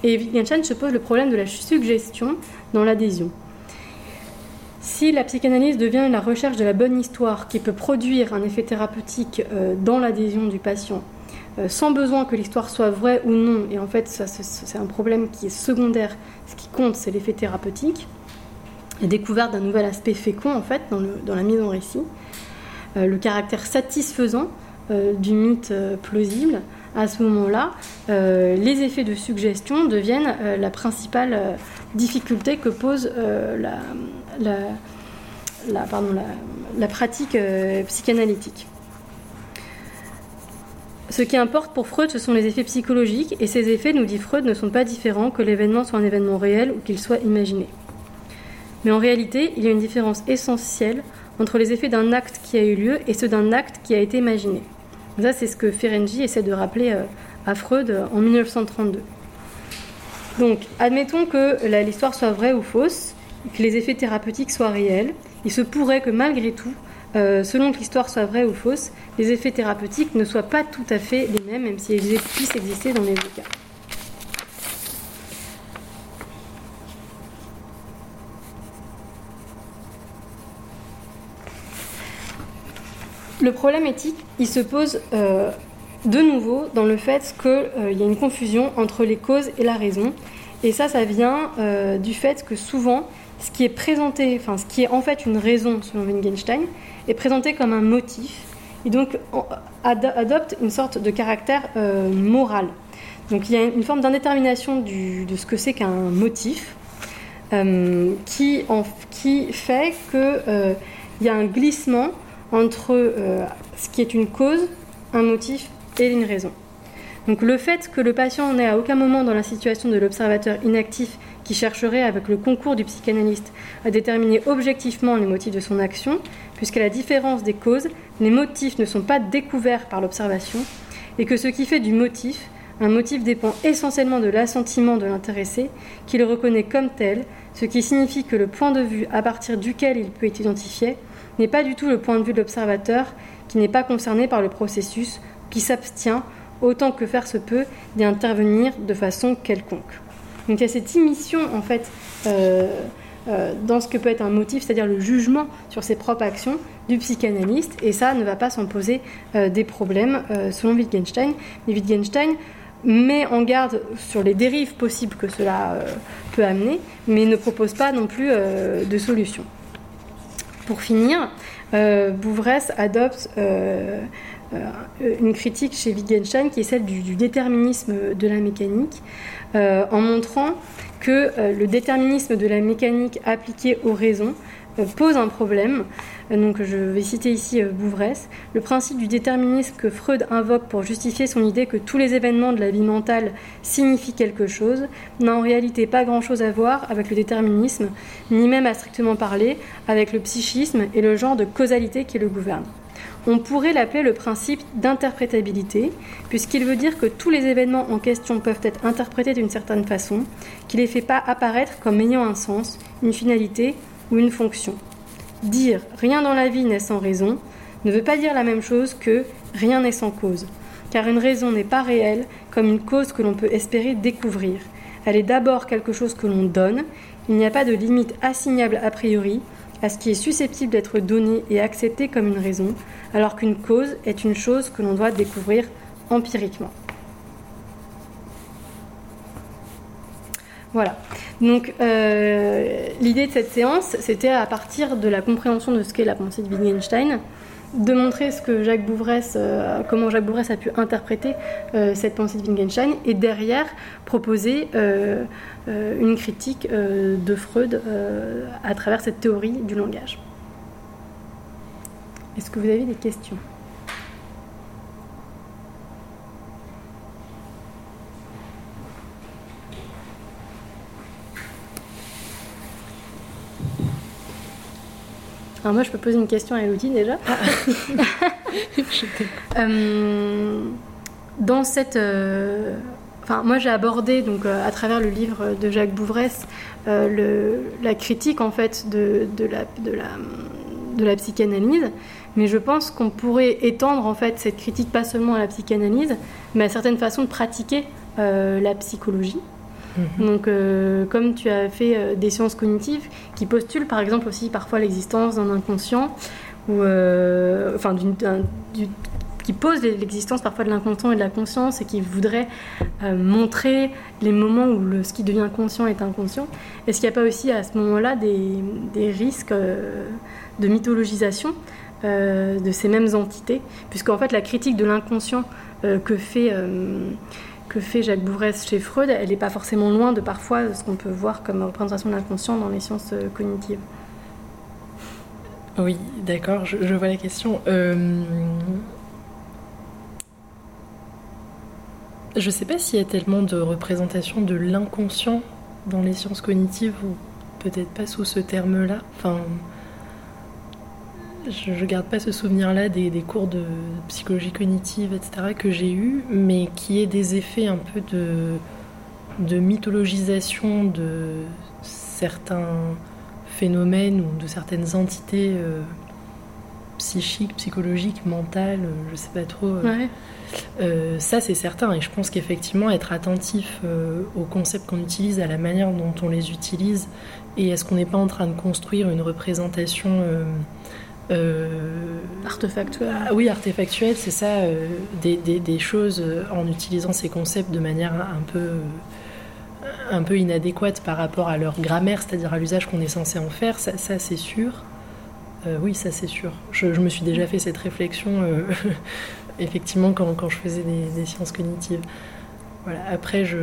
Et Wittgenstein se pose le problème de la suggestion dans l'adhésion. Si la psychanalyse devient la recherche de la bonne histoire qui peut produire un effet thérapeutique euh, dans l'adhésion du patient, euh, sans besoin que l'histoire soit vraie ou non, et en fait c'est un problème qui est secondaire, ce qui compte c'est l'effet thérapeutique, la découverte d'un nouvel aspect fécond en fait dans, la mise en récit, euh, le caractère satisfaisant du mythe plausible, à ce moment-là, les effets de suggestion deviennent la principale difficulté que pose la, pratique psychanalytique. Ce qui importe pour Freud, ce sont les effets psychologiques, et ces effets, nous dit Freud, ne sont pas différents que l'événement soit un événement réel ou qu'il soit imaginé. Mais en réalité, il y a une différence essentielle entre les effets d'un acte qui a eu lieu et ceux d'un acte qui a été imaginé. Ça, c'est ce que Ferenczi essaie de rappeler euh, à Freud euh, en 1932. Donc, admettons que l'histoire soit vraie ou fausse, que les effets thérapeutiques soient réels. Il se pourrait que malgré tout, euh, selon que l'histoire soit vraie ou fausse, les effets thérapeutiques ne soient pas tout à fait les mêmes, même s'ils puissent exister dans les deux cas. Le problème éthique, il se pose euh, de nouveau dans le fait qu'il euh, y a une confusion entre les causes et la raison. Et ça, ça vient du fait que souvent, ce qui est présenté, enfin ce qui est en fait une raison selon Wittgenstein, est présenté comme un motif et donc adopte une sorte de caractère euh, moral. Donc il y a une forme d'indétermination de ce que c'est qu'un motif euh, qui, fait qu'il euh, y a un glissement entre ce qui est une cause, un motif et une raison. Donc le fait que le patient n'est à aucun moment dans la situation de l'observateur inactif qui chercherait, avec le concours du psychanalyste, à déterminer objectivement les motifs de son action, puisqu'à la différence des causes, les motifs ne sont pas découverts par l'observation, et que ce qui fait du motif, un motif dépend essentiellement de l'assentiment de l'intéressé, qui le reconnaît comme tel, ce qui signifie que le point de vue à partir duquel il peut être identifié n'est pas du tout le point de vue de l'observateur, qui n'est pas concerné par le processus, qui s'abstient, autant que faire se peut, d'y intervenir de façon quelconque. Donc il y a cette émission en fait euh, euh, dans ce que peut être un motif, c'est-à-dire le jugement sur ses propres actions du psychanalyste, et ça ne va pas s'en poser euh, des problèmes selon Wittgenstein. Mais Wittgenstein met en garde sur les dérives possibles que cela peut amener, mais ne propose pas non plus de solution. Pour finir, Bouvresse adopte une critique chez Wittgenstein qui est celle du déterminisme de la mécanique. Euh, en montrant que euh, le déterminisme de la mécanique appliquée aux raisons euh, pose un problème. Donc je vais citer ici Bouvresse. Le principe du déterminisme que Freud invoque pour justifier son idée que tous les événements de la vie mentale signifient quelque chose n'a en réalité pas grand-chose à voir avec le déterminisme, ni même à strictement parler avec le psychisme et le genre de causalité qui le gouverne. On pourrait l'appeler le principe d'interprétabilité, puisqu'il veut dire que tous les événements en question peuvent être interprétés d'une certaine façon, qui les fait pas apparaître comme ayant un sens, une finalité ou une fonction. Dire rien dans la vie n'est sans raison ne veut pas dire la même chose que rien n'est sans cause, car une raison n'est pas réelle comme une cause que l'on peut espérer découvrir. Elle est d'abord quelque chose que l'on donne, il n'y a pas de limite assignable a priori à ce qui est susceptible d'être donné et accepté comme une raison, alors qu'une cause est une chose que l'on doit découvrir empiriquement. Voilà. Donc euh, l'idée de cette séance, c'était à partir de la compréhension de ce qu'est la pensée de Wittgenstein, de montrer ce que Jacques Bouvresse, euh, comment Jacques Bouvresse a pu interpréter euh, cette pensée de Wittgenstein, et derrière proposer une critique de Freud à travers cette théorie du langage. Est-ce que vous avez des questions? Alors moi, je peux poser une question à Elodie déjà. Ah. Euh, dans cette... Euh, enfin, moi, j'ai abordé, donc, euh, à travers le livre de Jacques Bouvresse, le, la critique, en fait, de, de, la, de, la, de la psychanalyse. Mais je pense qu'on pourrait étendre en fait cette critique pas seulement à la psychanalyse, mais à certaines façons de pratiquer la psychologie. Mhm. Donc, euh, comme tu as fait euh, des sciences cognitives qui postulent par exemple aussi parfois l'existence d'un inconscient, ou enfin, qui pose l'existence parfois de l'inconscient et de la conscience et qui voudrait montrer les moments où ce qui devient conscient est inconscient. Est-ce qu'il n'y a pas aussi à ce moment-là des, des risques de mythologisation euh, de ces mêmes entités, puisqu'en fait la critique de l'inconscient euh, que, fait, euh, que fait Jacques Bouvresse chez Freud, elle n'est pas forcément loin de parfois ce qu'on peut voir comme représentation de l'inconscient dans les sciences cognitives. Oui, d'accord, je, vois la question. Euh... Je ne sais pas s'il y a tellement de représentation de l'inconscient dans les sciences cognitives ou peut-être pas sous ce terme-là. Je ne garde pas ce souvenir-là des, des, cours de psychologie cognitive, etc., que j'ai eu, mais qui est des effets un peu de, de mythologisation de certains phénomènes ou de certaines entités euh, psychiques, psychologiques, mentales, euh, je sais pas trop. Euh, ouais. euh, ça, c'est certain. Et je pense qu'effectivement, être attentif aux concepts qu'on utilise, à la manière dont on les utilise, et est-ce qu'on n'est pas en train de construire une représentation. Euh, artefactuelle. Ah, oui, artefactuelle, c'est ça, des, des, des, choses en utilisant ces concepts de manière un peu un peu inadéquate par rapport à leur grammaire, c'est-à-dire à, l'usage qu'on est censé en faire, ça, ça c'est sûr. Euh, oui, ça c'est sûr. Je, je, me suis déjà fait cette réflexion, euh, effectivement, quand, quand, je faisais des, des, sciences cognitives. Voilà. Après, je.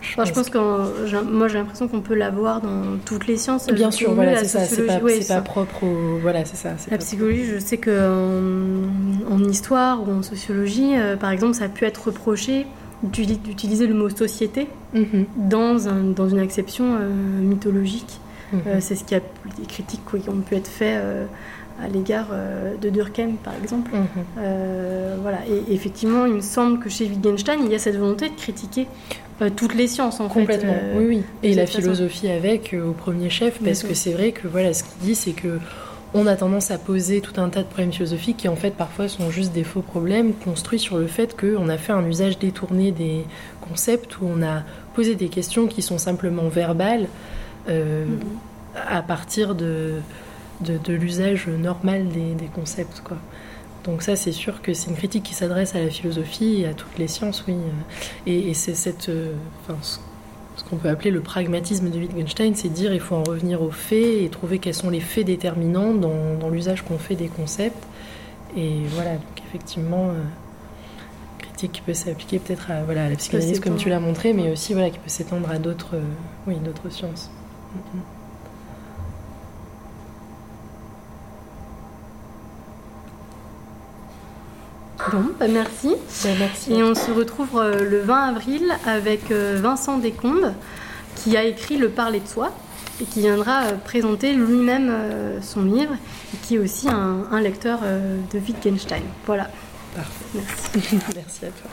Je, enfin, pense, je pense que moi j'ai l'impression qu'on peut l'avoir dans toutes les sciences. Bien sûr, voilà, c'est ça. C'est pas, ouais, pas propre au. Voilà, c'est ça. La psychologie, propre. je sais qu'en en histoire ou en sociologie, euh, par exemple, ça a pu être reproché d'utiliser le mot société mm -hmm. dans, un, dans une acception euh, mythologique. Mm Mhm. -hmm. euh, c'est ce qui a des critiques qui ont pu être faites euh, à l'égard euh, de Durkheim, par exemple. Mhm. Euh, voilà. Et effectivement, il me semble que chez Wittgenstein, il y a cette volonté de critiquer euh, toutes les sciences, en Complètement, fait. oui, oui. Et la philosophie façon. avec, au premier chef, parce que c'est vrai que voilà, ce qu'il dit, c'est que on a tendance à poser tout un tas de problèmes philosophiques qui en fait parfois sont juste des faux problèmes construits sur le fait qu'on a fait un usage détourné des concepts, où on a posé des questions qui sont simplement verbales euh, mm -hmm. à partir de, de, de l'usage normal des, des, concepts. Quoi. Donc ça c'est sûr que c'est une critique qui s'adresse à la philosophie et à toutes les sciences, oui. Et, et c'est cette... Euh, ce qu'on peut appeler le pragmatisme de Wittgenstein, c'est dire il faut en revenir aux faits et trouver quels sont les faits déterminants dans, dans l'usage qu'on fait des concepts. Et voilà, donc effectivement, euh, critique qui peut s'appliquer peut-être à, voilà, à la psychanalyse comme tu l'as montré, mais aussi voilà, qui peut s'étendre à d'autres euh, oui, d'autres sciences. Mm -hmm. Bon, bah merci. Bah merci. Et on se retrouve euh, le 20 avril avec euh, Vincent Descombes qui a écrit Le parler de soi et qui viendra euh, présenter lui-même son livre et qui est aussi un, un lecteur de Wittgenstein. Voilà. Parfait. Merci. merci à toi.